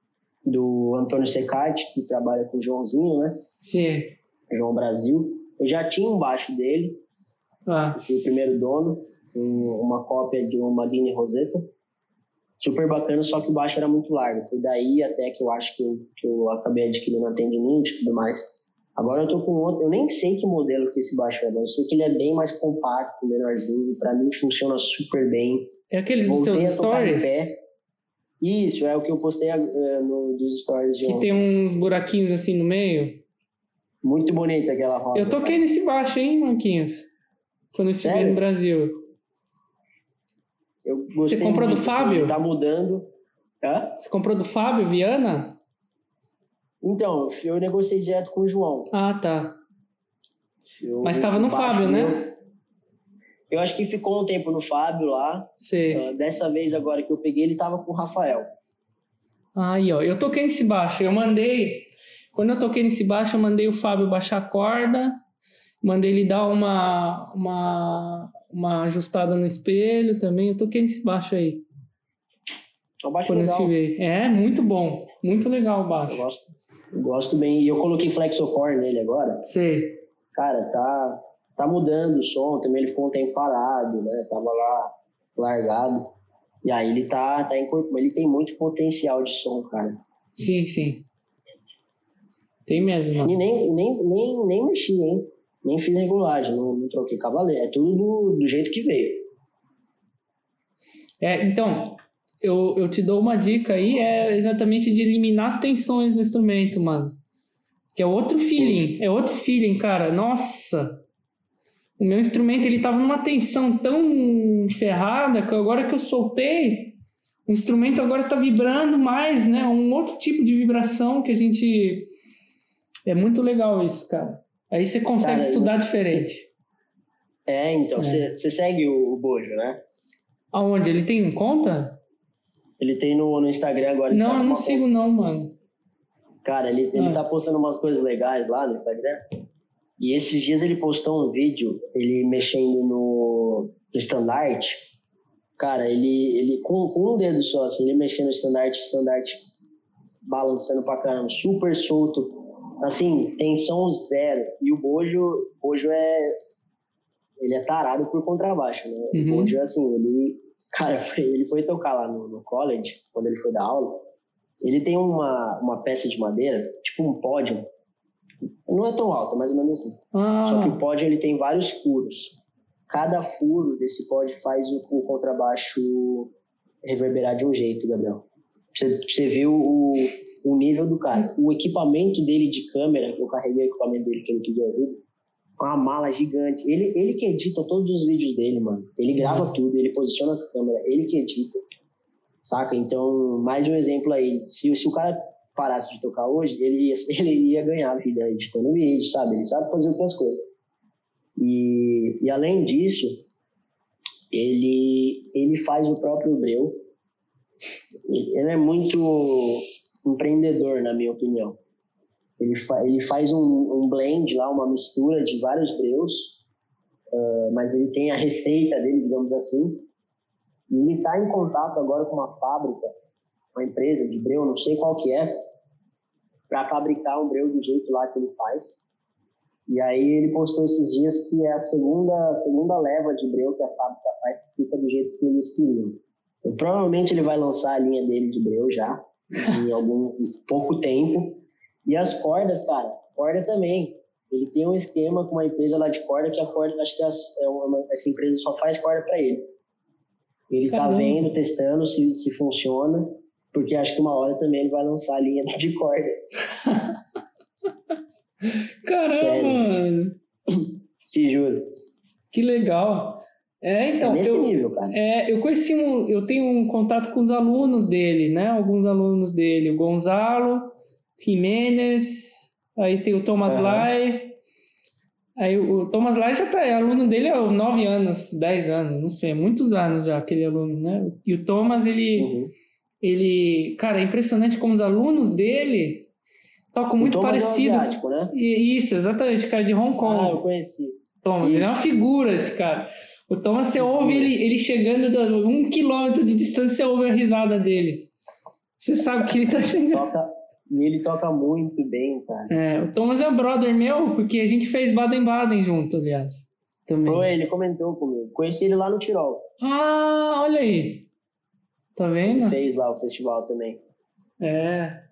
do Antônio Secati, que trabalha com o Joãozinho, né? Sim. João Brasil. Eu já tinha um baixo dele, ah. fui o primeiro dono, uma cópia de uma Guinness Rosetta. Super bacana, só que o baixo era muito largo. Foi daí até que eu acho que eu, que eu acabei adquirindo atendimento e tudo mais. Agora eu tô com outro, eu nem sei que modelo que esse baixo é, mas eu sei que ele é bem mais compacto, menorzinho. Para mim funciona super bem. É aqueles dos seus stories? Isso, é o que eu postei uh, no, dos stories de Que ontem. tem uns buraquinhos assim no meio. Muito bonita aquela roda. Eu toquei nesse baixo, hein, Manquinhos? Quando eu estive Sério? no Brasil. Eu Você comprou do Fábio? Tá mudando. Hã? Você comprou do Fábio Viana? Então, eu negociei direto com o João. Ah, tá. Eu Mas estava no Fábio, né? Eu acho que ficou um tempo no Fábio lá. Sim. Uh, dessa vez agora que eu peguei, ele tava com o Rafael. Aí, ó. Eu toquei nesse baixo. Eu mandei. Quando eu toquei nesse baixo, eu mandei o Fábio baixar a corda. Mandei ele dar uma, uma, uma ajustada no espelho também. Eu toquei nesse baixo aí. É um baixo Quando legal. É, muito bom. Muito legal o baixo. Eu gosto, eu gosto bem. E eu coloquei flexocore nele agora. Sei. Cara, tá, tá mudando o som, também ele ficou um tempo parado, né? Tava lá largado. E aí ele tá, tá incorporando, ele tem muito potencial de som, cara. Sim, sim. Tem mesmo. E nem, nem, nem, nem mexi, hein? Nem fiz regulagem, não, não troquei cavaleiro. É tudo do, do jeito que veio. É, então, eu, eu te dou uma dica aí, é exatamente de eliminar as tensões no instrumento, mano. Que é outro feeling, é outro feeling, cara. Nossa! O meu instrumento ele tava numa tensão tão ferrada que agora que eu soltei, o instrumento agora tá vibrando mais, né? Um outro tipo de vibração que a gente é muito legal isso, cara. Aí você consegue cara, estudar diferente. É, então, você é. segue o, o Bojo, né? Aonde? Ele tem conta? Ele tem no, no Instagram agora. Não, tá eu não sigo não, mano. Cara, ele, ele ah. tá postando umas coisas legais lá no Instagram. E esses dias ele postou um vídeo, ele mexendo no, no estandarte. Cara, ele, ele com, com um dedo só, assim, ele mexendo no estandarte, estandarte balançando pra caramba, super solto. Assim, tensão zero. E o Bojo, Bojo é. Ele é tarado por contrabaixo, né? Uhum. O Bojo, assim, ele. Cara, ele foi tocar lá no, no college, quando ele foi dar aula. Ele tem uma, uma peça de madeira, tipo um pódio, não é tão alta, mais ou menos assim. Ah. Só que o pódio ele tem vários furos. Cada furo desse pódio faz o, o contrabaixo reverberar de um jeito, Gabriel. Você, você vê o, o nível do cara. O equipamento dele de câmera, eu carreguei o equipamento dele que ele pediu ajuda, uma mala gigante. Ele, ele que edita todos os vídeos dele, mano. Ele grava uhum. tudo, ele posiciona a câmera, ele que edita. Saca? Então, mais um exemplo aí. Se, se o cara parasse de tocar hoje, ele ia, ele ia ganhar a vida editando vídeo, sabe? Ele sabe fazer outras coisas. E, e além disso, ele, ele faz o próprio breu. Ele é muito empreendedor, na minha opinião. Ele, fa, ele faz um, um blend lá, uma mistura de vários breus, uh, mas ele tem a receita dele, digamos assim. E ele está em contato agora com uma fábrica, uma empresa de breu, não sei qual que é, para fabricar um breu do jeito lá que ele faz. E aí ele postou esses dias que é a segunda, segunda leva de breu que a fábrica faz que fica do jeito que eles queriam. Provavelmente ele vai lançar a linha dele de breu já, em algum pouco tempo. E as cordas, cara, corda também. Ele tem um esquema com uma empresa lá de corda que a corda, acho que é uma, essa empresa só faz corda para ele. Ele tá Caramba. tá vendo, testando se, se funciona, porque acho que uma hora também ele vai lançar a linha de corda. Caramba, Sério. mano. Te juro. Que legal. É, então, é nesse eu, nível, cara. É, eu conheci um, eu tenho um contato com os alunos dele, né? Alguns alunos dele, o Gonzalo, Jimenez, aí tem o Thomas uhum. Lai. Aí o Thomas Lai já tá, é aluno dele há 9 anos, 10 anos, não sei, muitos anos já, aquele aluno, né? E o Thomas, ele, uhum. ele, cara, é impressionante como os alunos dele tocam muito parecido. É asiático, né? Isso, exatamente, cara de Hong Kong. Ah, eu conheci. Thomas, ele é uma figura, esse cara. O Thomas, você ouve ele, ele chegando a um quilômetro de distância, você ouve a risada dele. Você sabe que ele tá chegando. Toca, e ele toca muito bem, cara. É, o Thomas é brother meu, porque a gente fez Baden-Baden junto, aliás. Também. Foi, ele comentou comigo. Conheci ele lá no Tirol. Ah, olha aí. Tá vendo? Ele fez lá o festival também. É.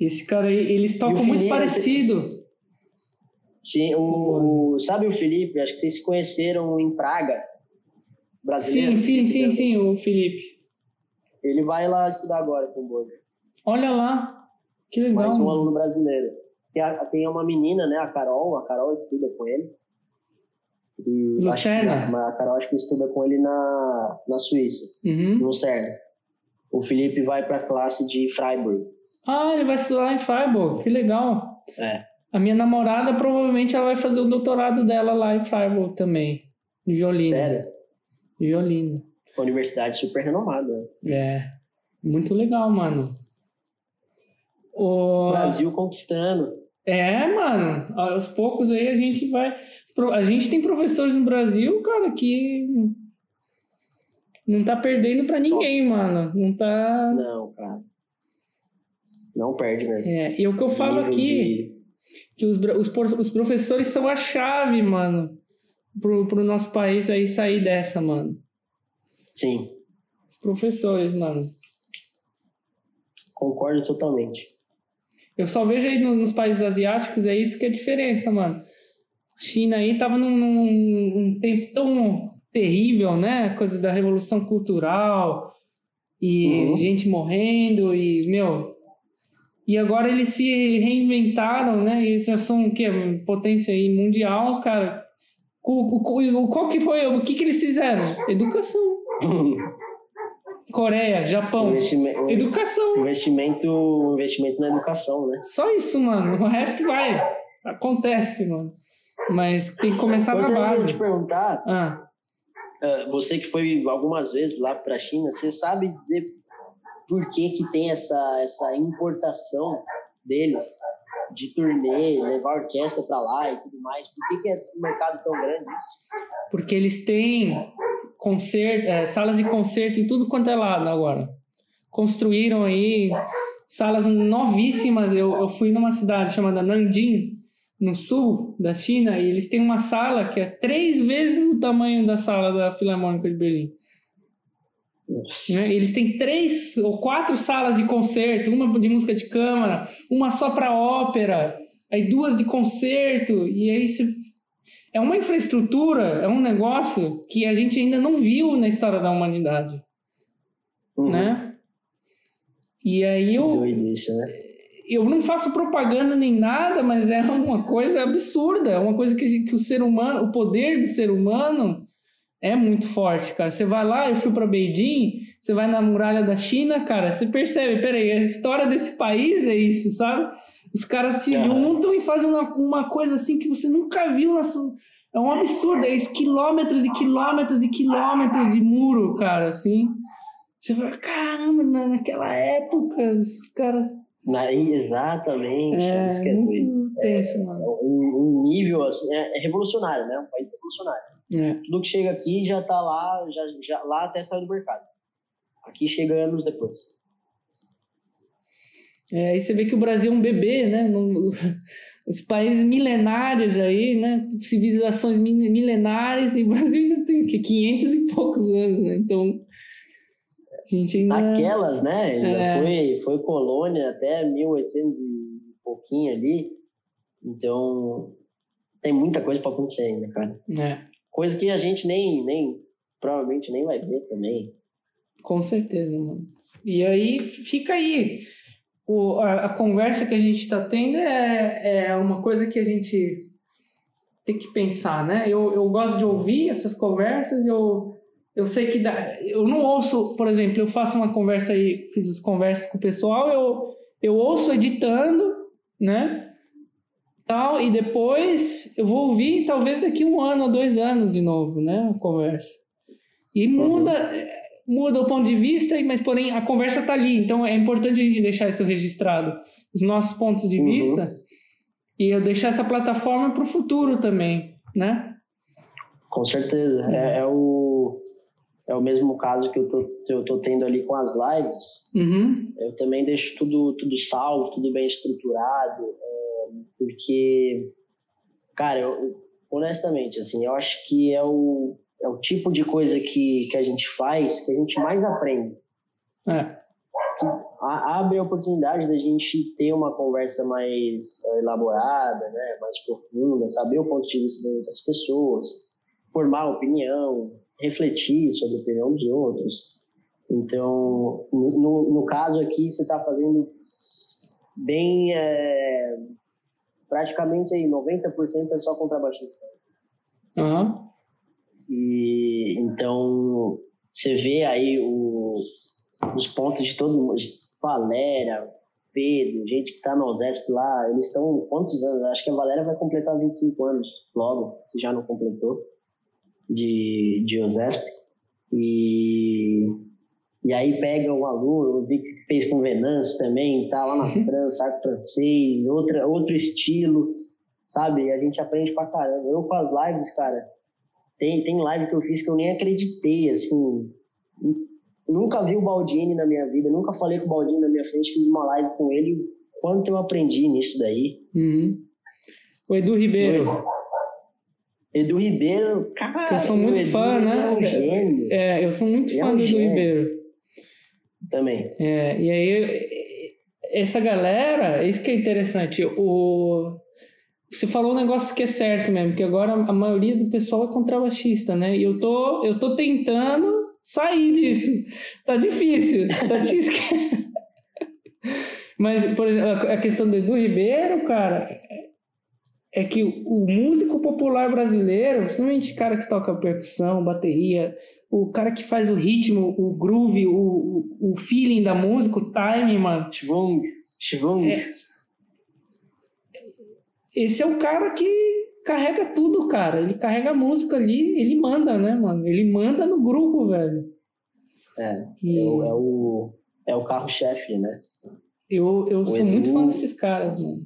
Esse cara aí, eles tocam muito parecido. Sim, o, o, sabe o Felipe? Acho que vocês se conheceram em Praga. Brasileiro. Sim, sim, sim, sim, o Felipe. Ele vai lá estudar agora com o Borja. Olha lá, que legal. Mais um aluno brasileiro. Tem, a, tem uma menina, né, a Carol. A Carol estuda com ele. E Lucerna? a Carol acho que estuda com ele na, na Suíça, uhum. Lucerna. O Felipe vai para a classe de Freiburg. Ah, ele vai estudar em Freiburg, que legal. É. A minha namorada provavelmente ela vai fazer o doutorado dela lá em Freiburg também, de violino. Sério? Violino. Uma universidade super renomada. É. Muito legal, mano. O Brasil conquistando. É, mano. Aos poucos aí a gente vai. A gente tem professores no Brasil, cara, que não tá perdendo para ninguém, mano. Não tá. Não, cara. Não perde, né? É, e o que eu falo aqui que os, os, os professores são a chave, mano, pro, pro nosso país aí sair dessa, mano. Sim. Os professores, mano. Concordo totalmente. Eu só vejo aí nos países asiáticos, é isso que é a diferença, mano. China aí tava num, num tempo tão terrível, né? Coisa da revolução cultural e uhum. gente morrendo e, meu, e agora eles se reinventaram, né? Eles já são o quê? Potência aí mundial, cara. O, qual que foi? O que, que eles fizeram? Educação. Coreia, Japão. Investimento, educação. Investimento, investimento na educação, né? Só isso, mano. O resto vai. Acontece, mano. Mas tem que começar na base. Eu te perguntar. Ah. Uh, você que foi algumas vezes lá para a China, você sabe dizer por que, que tem essa, essa importação deles de turnê, levar orquestra para lá e tudo mais? Por que, que é um mercado tão grande isso? Porque eles têm concerto, é, salas de concerto em tudo quanto é lado agora. Construíram aí salas novíssimas. Eu, eu fui numa cidade chamada Nanjing, no sul da China, e eles têm uma sala que é três vezes o tamanho da sala da Filarmônica de Berlim. Né? Eles têm três ou quatro salas de concerto, uma de música de câmara, uma só para ópera, aí duas de concerto, e aí se... é uma infraestrutura, é um negócio que a gente ainda não viu na história da humanidade, uhum. né? E aí eu isso, né? eu não faço propaganda nem nada, mas é uma coisa absurda, é uma coisa que, que o ser humano, o poder do ser humano é muito forte, cara. Você vai lá, eu fui para Beijing, você vai na muralha da China, cara, você percebe, peraí, a história desse país é isso, sabe? Os caras se juntam e fazem uma, uma coisa assim que você nunca viu na sua. É um absurdo, é quilômetros e quilômetros e quilômetros de muro, cara, assim. Você fala, caramba, naquela época, os caras. Na, exatamente. É, isso que é muito tenso, mano. É, um, um nível assim, é, é revolucionário, né? Um país revolucionário. É. Tudo que chega aqui já está lá, já, já, lá até sair do mercado. Aqui chega anos depois. É, aí você vê que o Brasil é um bebê, né? Os países milenários aí, né? Civilizações milenares, e o Brasil ainda tem que 500 e poucos anos, né? Então, A gente ainda... Naquelas, né? Ainda é. foi, foi colônia até 1800 e pouquinho ali. Então, tem muita coisa para acontecer ainda, cara. É. Coisa que a gente nem, nem, provavelmente nem vai ver também. Com certeza, mano. E aí, fica aí. O, a, a conversa que a gente está tendo é, é uma coisa que a gente tem que pensar, né? Eu, eu gosto de ouvir essas conversas, eu, eu sei que dá, eu não ouço, por exemplo, eu faço uma conversa aí, fiz as conversas com o pessoal, eu, eu ouço editando, né? Tal, e depois eu vou ouvir talvez daqui um ano ou dois anos de novo, né, a conversa. E muda, uhum. muda o ponto de vista, mas porém a conversa está ali, então é importante a gente deixar isso registrado, os nossos pontos de uhum. vista, e eu deixar essa plataforma para o futuro também, né? Com certeza, é, é, o é o mesmo caso que eu tô, eu tô tendo ali com as lives. Uhum. Eu também deixo tudo tudo salvo, tudo bem estruturado. É, porque, cara, eu, honestamente, assim, eu acho que é o, é o tipo de coisa que, que a gente faz que a gente mais aprende. É. Abre a oportunidade da gente ter uma conversa mais eh, elaborada, né, mais profunda, saber o ponto de vista das outras pessoas, formar opinião, refletir sobre a opinião dos outros. Então, no, no caso aqui, você está fazendo bem é, praticamente aí 90% é só contrabaixista. Uhum. E então você vê aí o, os pontos de todo mundo, Valéria, Pedro, gente que tá no Odesp lá, eles estão quantos anos? Acho que a Valéria vai completar 25 anos logo, se já não completou, de, de OSESP. E e aí pega um aluno, o vi que fez com Venâncio também, tá lá na França, arte francês, outra, outro estilo, sabe? A gente aprende pra caramba. Eu com as lives, cara, tem, tem live que eu fiz que eu nem acreditei, assim. Nunca vi o Baldini na minha vida, nunca falei com o Baldini na minha frente, fiz uma live com ele. Quanto eu aprendi nisso daí. Uhum. O Edu Ribeiro. Edu Ribeiro, cara. Eu sou muito fã, né? É, um gênio. é, eu sou muito fã é um do Edu Ribeiro. Também. É, e aí, essa galera, isso que é interessante, o... Você falou um negócio que é certo mesmo, que agora a maioria do pessoal é contrabaixista, né? E eu tô, eu tô tentando sair disso. Tá difícil, tá difícil. Mas, por exemplo, a questão do Edu Ribeiro, cara, é que o músico popular brasileiro, principalmente cara que toca percussão, bateria, o cara que faz o ritmo, o groove, o, o, feeling da música, o time, mano. Chivung, chivung. É, esse é o cara que carrega tudo, cara. Ele carrega a música ali, ele manda, né, mano? Ele manda no grupo, velho. É, e... é, o, é o, é o carro-chefe, né? Eu, eu sou Edu... muito fã desses caras, mano.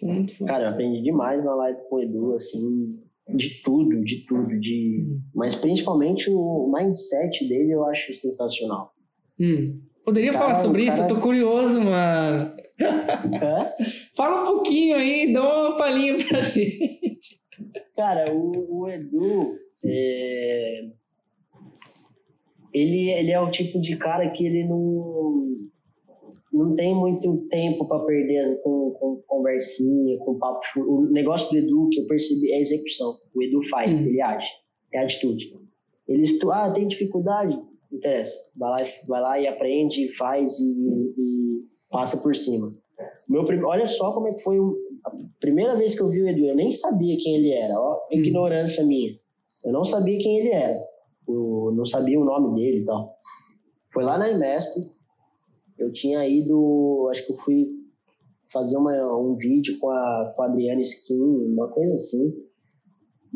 Sou muito fã. Cara, eu aprendi demais na live com o Edu, assim de tudo, de tudo, de hum. mas principalmente o mindset dele eu acho sensacional. Hum. Poderia cara, falar sobre cara... isso? Eu tô curioso, mano. É? Fala um pouquinho aí, dá uma palhinha pra gente. Cara, o, o Edu, é... ele, ele é o tipo de cara que ele não não tem muito tempo para perder com, com, conversinha, com papo. O negócio do Edu que eu percebi é a execução. O Edu faz, uhum. ele age, é atitude. Ele estu... ah, tem dificuldade, não interessa. Vai lá, vai lá e aprende, faz e, e passa por cima. Meu prim... Olha só como é que foi a primeira vez que eu vi o Edu. Eu nem sabia quem ele era. Ó, uhum. ignorância minha. Eu não sabia quem ele era. Eu não sabia o nome dele e tal. Foi lá na Imesp, eu tinha ido, acho que eu fui fazer uma, um vídeo com a, com a Adriana Skin, uma coisa assim.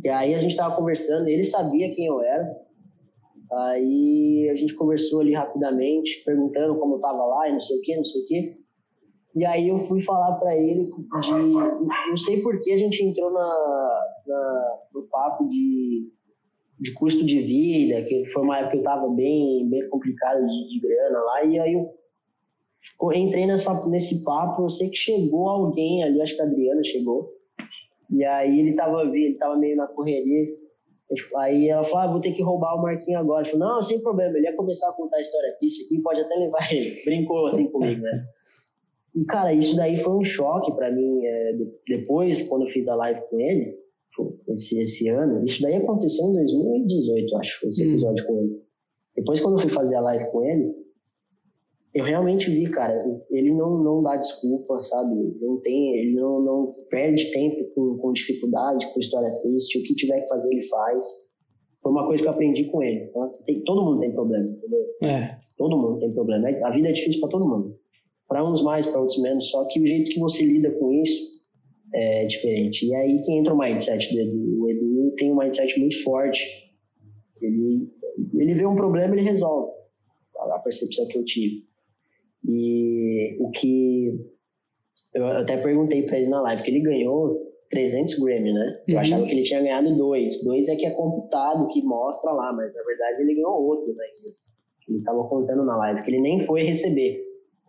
E aí a gente tava conversando, ele sabia quem eu era. Aí a gente conversou ali rapidamente, perguntando como eu tava lá e não sei o que, não sei o que. E aí eu fui falar para ele de. Não sei por que a gente entrou na, na, no papo de, de custo de vida, que foi uma época que eu tava bem, bem complicado de, de grana lá. E aí eu entrei nessa, nesse papo, eu sei que chegou alguém ali, acho que a Adriana chegou. E aí ele tava, ele tava meio na correria. Aí ela falou, ah, vou ter que roubar o Marquinhos agora. Eu falei, não, sem problema, ele ia começar a contar a história triste aqui, pode até levar ele. Brincou assim comigo, né? E, cara, isso daí foi um choque para mim. É, depois, quando eu fiz a live com ele, esse, esse ano, isso daí aconteceu em 2018, acho, esse hum. episódio hum. com ele. Depois, quando eu fui fazer a live com ele, eu realmente vi, cara, ele não, não dá desculpa, sabe? Não tem, ele não, não perde tempo com, com dificuldade, com história triste. O que tiver que fazer, ele faz. Foi uma coisa que eu aprendi com ele. Então, assim, tem, todo mundo tem problema, entendeu? É. Todo mundo tem problema. A vida é difícil para todo mundo. Para uns mais, para outros menos. Só que o jeito que você lida com isso é diferente. E aí que entra o mindset do Edu. O Edu tem um mindset muito forte. Ele, ele vê um problema, ele resolve. A percepção que eu tive. E o que eu até perguntei para ele na live, que ele ganhou 300 Grammy, né? Eu uhum. achava que ele tinha ganhado dois. Dois é que é computado, que mostra lá, mas na verdade ele ganhou outros ainda. Ele tava contando na live, que ele nem foi receber.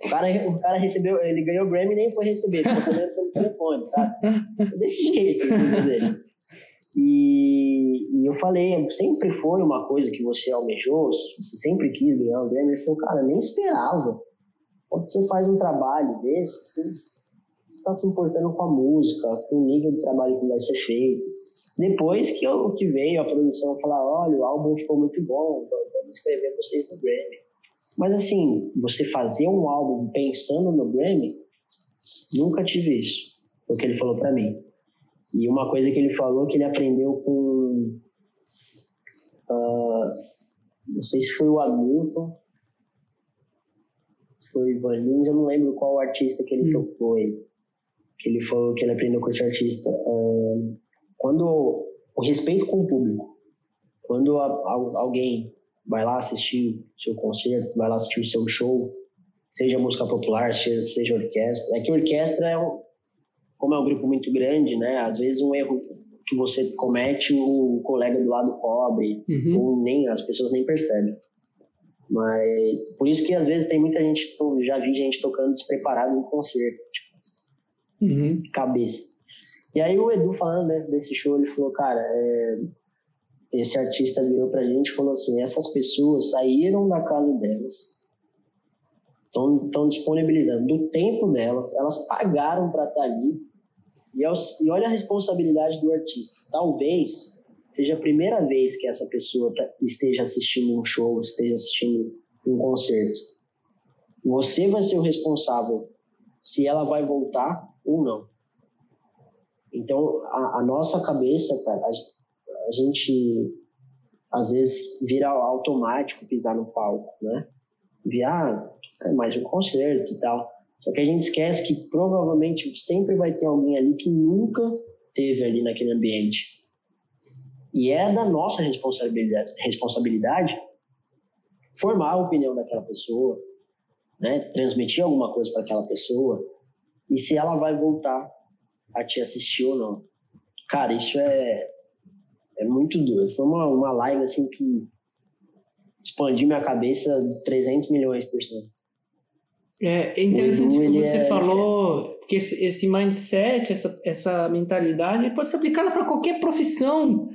O cara, o cara recebeu, ele ganhou Grammy e nem foi receber, ficou sabendo pelo telefone, sabe? Desse jeito, dele. E, e, eu falei, sempre foi uma coisa que você almejou, você sempre quis ganhar um Grammy. Ele falou, cara, nem esperava. Quando você faz um trabalho desse, você está se importando com a música, com o nível de trabalho que vai ser feito. Depois que, eu, que veio a produção falar, olha, o álbum ficou muito bom, vamos escrever vocês no Grammy. Mas assim, você fazer um álbum pensando no Grammy, nunca tive isso. Foi o que ele falou para mim. E uma coisa que ele falou que ele aprendeu com. Uh, não sei se foi o Hamilton foi Ivan Lins, eu não lembro qual artista que ele hum. tocou aí. Que ele falou que ele aprendeu com esse artista. Um, quando o respeito com o público. Quando a, a, alguém vai lá assistir o seu concerto, vai lá assistir o seu show, seja música popular, seja, seja orquestra. É que orquestra é um, como é um grupo muito grande, né? Às vezes um erro que você comete, o colega do lado cobre, uhum. ou nem as pessoas nem percebem. Mas por isso que às vezes tem muita gente, já vi gente tocando despreparado no concerto, tipo, uhum. cabeça. E aí o Edu falando desse, desse show, ele falou, cara, é, esse artista virou pra gente e falou assim, essas pessoas saíram da casa delas, estão disponibilizando do tempo delas, elas pagaram para estar tá ali, e, e olha a responsabilidade do artista. Talvez seja a primeira vez que essa pessoa tá, esteja assistindo um show, esteja assistindo um concerto. Você vai ser o responsável se ela vai voltar ou não. Então, a, a nossa cabeça, cara, a, a, gente às vezes vira automático pisar no palco, né? Viar é mais um concerto e tal. Só que a gente esquece que provavelmente sempre vai ter alguém ali que nunca teve ali naquele ambiente. E é da nossa responsabilidade, responsabilidade formar a opinião daquela pessoa, né? transmitir alguma coisa para aquela pessoa e se ela vai voltar a te assistir ou não. Cara, isso é, é muito duro. Foi uma, uma live assim que expandiu minha cabeça 300 milhões por cento. É, é interessante que você é falou que esse, esse mindset, essa, essa mentalidade pode ser aplicada para qualquer profissão.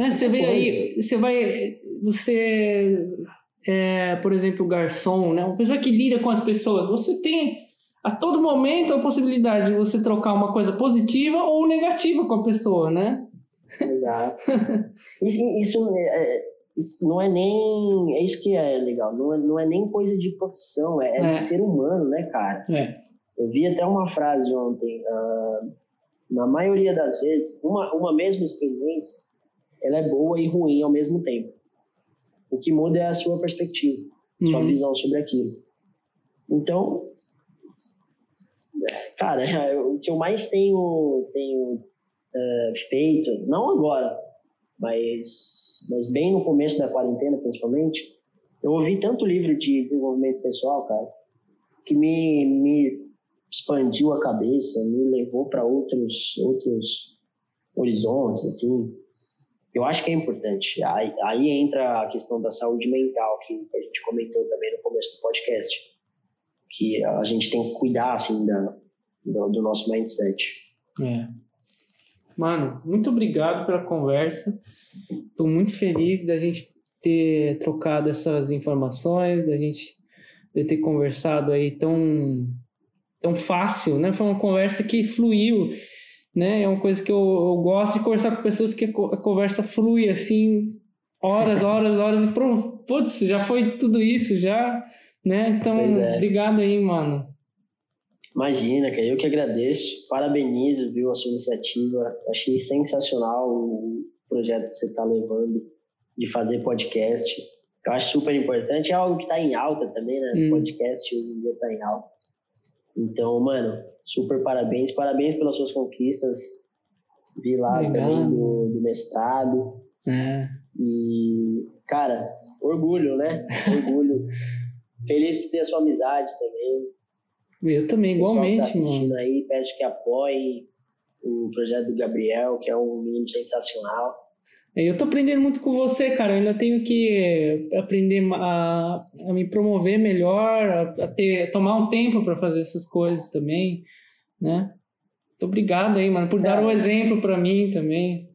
Né? Você vê aí, você vai, você, é, por exemplo, garçom, né? uma pessoa que lida com as pessoas, você tem a todo momento a possibilidade de você trocar uma coisa positiva ou negativa com a pessoa, né? Exato. Isso, isso é, é, não é nem. É isso que é legal. Não é, não é nem coisa de profissão, é, é, é. de ser humano, né, cara? É. Eu vi até uma frase ontem. Uh, na maioria das vezes, uma, uma mesma experiência ela é boa e ruim ao mesmo tempo. O que muda é a sua perspectiva, uhum. sua visão sobre aquilo. Então, cara, o que eu mais tenho, tenho uh, feito, não agora, mas, mas bem no começo da quarentena, principalmente, eu ouvi tanto livro de desenvolvimento pessoal, cara, que me, me expandiu a cabeça, me levou para outros, outros horizontes, assim, eu acho que é importante. Aí, aí, entra a questão da saúde mental, que a gente comentou também no começo do podcast. Que a gente tem que cuidar, assim, da, do, do nosso mindset. É. Mano, muito obrigado pela conversa. Estou muito feliz da gente ter trocado essas informações, da gente de ter conversado aí tão tão fácil, né? Foi uma conversa que fluiu, né? É uma coisa que eu, eu gosto de conversar com pessoas que a conversa flui assim, horas, horas, horas e pronto. Putz, já foi tudo isso, já, né? Então, é. obrigado aí, mano. Imagina, cara, eu que agradeço, parabenizo, viu, a sua iniciativa, achei sensacional o projeto que você está levando de fazer podcast. Eu acho super importante, é algo que está em alta também, né? Hum. Podcast hoje em dia está em alta. Então, mano, super parabéns. Parabéns pelas suas conquistas. Vi lá Obrigado. também do, do mestrado. É. E, cara, orgulho, né? Orgulho. Feliz por ter a sua amizade também. Eu também, igualmente, tá assistindo mano. aí, peço que apoie o projeto do Gabriel, que é um menino sensacional. É, eu tô aprendendo muito com você, cara. Eu ainda tenho que aprender a, a me promover melhor, a, a ter, tomar um tempo para fazer essas coisas também, né? Muito obrigado aí, mano, por dar o um exemplo para mim também.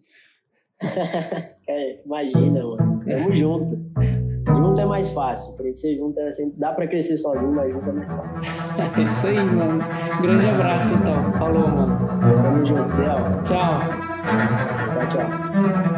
é, imagina, mano. Tamo junto. Junto é mais fácil. Crescer junto é sempre. Dá pra crescer sozinho, mas junto é mais fácil. É isso aí, mano. Grande abraço, então. Falou, mano. Tamo junto. Tchau. Tchau, tchau.